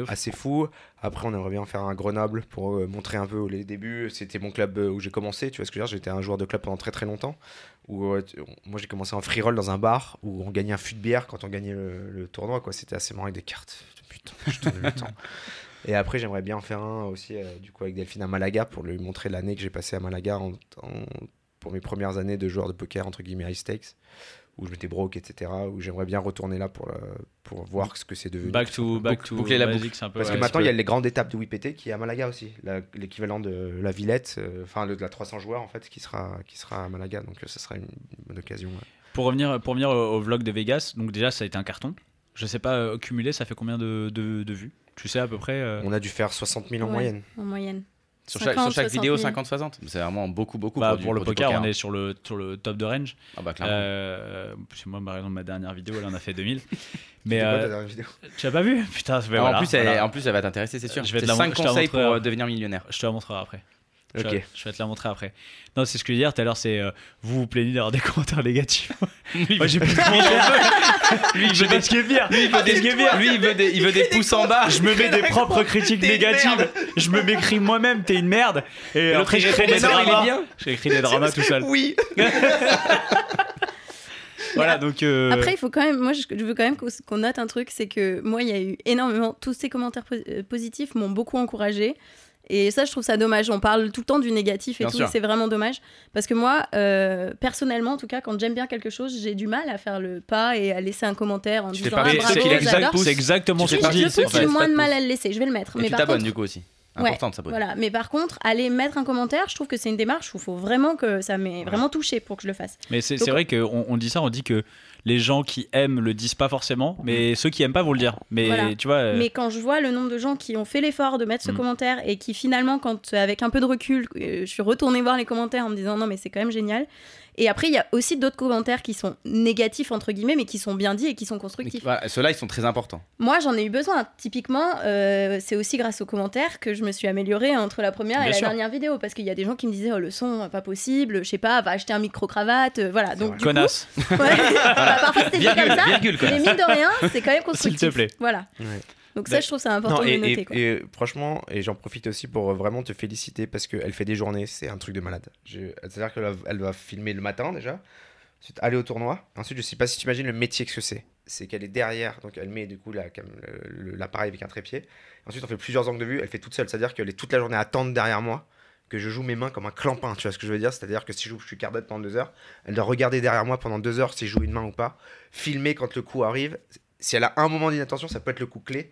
assez fou. Après, on aimerait bien faire un Grenoble pour euh, montrer un peu les débuts. C'était mon club où j'ai commencé. Tu vois ce que je veux dire J'étais un joueur de club pendant très très longtemps. Où, euh, moi, j'ai commencé en free roll dans un bar où on gagnait un fût de bière quand on gagnait le, le tournoi. quoi. C'était assez marrant avec des cartes. Putain, je tourne le temps. (laughs) Et après, j'aimerais bien en faire un aussi, euh, du coup, avec Delphine à Malaga pour lui montrer l'année que j'ai passée à Malaga en- en- pour mes premières années de joueur de poker, entre guillemets, high stakes, où je m'étais broke, etc. Où j'aimerais bien retourner là pour, le- pour voir ce que c'est devenu. Back to, back to boucler la boucle. basics, un peu. Parce ouais, que maintenant, il y a les grandes étapes de WPT qui est à Malaga aussi, l'équivalent de la Villette, euh, enfin de la 300 joueurs en fait, qui sera, qui sera à Malaga. Donc euh, ce sera une bonne occasion. ouais. Pour revenir, pour revenir au, au vlog de Vegas, donc déjà ça a été un carton. Je sais pas, euh, cumulé, ça fait combien de, de, de vues? Tu sais à peu près euh, On a dû faire 60 000 en Ouais. moyenne. En moyenne. Sur chaque, 50, sur chaque vidéo, 60 000. 50-60. C'est vraiment beaucoup, beaucoup bah, pour, du- pour le du poker, on hein. est sur le, sur le top de range. Ah bah, clairement. Euh, chez moi, par exemple, ma dernière vidéo, elle en a fait 2000. (laughs) Mais C'était quoi ta euh, dernière vidéo? tu l'as pas vu? (laughs) Putain, mais Ah, voilà, en, plus, elle, voilà. en plus, elle va t'intéresser, c'est sûr. Je vais te C'est la 5 mon- je te la conseils pour euh, devenir millionnaire. Je te la montrerai après. Je, je vais te la montrer après. Non, c'est ce que je voulais dire tout à l'heure, c'est euh, vous vous plaignez d'avoir des (laughs) commentaires négatifs. Moi, j'ai plus de (laughs) commentaires. Lui, il veut des, pire. lui, il veut des, lui, il veut des, il veut des pouces en bas. Je me mets des propres critiques négatives. Je me m'écris moi-même, t'es une merde. Et après, je crée des dramas. bien. J'ai écrit des dramas tout seul. Oui (laughs) Voilà, donc. euh, Après, il faut quand même, moi, je, veux quand même qu'on note un truc, c'est que moi, il y a eu énormément, tous ces commentaires euh, positifs m'ont beaucoup encouragé. Et ça, je trouve ça dommage. On parle tout le temps du négatif et Bien tout, et c'est vraiment dommage. Parce que moi, euh, personnellement, en tout cas, quand j'aime bien quelque chose, j'ai du mal à faire le pas et à laisser un commentaire en Tu disant pas ah, bravo, j'adore. c'est exactement ce partie Je qui j'ai moins de mal à le laisser. Je vais le mettre. Et mais tu t'abonnes contre, du coup aussi. Ouais. Important de s'abonner. Voilà, mais par contre, aller mettre un commentaire, je trouve que c'est une démarche où il faut vraiment que ça m'ait vraiment touché pour que je le fasse. Mais c'est Donc- c'est vrai qu'on on dit ça, on dit que les gens qui aiment le disent pas forcément, mais ceux qui aiment pas vont le dire. Mais Voilà. tu vois. euh, Mais quand je vois le nombre de gens qui ont fait l'effort de mettre ce Mm. commentaire et qui finalement, quand avec un peu de recul, euh, je suis retournée voir les commentaires en me disant non mais c'est quand même génial. Et après, il y a aussi d'autres commentaires qui sont négatifs entre guillemets, mais qui sont bien dits et qui sont constructifs. voilà, Ceux-là, ils sont très importants. Moi, j'en ai eu besoin. Typiquement, euh, c'est aussi grâce aux commentaires que je me suis améliorée entre la première Bien et la sûr. dernière vidéo, parce qu'il y a des gens qui me disaient oh le son pas possible, je sais pas, va acheter un micro cravate, euh, voilà. Donc du Connasse. coup, (laughs) ouais. Bah, parfois c'était comme ça. virgule. Mais mine de rien, c'est quand même constructif. (laughs) S'il te plaît. Voilà. Ouais. Donc ça, je trouve ça important Non, de et, le noter. et- quoi. et franchement, et j'en profite aussi pour euh, vraiment te féliciter parce qu'elle fait des journées, c'est un truc de malade. C'est-à-dire qu'elle elle va filmer le matin déjà, ensuite aller au tournoi. Ensuite, je sais pas si tu imagines le métier que c'est. C'est qu'elle est derrière, donc elle met du coup la l'appareil avec un trépied. Ensuite, on fait plusieurs angles de vue, elle fait toute seule, c'est-à-dire qu'elle est toute la journée à attendre derrière moi. Que je joue mes mains comme un clampin, tu vois ce que je veux dire? C'est-à-dire que si je, joue, je suis cardette pendant deux heures, elle doit regarder derrière moi pendant deux heures si je joue une main ou pas, filmer quand le coup arrive. Si elle a un moment d'inattention, ça peut être le coup clé,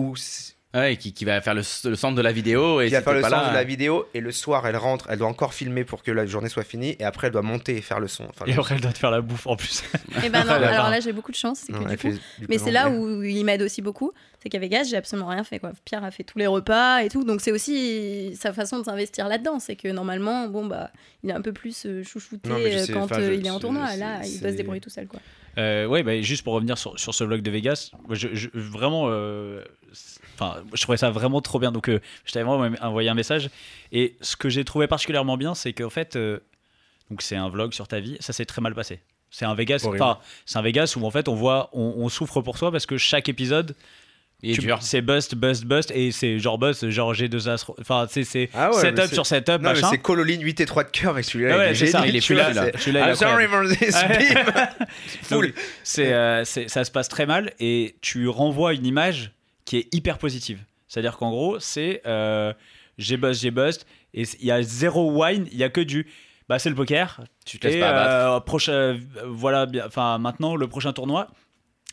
ou Ouais, qui, qui va faire le, le centre de la vidéo. Et qui va faire le là, de la vidéo et le soir elle rentre, elle doit encore filmer pour que la journée soit finie et après elle doit monter et faire le son. Enfin, Et après, elle doit te faire la bouffe en plus. Et ben (laughs) non, alors là j'ai beaucoup de chance, c'est que Non, du elle coup. fait du Mais c'est là où il m'aide aussi beaucoup, c'est qu'à Vegas j'ai absolument rien fait quoi. Pierre a fait tous les repas et tout, donc c'est aussi sa façon de s'investir là-dedans, c'est que normalement bon bah il est un peu plus euh, chouchouté Non, euh, sais, quand euh, je- il est en tournoi. Là il doit se débrouiller tout seul quoi. Euh, ouais, bah, juste pour revenir sur, sur ce vlog de Vegas, je, je- vraiment, euh, je trouvais ça vraiment trop bien. Donc, euh, je t'avais vraiment envoyé un message. Et ce que j'ai trouvé particulièrement bien, c'est qu'en fait, euh, donc c'est un vlog sur ta vie. Ça s'est très mal passé. C'est un Vegas, c'est un Vegas où en fait on voit, on, on souffre pour toi parce que chaque épisode, Il est tu- dur. c'est bust, bust, bust, et c'est genre bust, genre G2 Astro, enfin, c'est c'est Ah ouais, setup sur setup, Non, mais machin. c'est Cololine 8 et 3 de cœur, mais celui-là, Ah ouais, il est c'est ça, il est fou, celui-là. c'est- Celui-là, I'm sorry for this, Full. (laughs) c'est, euh, ça se passe très mal et tu renvoies une image qui est hyper positive. C'est-à-dire qu'en gros, c'est euh, j'ai bust, j'ai bust, et il y a zéro wine, il y a que du. Bah, c'est le poker. Tu te laisses Et pas abattre. euh, prochain, euh, voilà, enfin maintenant le prochain tournoi.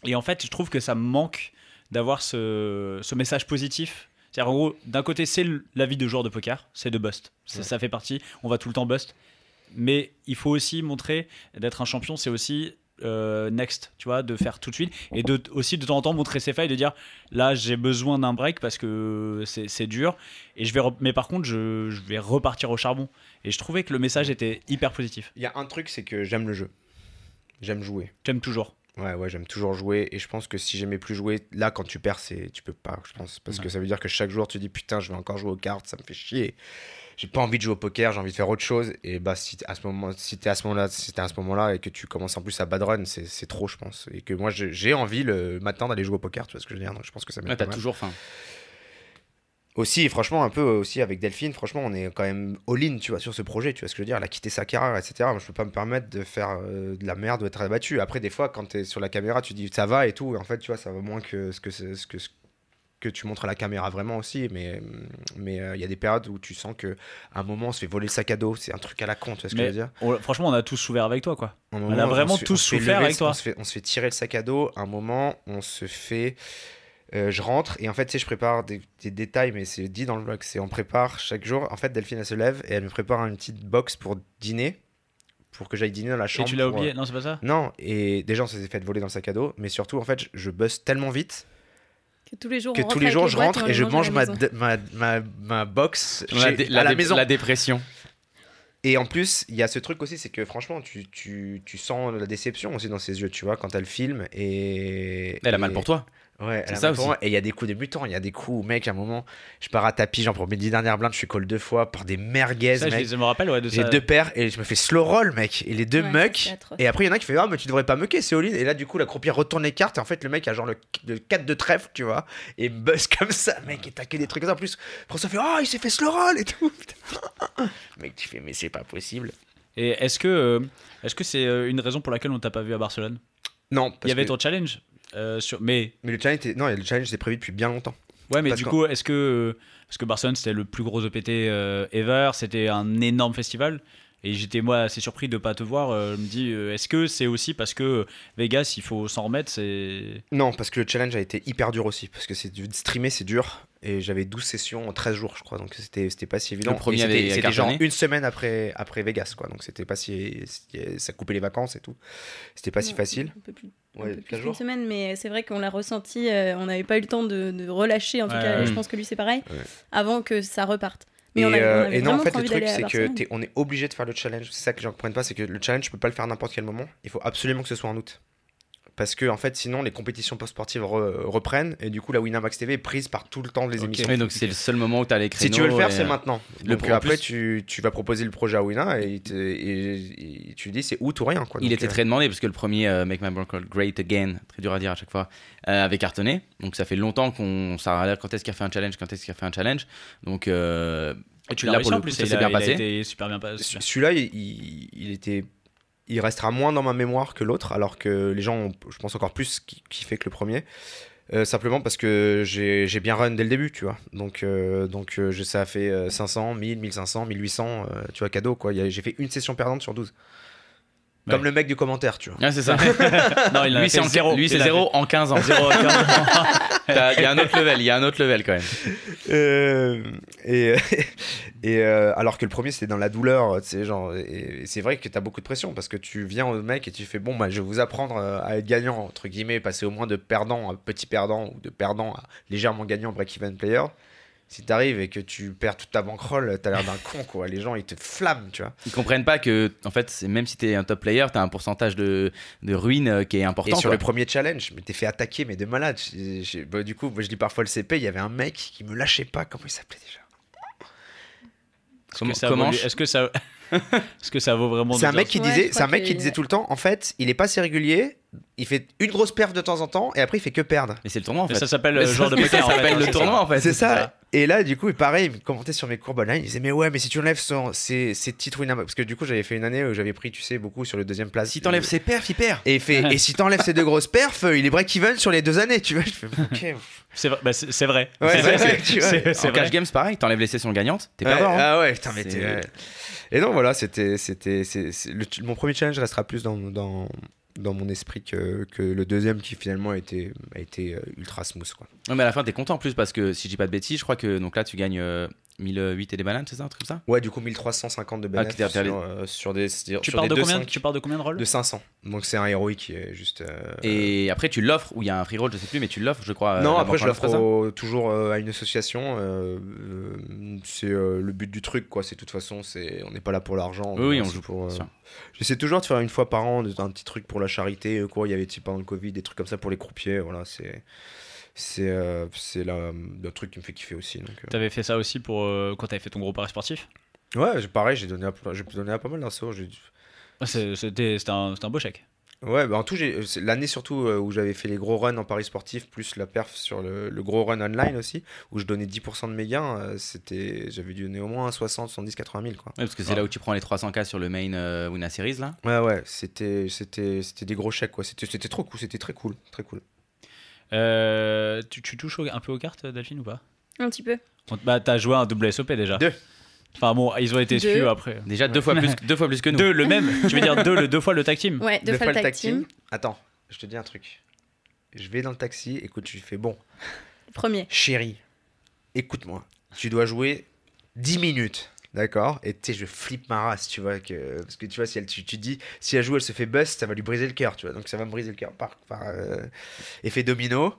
Et en fait, je trouve que ça me manque d'avoir ce, ce message positif. C'est-à-dire en gros, d'un côté, c'est la vie de joueur de poker, c'est de bust. Ça, ça fait partie. On va tout le temps bust. Mais il faut aussi montrer d'être un champion, c'est aussi euh, next, tu vois, de faire tout de suite et de aussi de temps en temps montrer ses failles, de dire là j'ai besoin d'un break parce que c'est dur et je vais mais par contre je, je vais repartir au charbon et je trouvais que le message était hyper positif. Il y a un truc, c'est que j'aime le jeu. J'aime jouer. J'aime toujours. Ouais, ouais, j'aime toujours jouer. Et je pense que si j'aimais plus jouer, là, quand tu perds, c'est tu peux pas, je pense. Parce que Ouais. ça veut dire que chaque jour, tu dis putain, je vais encore jouer aux cartes, ça me fait chier. J'ai pas envie de jouer au poker, j'ai envie de faire autre chose. Et bah, si t'es à ce moment, si t'es à ce moment-là, si à ce moment-là et que tu commences en plus à bad run, c'est trop, je pense. Et que moi, j'ai envie le matin d'aller jouer au poker, tu vois ce que je veux dire. Donc je pense que ça Ouais, m'aide t'as pas mal. toujours faim. Aussi, franchement, un peu aussi avec Delphine, franchement, on est quand même all-in, tu vois, sur ce projet, tu vois ce que je veux dire. Elle a quitté sa carrière, etc. Moi, je peux pas me permettre de faire euh, de la merde ou être abattu. Après, des fois, quand t'es sur la caméra, tu dis ça va et tout. Et en fait, tu vois, ça va moins que ce que, ce que, ce que tu montres à la caméra vraiment aussi. Mais mais euh, il y a des périodes où tu sens que à un moment, on se fait voler le sac à dos. C'est un truc à la con, tu vois ce que je veux dire. on- franchement, on a tous souffert avec toi quoi. Un a vraiment tous souffert avec toi. On se, fait, on se fait tirer le sac à dos. Un moment, on se fait. Euh, je rentre et en fait, tu sais, je prépare des, des détails, mais c'est dit dans le blog. C'est on prépare chaque jour. En fait, Delphine, elle se lève et elle me prépare une petite box pour dîner pour que j'aille dîner dans la Et chambre. tu l'as pour, oublié euh, Non, c'est pas ça Non, et déjà on s'est fait voler dans le sac à dos, mais surtout en fait je- je bosse tellement vite Que tous les jours, que tous les jours les je rentre et je mange la ma, ma, ma, ma box La, chez- dé- à la maison. la dépression. Et en plus, il y a ce truc aussi, c'est que franchement, tu, tu, tu sens la déception aussi dans ses yeux, tu vois, quand elle filme. Et, Elle a mal et- pour toi. Ouais, C'est ça aussi. Et il y a des coups de mutant, il y a des coups où, mec, à un moment, je pars à tapis, genre pour mes dix dernières blindes, je suis call deux fois par des merguez, Ça, mec. je me rappelle, ouais, de J'ai ça. deux paires et je me fais slow roll, mec. Et les deux Ouais. Et après, il y en a qui fait Ah, mais tu devrais pas mucker, c'est all-in. Et là, du coup, la croupière retourne les cartes. Et en fait, le mec a genre le, le 4 de trèfle, tu vois. Et buzz comme ça, mec. Et taquer des trucs comme ça. En plus, François fait Oh, il s'est fait slow roll et tout. (laughs) Mec, tu fais Mais c'est pas possible. Et est-ce que euh, est-ce que c'est euh, une raison pour laquelle on t'a pas vu à Barcelone? Non, Il y avait que- ton challenge? Euh, sur... Mais Mais le challenge, non, le challenge était prévu depuis bien longtemps. ouais, mais Parce du coup, est-ce que parce que Barcelone c'était le plus gros EPT euh, ever, c'était un énorme festival? Et j'étais moi assez surpris de pas te voir. euh, je me dis, euh, est-ce que c'est aussi parce que Vegas, il faut s'en remettre, c'est Non, parce que le challenge a été hyper dur aussi. Parce que c'est du streamer, c'est dur. Et j'avais 12 sessions en 13 jours, je crois. Donc c'était c'était pas si évident. Le premier Et c'était- avait C'était genre une semaine après, après Vegas, quoi. Donc c'était pas si. Ça coupait les vacances et tout. C'était pas si facile. Un peu plus, un Ouais, peu plus 15 qu'une jours. semaine, mais c'est vrai qu'on l'a ressenti. euh, on n'avait pas eu le temps de, de relâcher, en tout Ouais, cas, ouais. je pense que lui c'est pareil, Ouais. avant que ça reparte. Mais et, on avait, on euh, et non, en fait, le truc, c'est que on est obligé de faire le challenge. C'est ça que les gens comprennent pas, c'est que le challenge, tu peux pas le faire à n'importe quel moment. Il faut absolument que ce soit en août. Parce que, en fait, sinon, les compétitions post-sportives re- reprennent. Et du coup, la Winamax TV est prise par tout le temps les Ok. émissions. Oui, donc c'est le seul moment où tu as les créneaux. Si tu veux le faire, c'est euh, maintenant. le Donc après, plus- tu, tu vas proposer le projet à Wina et, et- et tu lui dis c'est ou rien. Quoi. Il Donc, était euh, très demandé parce que le premier euh, Make My Bronco Great Again, très dur à dire à chaque fois, euh, avait cartonné. Donc ça fait longtemps qu'on ça a l'air quand est-ce qu'il a fait un challenge, quand est-ce qu'il a fait un challenge. Donc euh, Et tu l'as pour réussi le en coup, plus, ça s'est bien passé. été super bien passé. Ce- Celui-là, il, il- il était. Il restera moins dans ma mémoire que l'autre, alors que les gens ont, je pense, encore plus fait que le premier. Euh, simplement parce que j'ai bien run dès le début, tu vois. Donc, euh, donc euh, ça a fait euh, 500, 1000, 1500, 1800, euh, tu vois, cadeau, quoi. J'ai fait une session perdante sur 12. Comme le mec du commentaire, tu vois. ah, c'est ça. (laughs) non, il lui, c'est en- zéro. lui, c'est zéro en 15 ans. zéro, (laughs) T'as- Il y a un autre level, il y a un autre level quand même. Euh, et (laughs) et euh, alors que le premier c'était dans la douleur, tu sais, genre, et, et c'est vrai que t'as beaucoup de pression parce que tu viens au mec et tu fais bon, bah, je vais vous apprendre euh, à être gagnant, entre guillemets, passer au moins de perdant à petit perdant ou de perdant à légèrement gagnant break-even player. Si t'arrives et que tu perds toute ta bankroll, t'as l'air d'un con, quoi. Les gens ils te flamment, tu vois. Ils comprennent pas que, en fait, c'est- même si t'es un top player, t'as un pourcentage de, de ruine euh, qui est important. Et sur quoi. le premier challenge, mais t'es fait attaquer, mais de malade. Bah, du coup, moi, je lis parfois le CP, il y avait un mec qui me lâchait pas, comment il s'appelait déjà? Est-ce Comment- que ça comment vaut- Est-ce que ça (laughs) est-ce que ça vaut vraiment C'est de un mec qui Ouais, disait, je c'est un mec qui disait tout le temps. En fait, il est pas assez régulier. Il fait une grosse perf de temps en temps et après il fait que perdre. Mais c'est le tournoi en fait. ça s'appelle le genre de (laughs) poker. ça s'appelle le tournoi en fait. C'est ça. Et là, du coup, pareil, il me commentait sur mes courbes online. Il disait, mais ouais, mais si tu enlèves son, ses, ses titres Winamax. Parce que du coup, j'avais fait une année où j'avais pris, tu sais, beaucoup sur le deuxième place. Si t'enlèves ses perfs, il perd. Et, fait, et si t'enlèves ces deux grosses perfs, euh, il est break-even sur les deux années, tu vois. Je fais, ok. (laughs) C'est vrai. bah, c'est vrai. Ouais, C'est vrai, vrai, En vrai. cash game, c'est pareil. T'enlèves les sessions gagnantes, t'es Ouais, perdant. hein. Ah ouais, putain, mais t'es- ouais. Et donc voilà, c'était, c'était, mon premier challenge restera plus dans, mon esprit que, le deuxième qui finalement a été, a été euh, ultra smooth, quoi. Ouais, mais à la fin, t'es content en plus parce que si je dis pas de bêtises, je crois que donc là, tu gagnes euh, 1008 et des bananes, c'est ça, un truc comme ça Ouais, du coup 1350 de Ah, t'es allé- sur, euh, sur des sur Tu sur pars des de combien 200 Tu pars de combien de rôles de 500. Donc c'est un héroïque qui est juste euh, Et après, tu l'offres ou il y a un free roll, je sais plus, mais tu l'offres, je crois. Non, euh, après je l'offre toujours euh, à une association. c'est euh, le but du truc, quoi. C'est de toute façon, c'est on n'est pas là pour l'argent. Oui, on joue pour. euh. J'essaie toujours de faire une fois par an un petit truc pour la charité. Quoi, il y avait type pendant le Covid des trucs comme ça pour les croupiers. Voilà, c'est c'est euh, c'est le truc qui me fait kiffer aussi. Donc, euh. T'avais fait ça aussi pour euh, quand t'avais fait ton gros pari sportif? Ouais, pareil, j'ai donné à, j'ai donné à pas mal d'insos. c'est- C'était c'était un, c'était un beau chèque. Ouais, bah en tout, l'année surtout euh, où j'avais fait les gros runs en paris sportif, plus la perf sur le, le gros run online aussi, où je donnais 10% de mes gains, euh, c'était, j'avais dû donner au moins 60, 70, 80 000 quoi. Ouais, parce que c'est là où tu prends les 300K sur le main euh, Winna Series là? Ouais, ouais, c'était, c'était, c'était des gros chèques quoi, c'était, c'était trop cool, c'était très cool, très cool. Euh, tu, tu touches un peu aux cartes, Delphine, ou pas Un petit peu. On- Bah, t'as joué un double SOP déjà. Deux. Enfin bon, ils ont été suivis après. Déjà deux fois plus, deux fois plus que nous. Deux, le même. tu veux dire deux, le deux fois le tag team Ouais, deux, fois le tag team. Attends, je te dis un truc. Je vais dans le taxi, écoute, tu fais bon, Premier. chérie, écoute-moi, tu dois jouer 10 minutes, D'accord. Et tu sais, je flippe ma race, tu vois. Que, parce que tu vois, si elle, tu, tu dis, si elle joue, elle se fait bust, ça va lui briser le cœur, tu vois. Donc ça va me briser le cœur par, par euh, effet domino.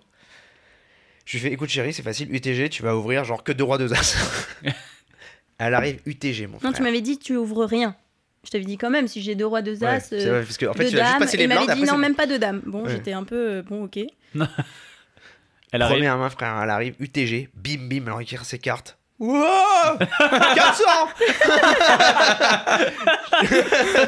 Je lui fais, écoute chérie, c'est facile, UTG, tu vas ouvrir genre que deux rois, deux as. (laughs) elle arrive UTG, mon frère. Non, tu m'avais dit tu ouvres rien. Je t'avais dit quand même, si j'ai deux rois, deux Ouais, as, c'est euh, vrai, parce que en fait, deux tu as juste dames. Et les il m'avait dit non, même pas de dames. Bon, Ouais. j'étais un peu euh, bon, ok. (laughs) Elle arrive. Première main, frère, elle arrive, UTG, bim, bim, elle requiert ses cartes. Wow 400 (laughs)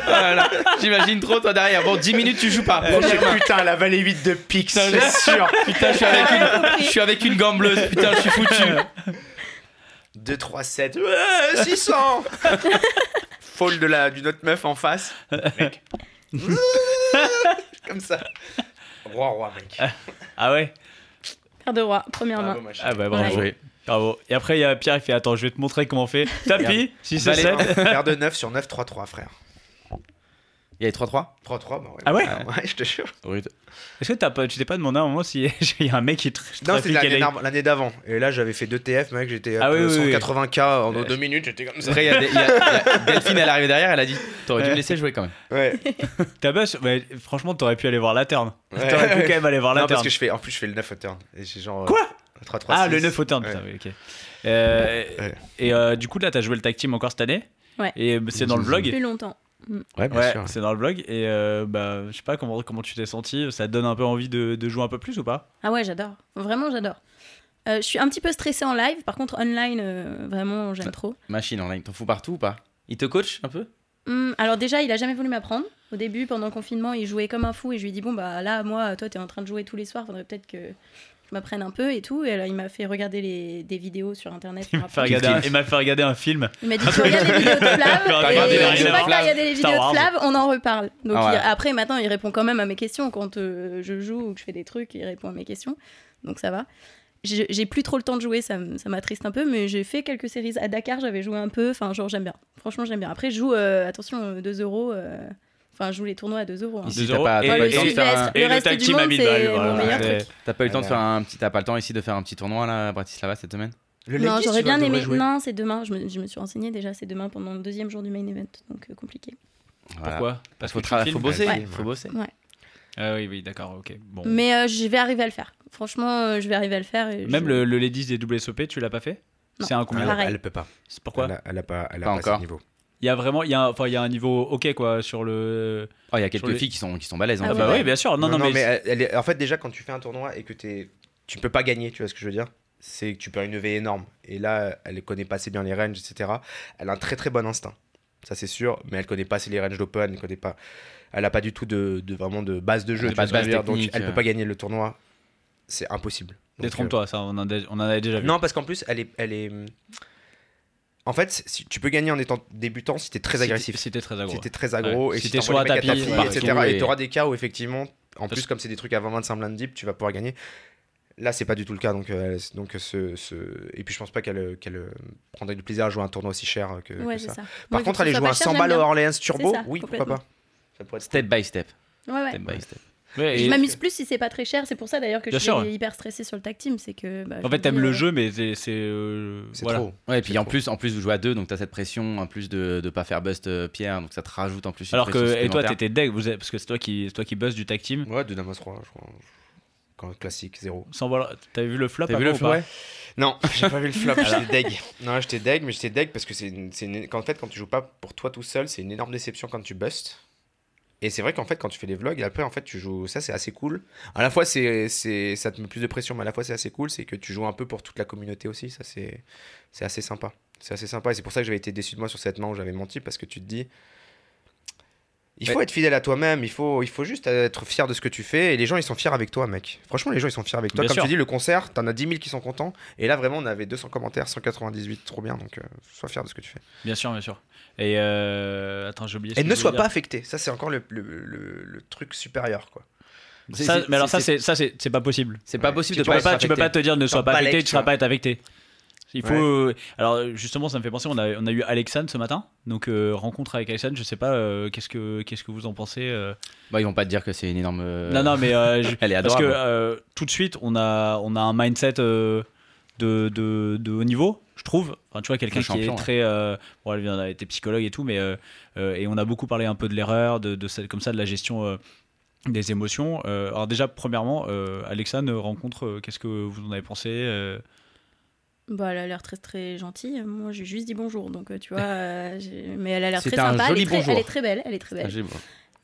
Voilà. J'imagine trop toi derrière. Bon, 10 minutes, tu joues pas. Main. Putain, la vallée 8 de pique, Putain, c'est je- sûr Putain, je suis avec une, je suis avec une gambleuse. Putain, je suis foutu. 2, 3, 7, ouais, 600 Fold de la, d'une autre meuf en face. Mec. (laughs) Comme ça. Roi, roi, mec. Ah ouais Paire de rois, première main. Ah bah bravo. joué. Bravo. Et après, il y a Pierre, il fait Attends, je vais te montrer comment on fait. Tapis, 6 et Valet. 7. Paire de 9 sur 9, 3, 3, frère. Il y avait 3-3 3, 3, bah ouais. Ah ouais Ouais, je te jure. Rude. Est-ce que t'as pas, tu t'es pas demandé à un moment si (laughs) il y a un mec qui tr- Non, c'était l'année d'avant-. Et là, j'avais fait 2 TF, mec, j'étais à Ah oui, oui, oui. 180k en 2 minutes, j'étais comme ça. Après, y a, des- y a- a- (laughs) Delphine, elle est arrivée derrière, elle a dit T'aurais dû me laisser jouer quand même. Ouais. (laughs) T'as pas- mais franchement, t'aurais pu aller voir la turn. Ouais. T'aurais pu quand même aller voir la Non, parce turn. que je fais, en plus, je fais le 9 au turn. Et genre. Quoi? 3, 3, Ah, le 9 au turn, Ouais. putain, oui, ok. Euh, Ouais. Et euh, du coup, là, t'as joué le tag team encore cette année Ouais. Et euh, c'est dans le vlog Plus longtemps. Ouais, bien Ouais, sûr. c'est dans le vlog. Et euh, bah, je sais pas comment, comment tu t'es senti. Ça te donne un peu envie de, de jouer un peu plus ou pas? Ah ouais, j'adore. Vraiment, j'adore. Euh, je suis un petit peu stressée en live. Par contre, online, euh, vraiment, j'aime trop. Machine en ligne, t'en fous partout ou pas? Il te coach un peu? Hum, alors déjà, il a jamais voulu m'apprendre. Au début, pendant le confinement, il jouait comme un fou et je lui ai dit bon bah là, moi, toi, t'es en train de jouer tous les soirs, faudrait peut-être que m'apprenne un peu et tout. Et alors, il m'a fait regarder les, des vidéos sur internet. Il m'a fait, regarder un- il m'a fait regarder un film. Il m'a dit tu regardes les vidéos de Flav (laughs) et une fois que regardé les vidéos de. Flav, on en reparle. Donc Ah ouais. il- après, maintenant, il répond quand même à mes questions quand euh, je joue ou que je fais des trucs, il répond à mes questions. Donc ça va. J'ai plus trop le temps de jouer, ça, m'attriste un peu, mais j'ai fait quelques séries à Dakar, j'avais joué un peu, enfin genre j'aime bien. Franchement j'aime bien. Après je joue, euh, attention, euh, 2 euros, euh, enfin je joue les tournois à 2 euros. hein. Ici, Deux t'as euros. pas, Et- t'as pas eu le temps de et- faire un- Le Et le reste tag team à monde, 1000 c'est balles. mon voilà. meilleur C'est- truc. T'as pas eu le temps de faire un petit. T'as pas le temps ici de faire un petit tournoi là à Bratislava cette semaine? Le Non, j'aurais bien aimé. Non, c'est demain. Je me, je me suis renseignée déjà, c'est demain pendant le deuxième jour du main event, donc euh, compliqué. Voilà. Pourquoi? Parce que qu'il faut, faut bosser. Ouais. Faut bosser. Ah oui, oui, d'accord, ok. Bon. Mais euh, je vais arriver à le faire. Franchement, euh, je vais arriver à le faire. et Même je- le, le Ladies des WSOP, tu l'as pas fait? C'est un combien. Elle peut pas. C'est pourquoi? Elle a, elle a pas, elle a Pas pas, encore. ce niveau. Il y a vraiment, il y a, un- enfin, il y a un niveau ok quoi sur le. Oh, il y a quelques les- filles qui sont, qui sont balèzes. hein. Ah Ah bah ouais. oui, bien sûr. Non, non, mais, elle- elle est- en fait, déjà, quand tu fais un tournoi et que t'es, tu peux pas gagner, tu vois ce que je veux dire C'est que tu perds une EV énorme. Et là, elle connaît pas assez bien les ranges, etc. Elle a un très très bon instinct. Ça, c'est sûr. Mais elle connaît pas assez les ranges d'open. Elle connaît pas. Elle a pas du tout de, de- vraiment de base de jeu. De tu vois base dire Donc, technique, elle euh. peut pas gagner le tournoi. C'est impossible. Détrompe-toi, ça, on en, a, on en avait déjà euh, vu. Non, parce qu'en plus, elle est, elle est. En fait, si, tu peux gagner en étant débutant si t'es très agressif. C'était très aggro. Si t'es très Ouais. et Si si t'es sur à ta tapis, fille, ouais, etc. Et et- t'auras des cas où effectivement, en Parce- plus comme c'est des trucs à 20-25 blind deep, tu vas pouvoir gagner. Là, c'est pas du tout le cas. Donc, euh, donc ce, ce- et puis je pense pas qu'elle qu'elle euh, prendrait du plaisir à jouer un tournoi aussi cher que, que Ouais, ça. ça. Par Moi, contre, aller jouer un cher, 100 j'aime balles au. Orleans Turbo, ça, oui, pourquoi pas Ça pourrait être Step by step. Ouais, ouais. Step by step. Ouais, Je m'amuse plus si c'est pas très cher. C'est pour ça d'ailleurs que Bien je suis ouais. hyper stressée sur le tag team. C'est que. bah, je En fait, t'aimes le euh, jeu, mais c'est. C'est euh, voilà. trop. Ouais, et puis en trop. plus, en plus, vous jouez à deux, donc t'as cette pression, en plus de ne pas faire bust euh, Pierre, donc ça te rajoute en plus une Alors pression que. Et toi, t'étais deck, vous êtes- parce que c'est toi qui, c'est toi qui buzz du tag team. Ouais, de Damos 3, je crois. Quand- Classique, zéro. Sans voir. T'avais vu le flop T'as vu le flop Non, (laughs) j'ai pas vu le flop, j'étais deg. Non, j'étais deg, mais j'étais deg parce que c'est une, qu'en fait, quand tu joues pas pour toi tout seul, c'est une énorme déception quand tu bustes. Et c'est vrai qu'en fait, quand tu fais les vlogs, après, en fait, tu joues. Ça, c'est assez cool. À la fois, c'est, c'est, ça te met plus de pression, mais à la fois, c'est assez cool. C'est que tu joues un peu pour toute la communauté aussi. Ça, c'est, c'est assez sympa. C'est assez sympa. Et c'est pour ça que j'avais été déçu de moi sur cette main où j'avais menti parce que tu te dis. Il faut être fidèle à toi-même, il faut, il faut juste être fier de ce que tu fais et les gens ils sont fiers avec toi mec. Franchement les gens ils sont fiers avec toi. Bien Comme sûr. tu dis le concert, t'en as 10 000 qui sont contents et là vraiment on avait 200 commentaires, 198, trop bien donc euh, sois fier de ce que tu fais. Bien sûr, bien sûr. Et euh... attends, j'ai oublié. ce Et que ne sois pas affecté, ça c'est encore le, le, le- le truc supérieur quoi. C'est- Ça, c'est- mais alors ça, c'est- ça, c'est pas possible. C'est pas Ouais. possible Tu de Tu pas peux être pas, tu peux pas te dire ne sois pas affecté, tu seras tu pas être affecté. Il faut. Ouais. euh, alors justement, ça me fait penser. On a, on a eu Alexandre ce matin, donc euh, rencontre avec Alexandre. Je sais pas. euh, qu'est-ce que qu'est-ce que vous en pensez euh Bah, ils vont pas te dire que c'est une énorme. Non, non, mais (laughs) je- Elle est parce que tout de suite, on a on a un mindset de, de, de haut niveau, je trouve. Enfin, tu vois, quelqu'un Un qui est très. bon, elle vient- elle a été psychologue et tout, mais. et on a beaucoup parlé un peu de l'erreur, de, de comme ça, de la gestion. des émotions. Alors déjà, premièrement, Alexane rencontre, qu'est-ce que vous en avez pensé Bah, elle a l'air très très gentille. Moi, j'ai juste dit bonjour, donc euh, tu vois. (laughs) euh, mais elle a l'air très sympa. Elle est très, elle est très belle. Elle est très belle. Ah, j'ai-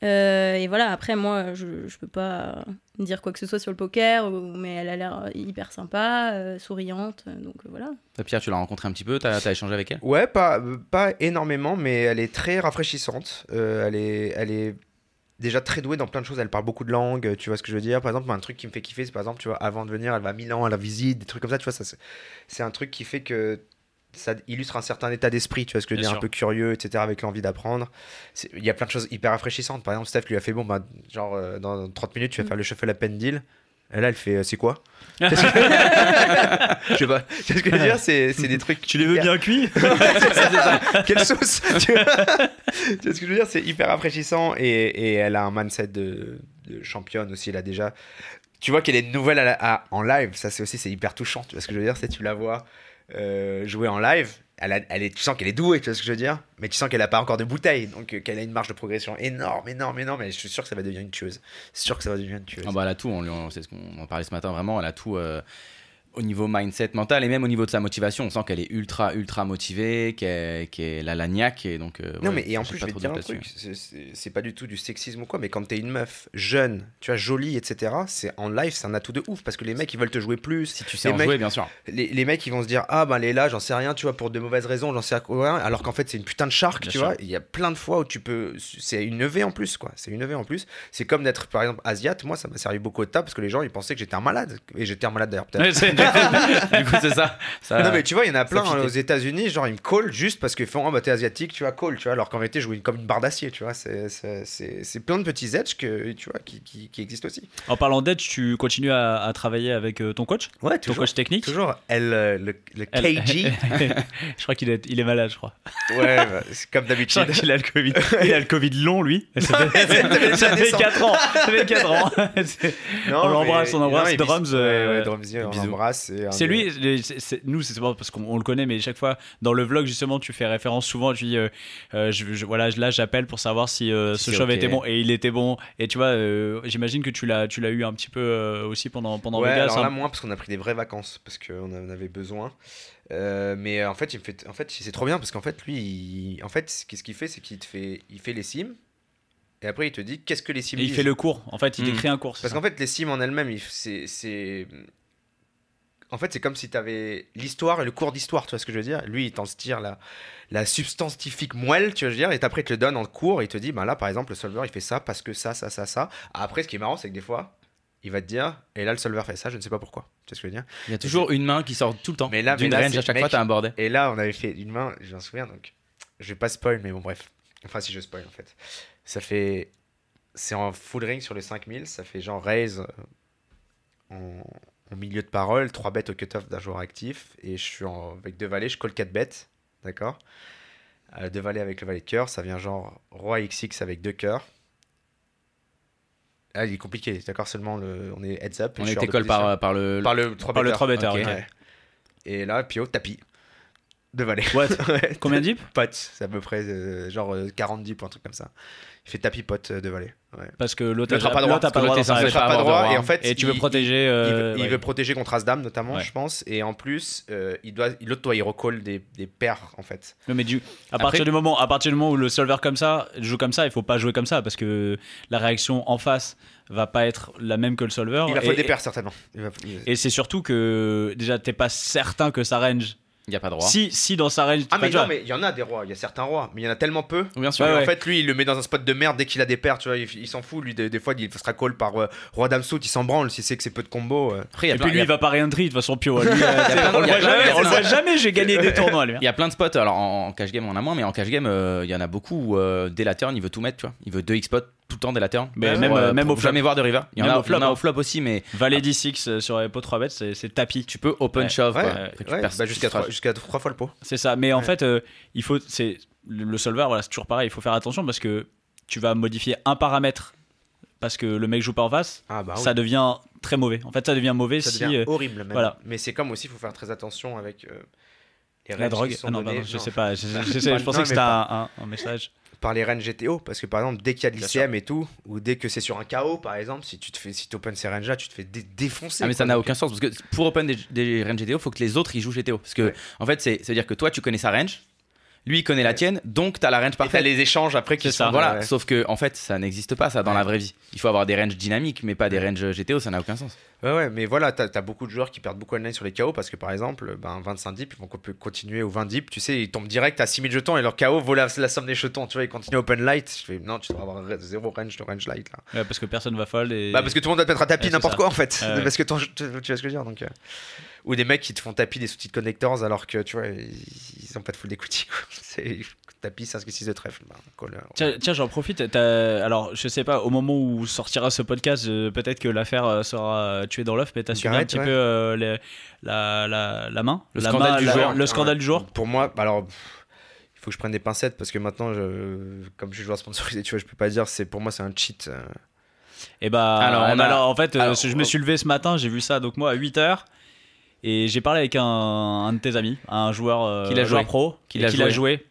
Euh, et voilà. Après, moi, je je peux pas dire quoi que ce soit sur le poker, mais elle a l'air hyper sympa, euh, souriante. Donc voilà. Toi, Pierre, tu l'as rencontré un petit peu, t'as as échangé avec elle? Ouais, pas, pas énormément, mais elle est très rafraîchissante. Euh, elle, est, elle est déjà très douée dans plein de choses. Elle parle beaucoup de langues, tu vois ce que je veux dire. Par exemple, un truc qui me fait kiffer, c'est par exemple, tu vois, avant de venir, elle va à Milan, elle la visite, des trucs comme ça, tu vois. ça C'est un truc qui fait que ça illustre un certain état d'esprit, tu vois ce que je veux dire, sûr. un peu curieux, etc., avec l'envie d'apprendre. Il y a plein de choses hyper rafraîchissantes. Par exemple, Steph lui a fait, bon, bah, genre, euh, dans 30 minutes, tu vas Mm. faire le shuffle à pendile. Et là, elle fait, euh, c'est quoi (laughs) (laughs) Je sais pas. Tu vois ce que je veux dire C'est c'est des trucs. Tu les veux bien cuits. (laughs) Quelle sauce tu vois, ce que je veux dire C'est hyper rafraîchissant et, et elle a un mindset de, de championne aussi. Elle a déjà. Tu vois qu'elle est nouvelle à la- à- en live. Ça, c'est aussi c'est hyper touchant. Tu vois ce que je veux dire C'est tu la vois euh, jouer en live. Elle elle est, tu sens qu'elle est douée, tu vois ce que je veux dire? Mais tu sens qu'elle a pas encore de bouteille, donc euh, qu'elle a une marge de progression énorme, énorme, énorme. Et je suis sûr que ça va devenir une tueuse. Sûr que ça va devenir une tueuse. Ah bah, elle a tout, on, on- en parlait ce matin, vraiment, elle a tout euh, au niveau mindset mental et même au niveau de sa motivation. On sent qu'elle est ultra, ultra motivée, qu'elle a la niaque. Et donc, euh, Non, ouais, mais et en plus, je vais te dire un truc, c'est- pas du tout du sexisme ou quoi, mais quand t'es une meuf jeune, tu vois, jolie, etc., c'est en live, c'est un atout de ouf parce que les mecs ils veulent te jouer plus. Si tu sais les en mecs- jouer, bien sûr. Les, les mecs ils vont se dire ah ben elle est là, j'en sais rien, tu vois, pour de mauvaises raisons, j'en sais rien, alors qu'en fait c'est une putain de shark, Bien tu sûr. vois. Il y a plein de fois où tu peux, c'est une EV en plus quoi, c'est une EV en plus. C'est comme d'être par exemple asiate, moi ça m'a servi beaucoup de table parce que les gens ils pensaient que j'étais un malade et j'étais un malade d'ailleurs peut-être. Du coup, c'est ça. ça Non mais tu vois, il y en a plein hein, aux États-Unis, genre ils me call juste parce qu'ils font oh bah t'es asiatique, tu vois, call, tu vois, alors qu'en réalité je jouais comme une barre d'acier, tu vois, c'est- c'est c'est- c'est plein de petits edges que tu vois qui, qui, qui existent aussi. En parlant d'aide, tu continues à, à travailler avec euh, ton coach? Ouais, Ton coach technique? Toujours elle, euh, le, le Elle- KG, (laughs) Je crois qu'il est, il est malade, je crois. ouais, bah, c'est comme d'habitude. qu'il a le Covid. (laughs) Il a le Covid long, lui. (laughs) Ça fait, ça fait descendre. 4 ans. Ça fait 4 ans. Non, On l'embrasse, on embrasse Drums, ouais, euh, ouais, Drumsy, on bisous. l'embrasse. C'est des- lui, nous, c'est pas parce qu'on on le connaît, mais chaque fois dans le vlog, justement, tu fais référence souvent. Tu dis, euh, euh, je, je- voilà, là, j'appelle pour savoir si euh, ce c'est shove ok. était bon et il était bon. Et tu vois, euh, j'imagine que tu l'as, tu l'as eu un petit peu aussi pendant pendant ouais, Vegas. alors hein. là moins parce qu'on a pris des vraies vacances parce qu'on en avait besoin. Euh, mais en fait, il me fait, en fait, c'est trop bien parce qu'en fait, lui, il- en fait, qu'est-ce qu'il fait, c'est qu'il te fait, il fait les sims et après il te dit qu'est-ce que les sims Et il disent? fait le cours. En fait, il Mm. décrit un cours. Parce qu'en fait, les sims en elles-mêmes, c'est, en fait, c'est comme si tu avais l'histoire et le cours d'histoire, tu vois ce que je veux dire? Lui, il t'en tire la, la substantifique moelle, tu vois, je veux dire, et après, il te le donne en cours et il te dit, bah là, par exemple, le solver, il fait ça parce que ça, ça, ça, ça. Après, ce qui est marrant, c'est que des fois, il va te dire, et là, le solver fait ça, je ne sais pas pourquoi. Tu vois ce que je veux dire? Il y a toujours une main qui sort tout le temps. Mais là- d'une range, à chaque mec- fois, t'as un bordel. Et là, on avait fait une main, je m'en souviens, donc je vais pas spoil, mais bon, bref. Enfin, si je spoil, en fait. Ça fait. C'est en full ring sur les 5000, ça fait genre raise euh, en, en milieu de parole, 3 bêtes au cutoff d'un joueur actif, et je suis en- avec deux valets, je colle 4 bêtes, d'accord? Euh, Deux valets avec le valet de cœur, ça vient genre roi XX avec deux cœurs. Ah, il est compliqué, d'accord Seulement, le, on est heads up. On était call par, par le. par le 3 Par le 3 better, ok. ok. Et là, Pio, tapis. De valet. What (laughs) Ouais. Combien de deep Pote, c'est à peu près euh, genre euh, 40 deep ou un truc comme ça. Il fait tapis pote euh, de valet. Ouais. Parce que l'autre Ne a frappe pas droit, l'autre pas droit Il pas droit et en fait Et tu il- veux protéger. il, euh, veut, il protéger contre As-Dame notamment, je pense. Et en plus, euh, il doit, l'autre doit y recall des, des paires en fait. Non, mais du, à, Après- partir du moment, à partir du moment où le solver comme ça joue comme ça, il faut pas jouer comme ça parce que la réaction en face va pas être la même que le solver. Il va faut des paires certainement. Il il- et c'est surtout que déjà t'es pas certain que sa range. Il n'y a pas de droit. Si, si dans sa range. Ah mais non mais il y en a des rois, il y a certains rois, mais il y en a tellement peu. Bien sûr. Ouais, Et ouais. En fait, lui, il le met dans un spot de merde dès qu'il a des paires, tu vois, il, il s'en fout, lui, des, des fois, il sera call par euh, roi dame saut, il s'en branle, s'il sait que c'est peu de combos. euh. Après, il y a Et plein- puis lui, il y a- il va pas rien tri de toute façon, Pio. Lui, (laughs) euh, on le voit jamais, on c'est voit j'ai gagné des (laughs) tournois, lui. hein. Il y a plein de spots. Alors en, en cash game, on en a moins, mais en cash game, il y en a beaucoup où dès la turn, il veut tout mettre, tu vois. Il veut 2 x pot tout le temps dès la turn. Mais Pour, même, euh, même pour au flop. jamais voir de river. Il y en a au flop, il y en a hein. au flop aussi, mais Valet D6 euh, sur les pots 3 bêtes, c'est tapis. tu peux open Ouais. shove. Ouais, bah, jusqu'à seras- trois, jusqu'à trois fois le pot. C'est ça. Mais en fait, euh, il faut. C'est le, solver, voilà, c'est toujours pareil. Il faut faire attention parce que tu vas modifier un paramètre parce que le mec joue pas en face. Ah bah Ça devient très mauvais. En fait, ça devient mauvais Ça si. devient euh, horrible même. voilà. Mais c'est comme aussi, il faut faire très attention avec euh, les la drogue. Ah non, pardon, je non, sais pas. Je, je- je- (laughs) je Non, pensais que c'était pas- un, un- un message. Par les ranges GTO parce que par exemple dès qu'il y a de l'ICM et tout ou dès que c'est sur un KO par exemple si tu te fais si open ces ranges là tu te fais dé- défoncer Ah mais ça n'a aucun sens parce que pour open des, des ranges GTO, faut que les autres ils jouent GTO parce que en fait c'est c'est à dire que toi tu connais sa range, lui il connaît la tienne, donc t'as la range et t'as parfaite. les échanges après qui ça. sont Voilà, ouais. sauf que en fait ça n'existe pas ça dans Ouais. la vraie vie. Il faut avoir des ranges dynamiques mais pas des ranges GTO, ça n'a aucun sens. Ouais, ouais, mais voilà, t'as as beaucoup de joueurs qui perdent beaucoup online sur les KO parce que par exemple, ben, 25 dips, ils vont co- continuer au 20 dips, tu sais, ils tombent direct à 6000 jetons et leur KO vaut la, la somme des jetons, tu vois, ils continuent open light. Je fais, non, tu dois avoir zéro range de range light là. Ouais, parce que personne va fold. Et... Bah, parce que tout le monde va te mettre un tapis n'importe quoi en fait. Ouais, ouais. (laughs) Parce que ton- tu, tu vois ce que je veux dire donc. euh, Ou des mecs qui te font tapis des sous-titres connectors alors que tu vois, ils, ils ont pas de full. (laughs) C'est tapis 5 6 de trèfle. Bah, euh, Tiens, tiens, j'en profite. t'as- Alors, je sais pas, au moment où sortira ce podcast, euh, peut-être que l'affaire euh, sera euh, tuée dans l'œuf, mais t'as suivi un petit ouais. peu euh, les- la, la, la main? Le La scandale main, du la- jour. Le scandale Ouais. du jour Pour moi, alors, il faut que je prenne des pincettes parce que maintenant, je, comme je suis joueur sponsorisé, tu vois, je peux pas dire. C'est pour moi, c'est un cheat. euh. Et bah, Alors, alors, on a- en fait, alors, je me suis levé ce matin, j'ai vu ça, donc moi à 8h, et j'ai parlé avec un, un de tes amis, un joueur, euh, Qui joueur joué. pro, Qui et l'a qui l'a joué. joué,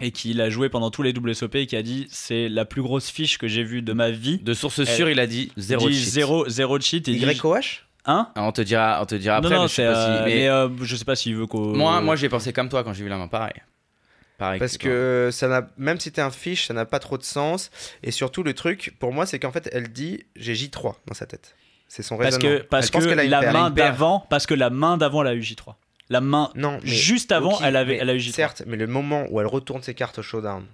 et qui l'a joué pendant tous les WSOP, et qui a dit c'est la plus grosse fiche que j'ai vue de ma vie. De source sûre, il a dit zéro dit cheat. zéro, zéro cheat. Et il dit, YOH Hein Ah, On te dira, on te dira après. non, non, mais je sais pas si- euh, mais mais euh, je sais pas s'il veut qu'on. moi, moi j'ai pensé comme toi quand j'ai vu la main, pareil. Pareil. Parce que ça n'a, même si t'es un fiche, ça n'a pas trop de sens. Et surtout, le truc, pour moi, c'est qu'en fait, elle dit j'ai J3 dans sa tête. C'est son Parce raisonnement. que, parce que la paire. main d'avant, parce que la main d'avant, elle a eu J3. La main Non, juste avant, elle avait, elle a eu J3. Certes, mais le moment où elle retourne ses cartes au showdown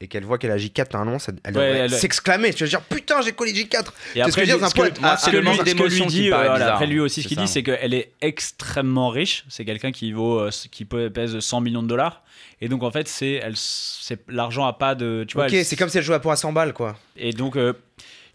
et qu'elle voit qu'elle a J4, normalement, ça- elle Ouais, s'exclamer. Tu vas dire putain, j'ai collé J4. Et C'est ce que je veux dire, lui- c'est un que- Ah, ce lui- ce que dit, euh, voilà, après lui aussi, ce qu'il dit, c'est qu'elle est extrêmement riche. C'est quelqu'un qui vaut, euh, qui pèse 100 millions de dollars. Et donc en fait, c'est, elle, c'est l'argent a pas de, tu vois. ok, elle- c'est comme si elle jouait à pour à 100 balles, quoi. Et donc, euh,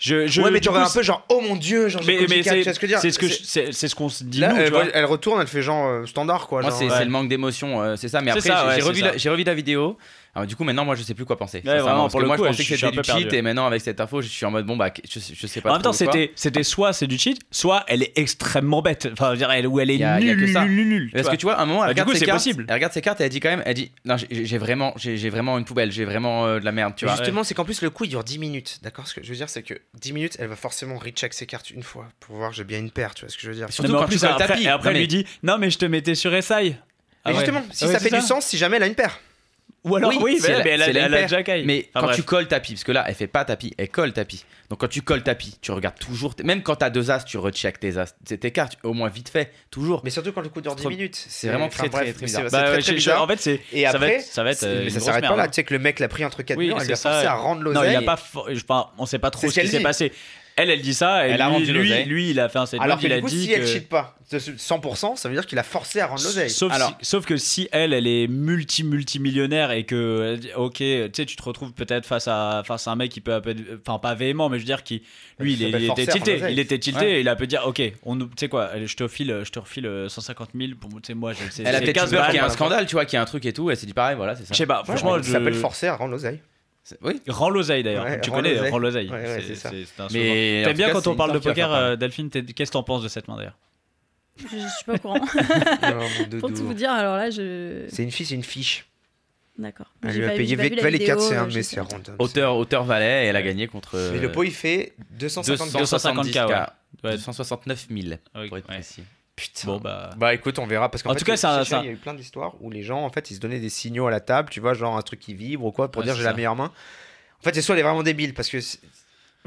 je, je, ouais, mais tu aurais un peu genre, oh mon dieu, genre, Mais, mais J4, c'est, ce que dire c'est ce que C'est- je- c'est, c'est ce qu'on se dit Là, nous, tu elle, vois. elle retourne, elle fait genre euh, standard, quoi. Moi, genre, c'est ouais. c'est le manque d'émotion, euh, c'est ça. Mais C'est après, ça, j'ai- ouais, j'ai c'est revu, ça. la- j'ai revu la vidéo. Alors, du coup, maintenant, moi, je sais plus quoi penser. sincèrement, vraiment, parce pour que le moi, coup, je pensais que c'était peu du cheat, perdu. et maintenant, avec cette info, je suis en mode bon, bah, je, je sais pas En même temps, c'était, c'était soit c'est du cheat, soit elle est extrêmement bête. Enfin, je veux dire, elle, ou elle est Y a- y a nulle, que ça. nulle, nulle, Parce que tu vois, à un moment, elle Bah, regarde coup, ses c'est cartes. Elle regarde ses cartes et elle dit quand même, elle dit, non, j'ai vraiment, j'ai vraiment une poubelle, j'ai vraiment euh, de la merde, tu vois. Justement, c'est qu'en plus, le coup, il dure 10 minutes. D'accord? Ce que je veux dire, c'est que 10 minutes, elle va forcément recheck ses cartes une fois pour voir j'ai bien une paire. Tu vois ce que je veux dire Surtout quand tu plus, colles après, tapis. et après elle lui dit non mais je te mettais sur SI. Mais Ah ouais. justement, si Ah ouais, ça fait du sens, si jamais elle a une paire. Ou alors oui, c'est mais, la- mais elle, a- la elle a déjà caille. Mais Enfin, quand bref. tu colles tapis, parce que là, elle fait pas tapis, elle colle tapis. Donc quand tu colles tapis, tu regardes toujours, même quand t'as deux as, tu recheck tes as, tes tes cartes, au moins vite fait, toujours. Mais surtout quand le coup dure C'est 10 trop- minutes. c'est vraiment très, très, très bizarre. C'est Bah, très, très bizarre. En fait, c'est Et ça va après, être, ça va être. euh, mais ça s'arrête pas là. hein. Tu sais que le mec l'a pris entre 4 Oui, murs, elle c'est lui a ça, forcé à rendre Non, il l'oseille. a pas. on sait pas trop ce qui s'est passé. Elle, elle dit ça. Et Elle a lui, rendu lui, lui, il a fait un statement. Alors que il a du coup, dit si elle que- cheat pas de ce 100%, ça veut dire qu'il a forcé à rendre l'oseille. Sauf, Alors- si- sauf que si elle, elle est multi multi millionnaire et que, elle dit, ok, tu sais, tu te retrouves peut-être face à face à un mec qui peut, enfin pas véhément, mais je veux dire qui, lui, il, Ça il était tilté, il était tilté, Ouais. et il a pu dire, ok, on, tu sais quoi, je te refile, je te refile euh, 150 000 pour, tu sais, moi, je- c'est Elle a peut-être 15 peur qu'il y ait un scandale, tu vois, qu'il y a un truc et tout, elle s'est dit pareil, voilà, c'est ça. Je sais pas, franchement, ça je- s'appelle forcer à rendre l'oseille. Oui. Rends l'oseille d'ailleurs. Ouais, tu connais, rends l'oseille. Ouais, ouais, c'est un Mais T'aimes bien cas, quand on parle de poker, euh, Delphine, qu'est-ce que t'en penses de cette main d'ailleurs? Je, je suis pas au courant. (laughs) Non, Pour tout vous dire, alors là, je. C'est une fille, c'est une fiche. D'accord. Elle lui a payé Valet vidéo, 4, c'est un de mes sœurs. Auteur, auteur valet, et elle a gagné contre. Mais le pot, il fait 250 270 250K, ouais. K. Ouais. 269 000 Oui, pour être précis. Putain. Bon bah. Bah écoute, on verra parce qu'en En fait, tout cas, ça- il y a eu plein d'histoires où les gens en fait ils se donnaient des signaux à la table, tu vois, genre un truc qui vibre ou quoi pour Ouais, dire j'ai la meilleure main. En fait, c'est soit elle est vraiment débile parce que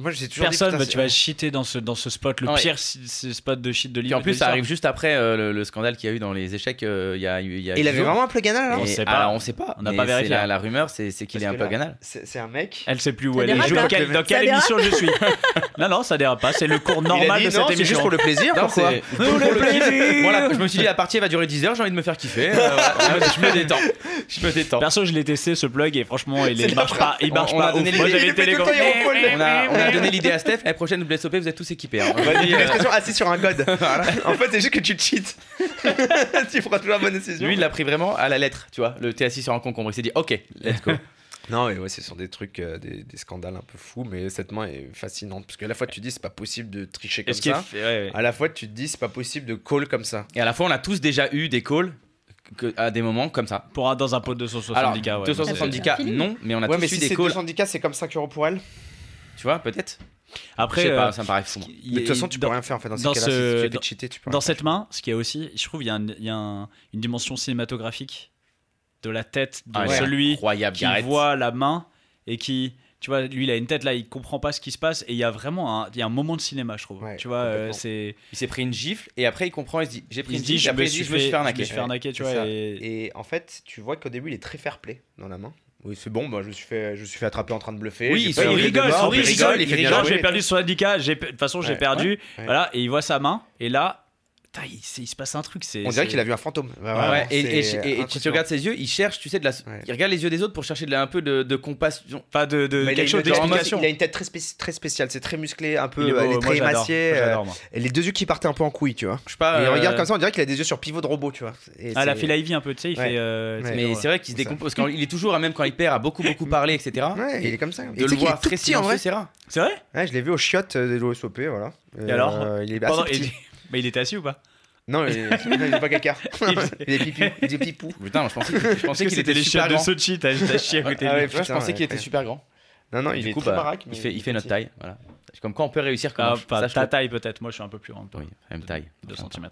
moi j'ai toujours dit, Personne, putain, bah, tu vas cheater dans ce, dans ce spot, le Ah ouais. pire si- si- spot de shit de livre. en plus, ça arrive juste après euh, le, le scandale qu'il y a eu dans les échecs. euh, Il y a, il y a Et il dix avait jours. vraiment un plug anal alors Et- On sait pas. alors, on sait pas. On n'a pas vérifié. La, la rumeur, c'est qu'il est un là, ganal. C'est un mec. Elle sait plus où elle est. hein dans quelle dérape émission je suis (laughs) Non, non, ça dérape pas. C'est le cours normal de cette non, c'est émission. juste pour le plaisir. Non, Pourquoi c'est- pour le plaisir. Voilà, je me suis dit la partie va durer 10 heures, j'ai envie de me faire kiffer. euh, voilà, je me détends. Je me détends. Perso, je l'ai testé ce plug et franchement, il, il marche pas. Il On- marche on a pas. Moi, j'avais Il a, on a donné l'idée à Steph. La prochaine WSOP, vous êtes tous équipés. hein. Il y a Vas-y, une expression assis sur un god. (laughs) En fait, c'est juste que tu cheats. (laughs) tu feras toujours la bonne décision. Lui, il l'a pris vraiment à la lettre, tu vois. Le t'es assis sur un concombre. Il s'est dit, ok, let's go. (laughs) Non, mais ouais, ce sont des trucs, euh, des, des scandales un peu fous, mais cette main est fascinante. Parce qu'à la fois, tu te dis, c'est pas possible de tricher comme ça. fait- ouais, ouais. À la fois, tu te dis, c'est pas possible de call comme ça. Et à la fois, on a tous déjà eu des calls que- à des moments comme ça. Pour un, dans un pot de 270 Alors, k ouais. 270 c'est un k feeling. non, mais on a ouais, tous mais eu si des calls. 210 c'est comme 5 euros pour elle. Tu vois, peut-être Après, Je sais pas, euh, ça me paraît fou. de toute façon, tu peux dans- rien faire en fait. Dans, dans ces ce- si tu dans- cheater, tu peux Dans cette faire. main, ce qui est aussi, je trouve, il y a, un- il y a un- une dimension cinématographique de la tête de Ah, ouais. celui Incroyable, qui voit la main et qui, tu vois, lui, il a une tête là, il comprend pas ce qui se passe et il y a vraiment un, il y a un moment de cinéma, je trouve. Ouais, tu vois, euh, c'est, Il s'est pris une gifle et après il comprend, il se dit j'ai pris il une se dit, gifle je et après me il se dit suis je me suis fait arnaquer. je me suis fait arnaquer, tu vois. Et en fait, tu vois qu'au début, il est très fair play dans la main. Oui, c'est bon, bah, je, me suis fait, je me suis fait attraper en train de bluffer. Oui, il il rigole, il rigole, rigole, il jouer. j'ai perdu son handicap, de toute façon, j'ai Ouais, perdu. ouais. Voilà, et il voit sa main, et là, il, se passe un truc. C'est, On dirait qu'il a vu un fantôme. Ouais, ouais, et, et- et- et tu tu regardes ses yeux, il cherche, tu sais, de la... Ouais. il regarde les yeux des autres pour chercher de la- un peu de, de compassion. Pas de, quelque une- chose d'explication. Il a une tête très, spéci- très spéciale, c'est très musclé, un peu, Il est beau, elle est très émaciée. euh, et les deux yeux qui partaient un peu en couille, tu vois. Je sais pas. Et il euh, regarde comme ça, on dirait qu'il a des yeux sur pivot de robot, tu vois. Et Ah, la file Ivy un peu, tu sais, il Ouais. fait. euh. Mais c'est vrai qu'il se décompose. Quand il est toujours, même quand il perd, à beaucoup beaucoup parlé, etc. Ouais, il est comme ça. De le voir très silencieux, vrai. c'est rare. C'est vrai? Ouais, je l'ai vu au chiottes euh, de l'OSOP, voilà. Et alors? Euh, Il est assez Mais il était assis ou pas? Non, il il est pas caca. (laughs) Il est pipou. Il est pipou. Putain, je pensais, je pensais qu'il c'était était les super chiottes de. Sochi, t'as chié à côté Ah de ouais, je pensais qu'il était ouais. super grand. Non, non, il Du est coup, très bah, baraque. il fait, il fait notre taille. Voilà. Comme quoi on peut réussir comme Ah, pas ta taille peut-être, moi je suis un peu plus grand. Oui, même taille. 2 cm.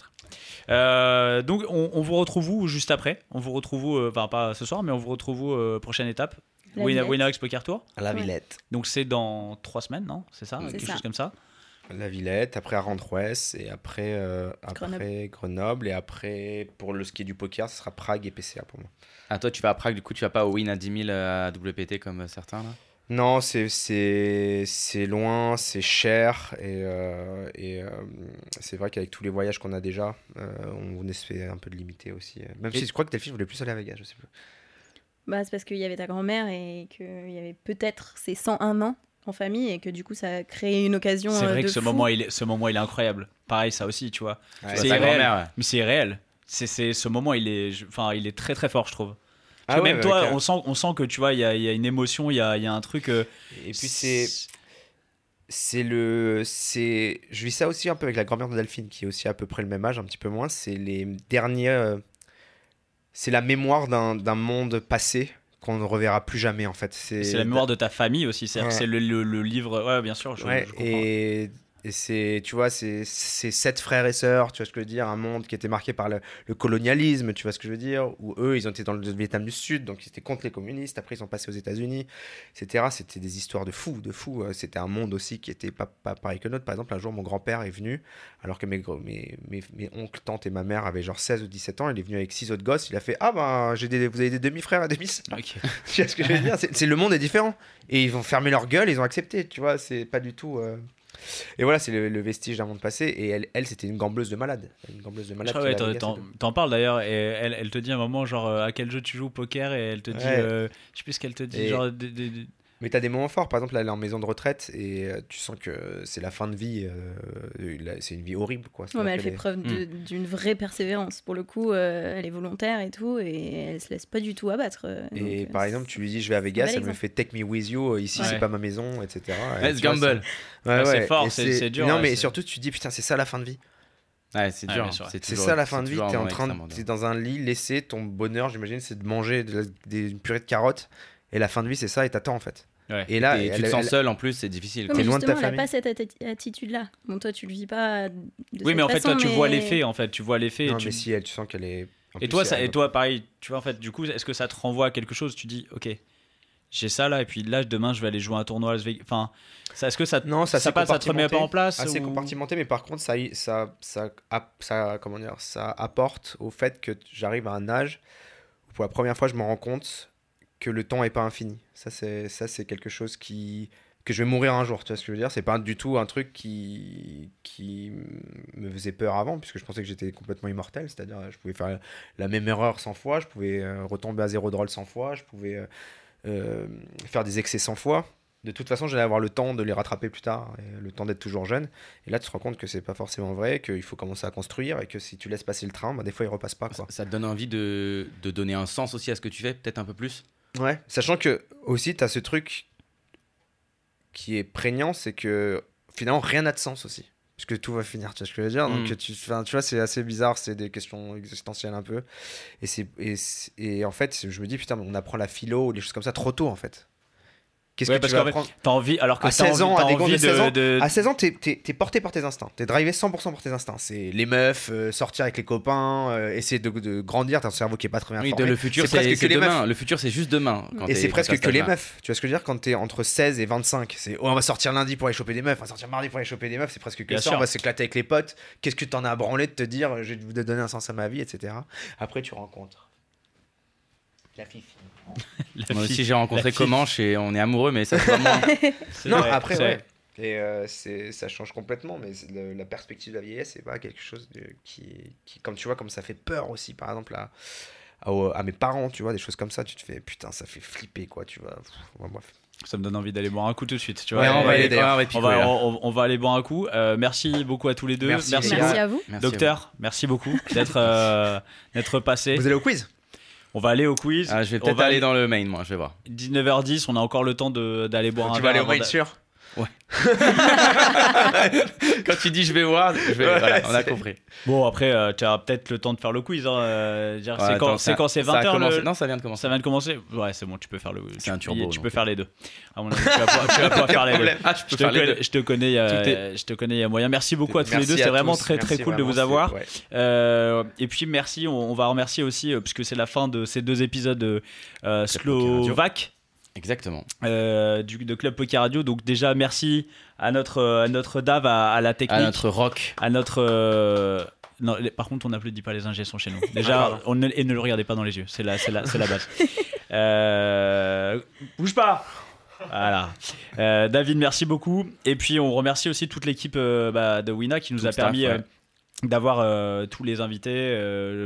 donc on, on vous retrouve où juste après? On vous retrouve où, euh, enfin pas ce soir, mais on vous retrouve où, euh, prochaine étape? Winner. Winner Poker Tour. À la. Villette. Donc c'est dans 3 semaines, non? C'est ça? Quelque chose comme ça? La Villette, après à Randrouès, et après, euh, après Grenoble. Grenoble. et après, pour le ski du poker, ce sera Prague et PCA pour moi. Ah, toi, tu vas à Prague, du coup, tu vas pas au win à 10 000 à WPT comme euh, certains là? Non, c'est- c'est c'est loin, c'est cher, et, euh, et euh, c'est vrai qu'avec tous les voyages qu'on a déjà, euh, on essaie un peu de limiter aussi. euh. Même Et- si je crois que Delphine voulait plus aller à Vegas, je sais plus. Bah, c'est parce qu'il y avait ta grand-mère et qu'il y avait peut-être ses 101 ans en famille et que du coup ça a créé une occasion. C'est euh, vrai de que ce fou. moment, il est, ce moment il est incroyable. Pareil, ça aussi, tu vois. Ouais. C'est ta réel. grand-mère, ouais. Mais c'est réel. C'est c'est- ce moment, il est, je- enfin, il est très très fort, je trouve. Parce Ah que ouais, même toi, on sent, on sent que tu vois, il y a, il y a une émotion, il y a, il y a un truc. euh, Et puis c'est c'est le c'est je vis ça aussi un peu avec la grand-mère de Delphine qui est aussi à peu près le même âge un petit peu moins c'est les derniers euh, c'est la mémoire d'un d'un monde passé qu'on ne reverra plus jamais en fait c'est la mémoire de ta famille aussi. C'est Ouais. le, le- le livre. Ouais, bien sûr. Je, Ouais, je comprends. et, et c'est, tu vois, c'est sept frères et sœurs, tu vois ce que je veux dire, un monde qui était marqué par le, le colonialisme, tu vois ce que je veux dire, où eux, ils ont été dans le Vietnam du Sud, donc ils étaient contre les communistes, après ils sont passés aux États-Unis, etc. C'était des histoires de fous, de fous. Euh, C'était un monde aussi qui était pas, pas pareil que le nôtre. Par exemple, un jour, mon grand-père est venu, alors que mes, mes, mes, mes oncles, tantes et ma mère avaient genre 16 ou 17 ans, il est venu avec six autres gosses, il a fait Ah ben, j'ai des, vous avez des demi-frères et demi-sœurs. Ok. (laughs) Tu vois ce que je veux dire? C'est, c'est- le monde est différent. Et ils vont fermer leur gueule, ils ont accepté, tu vois, c'est pas du tout. euh, Et voilà, c'est le, le vestige d'un monde passé. Et elle, elle c'était une gambleuse de malade. Une gambleuse de malade. ouais, t'en- parles d'ailleurs et elle, elle te dit à un moment genre euh, à quel jeu tu joues au poker et elle te dit Ouais. euh, je sais plus ce qu'elle te dit Et- genre Mais t'as des moments forts. Par exemple, là, elle est en maison de retraite et euh, tu sens que c'est la fin de vie. euh, c'est une vie horrible, quoi. Ouais, mais elle fait preuve de- d'une vraie persévérance. Pour le coup, euh, elle est volontaire et tout, et elle se laisse pas du tout abattre. donc, Et euh, par exemple, tu lui dis je vais à Vegas, elle me fait take me with you. Ici, Ouais. c'est pas ma maison, etc. Et Let's tu vois, gamble. c'est- Ouais, Ah, c'est ouais. fort, Et c'est- dur, Non, ouais, mais surtout, tu te dis putain, c'est ça la fin de vie. Ouais, c'est dur. C'est ça la fin de vie. T'es en train t'es dans un lit laissé. Ton bonheur, j'imagine, c'est de manger de la- des, une purée de carottes. Et la fin de vie, c'est ça. Et t'attends en fait. Ouais. Et là, Et elle- tu te sens elle- seul en plus, c'est difficile. Quoi. mais T'es loin de justement, ta elle a famille. pas cette atti- attitude-là. Bon, toi, tu le vis pas. De Oui, cette mais en fait toi façon, tu vois mais- les faits en fait, tu vois les faits. Non, et tu- mais si elle, tu sens qu'elle est. en Et plus, toi, ça, et toi, pareil, tu vois, en fait, du coup, est-ce que ça te renvoie à quelque chose? Tu dis, ok, j'ai ça là, et puis là, demain, je vais aller jouer à un tournoi à Las Vegas. Enfin, ça, est-ce que ça, te- Non, ça, ça, passe, ça te remet pas en place Assez ou- compartimenté, mais par contre, ça, ça, ça, ça, comment dire, ça apporte au fait que j'arrive à un âge où pour la première fois, je me rends compte que le temps est pas infini. Ça, c'est, ça, c'est quelque chose qui que je vais mourir un jour. Tu vois ce que je veux dire? C'est pas du tout un truc qui qui me faisait peur avant, puisque je pensais que j'étais complètement immortel. C'est-à-dire, je pouvais faire la même erreur 100 fois, je pouvais euh, retomber à zéro drôle 100 fois, je pouvais euh, euh, faire des excès 100 fois. De toute façon, j'allais avoir le temps de les rattraper plus tard, et le temps d'être toujours jeune. Et là, tu te rends compte que c'est pas forcément vrai, qu'il faut commencer à construire, et que si tu laisses passer le train, bah, des fois, il repasse pas. Ça, ça te donne envie de, de donner un sens aussi à ce que tu fais, peut-être un peu plus? Ouais, sachant que aussi, tu as ce truc qui est prégnant, c'est que finalement, rien n'a de sens aussi. Puisque tout va finir, tu vois ce que je veux dire? Donc, Mm. tu, tu vois, c'est assez bizarre, c'est des questions existentielles un peu. Et, et, et en fait, je me dis, putain, on apprend la philo ou des choses comme ça trop tôt, en fait. Qu'est-ce Ouais, que parce tu vas qu'en fait, T'as envie, alors que À t'as 16 envie, ans, à des gosses de envie 16 ans, de, À 16 ans, t'es, t'es porté par tes instincts. T'es drivé 100% par tes instincts. C'est les meufs, euh, sortir avec les copains, euh, essayer de, de grandir. T'as un cerveau qui est pas très bien Oui, de formé. le futur, C'est presque que les demain. meufs. Le futur, c'est juste demain. quand Et c'est presque que les meufs. Tu vois ce que je veux dire? Quand t'es entre 16 et 25, c'est oh, on va sortir lundi pour aller choper des meufs, on va sortir mardi pour aller choper des meufs. C'est presque que ça. On va s'éclater avec les potes. Qu'est-ce que t'en as à branler de te dire? Je vais vous donner un sens à ma vie, etc. Après, tu rencontres la fille. (laughs) la Moi aussi, j'ai rencontré Comanche et on est amoureux, mais ça (laughs) Non, vrai, après, ouais. Et euh, c'est, ça change complètement, mais le- la perspective de la vieillesse, c'est pas quelque chose de- qui, qui, comme tu vois, comme ça fait peur aussi, par exemple, à, à, à mes parents, tu vois, des choses comme ça, tu te fais, putain, ça fait flipper, quoi, tu vois. Pff, ouais, bref. Ça me donne envie d'aller boire un coup tout de suite. Tu Ouais, vois. on va aller d'ailleurs. on va on picoler, va, là. on, on va aller boire un coup. Euh, merci beaucoup à tous les deux. Merci, à vous. Merci à vous. Docteur, merci beaucoup d'être euh, d'être passé. Vous allez au quiz? On va aller au quiz. Ah, je vais On peut-être va aller dans le main, moi, je vais voir. 19h10, on a encore le temps d'aller boire un Tu vas aller verre au main d'a- sûr (laughs) Quand tu dis je vais voir, je vais. Ouais, voilà, on a c'est- compris. Bon, après, euh, tu as peut-être le temps de faire le quiz. hein, euh, Ouais, c'est quand c'est ça- quand c'est ça a 20h commencé- le... Non, ça vient de commencer. Ça vient de commencer Ouais, c'est bon, tu peux faire le. C'est tu- un turbo, Tu donc. peux faire les deux. À mon avis, tu vas pouvoir, tu vas pouvoir (laughs) faire les deux. Ah, tu Je peux te, faire les connais, deux. je te connais, il y a- Tout est- je te connais, il y a moyen. Merci beaucoup à tous les deux, à vraiment tous. très très Merci cool de vous avoir. c'est- ouais. Euh, et puis merci, on, on va remercier aussi, euh, puisque c'est la fin de ces deux épisodes euh, slovaques Exactement. euh, du, de Club Poker Radio. Donc déjà, merci à notre, euh, à notre DAV, à, à la technique, À notre rock. à notre... euh, non, les- par contre, on n'applaudit pas les ingés sont chez nous. (laughs) Déjà, on ne, et ne le regardez pas dans les yeux. C'est la, c'est la, c'est la base. (laughs) Euh, bouge pas. Voilà. David, merci beaucoup. Et puis, on remercie aussi toute l'équipe bah, de Wina qui nous Tout a staff, permis ouais. d'avoir tous les invités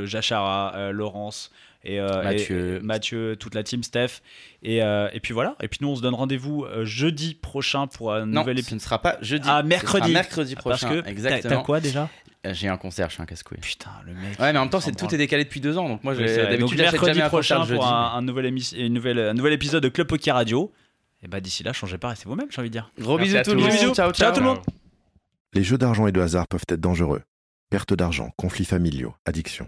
Jachara, Laurence. Et, euh, Mathieu. et- Mathieu, toute la team Steph. Et, euh, et puis voilà. Et puis nous, on se donne rendez-vous euh, jeudi prochain pour un Non, nouvel ce épisode. ne sera pas jeudi. Ah, ce mercredi. sera mercredi Parce prochain. que t'as- Exactement. t'as quoi déjà J'ai un concert, je suis un casse-couille. Putain, le mec. Ouais, mais en même temps, c'est tout est décalé depuis deux ans, donc moi, j'ai- d'habitude, mercredi jamais un prochain pour jeudi. un, un nouvel émis- une nouvelle, un nouvel épisode de Club Poker Radio. Et bah d'ici là, changez pas, restez vous-même, j'ai envie de dire. Gros Merci bisous à tout le tous. monde. Bisous. Ciao, Ciao ciao. tout le monde. Les jeux d'argent et de hasard peuvent être dangereux. Perte d'argent, conflits familiaux, addiction.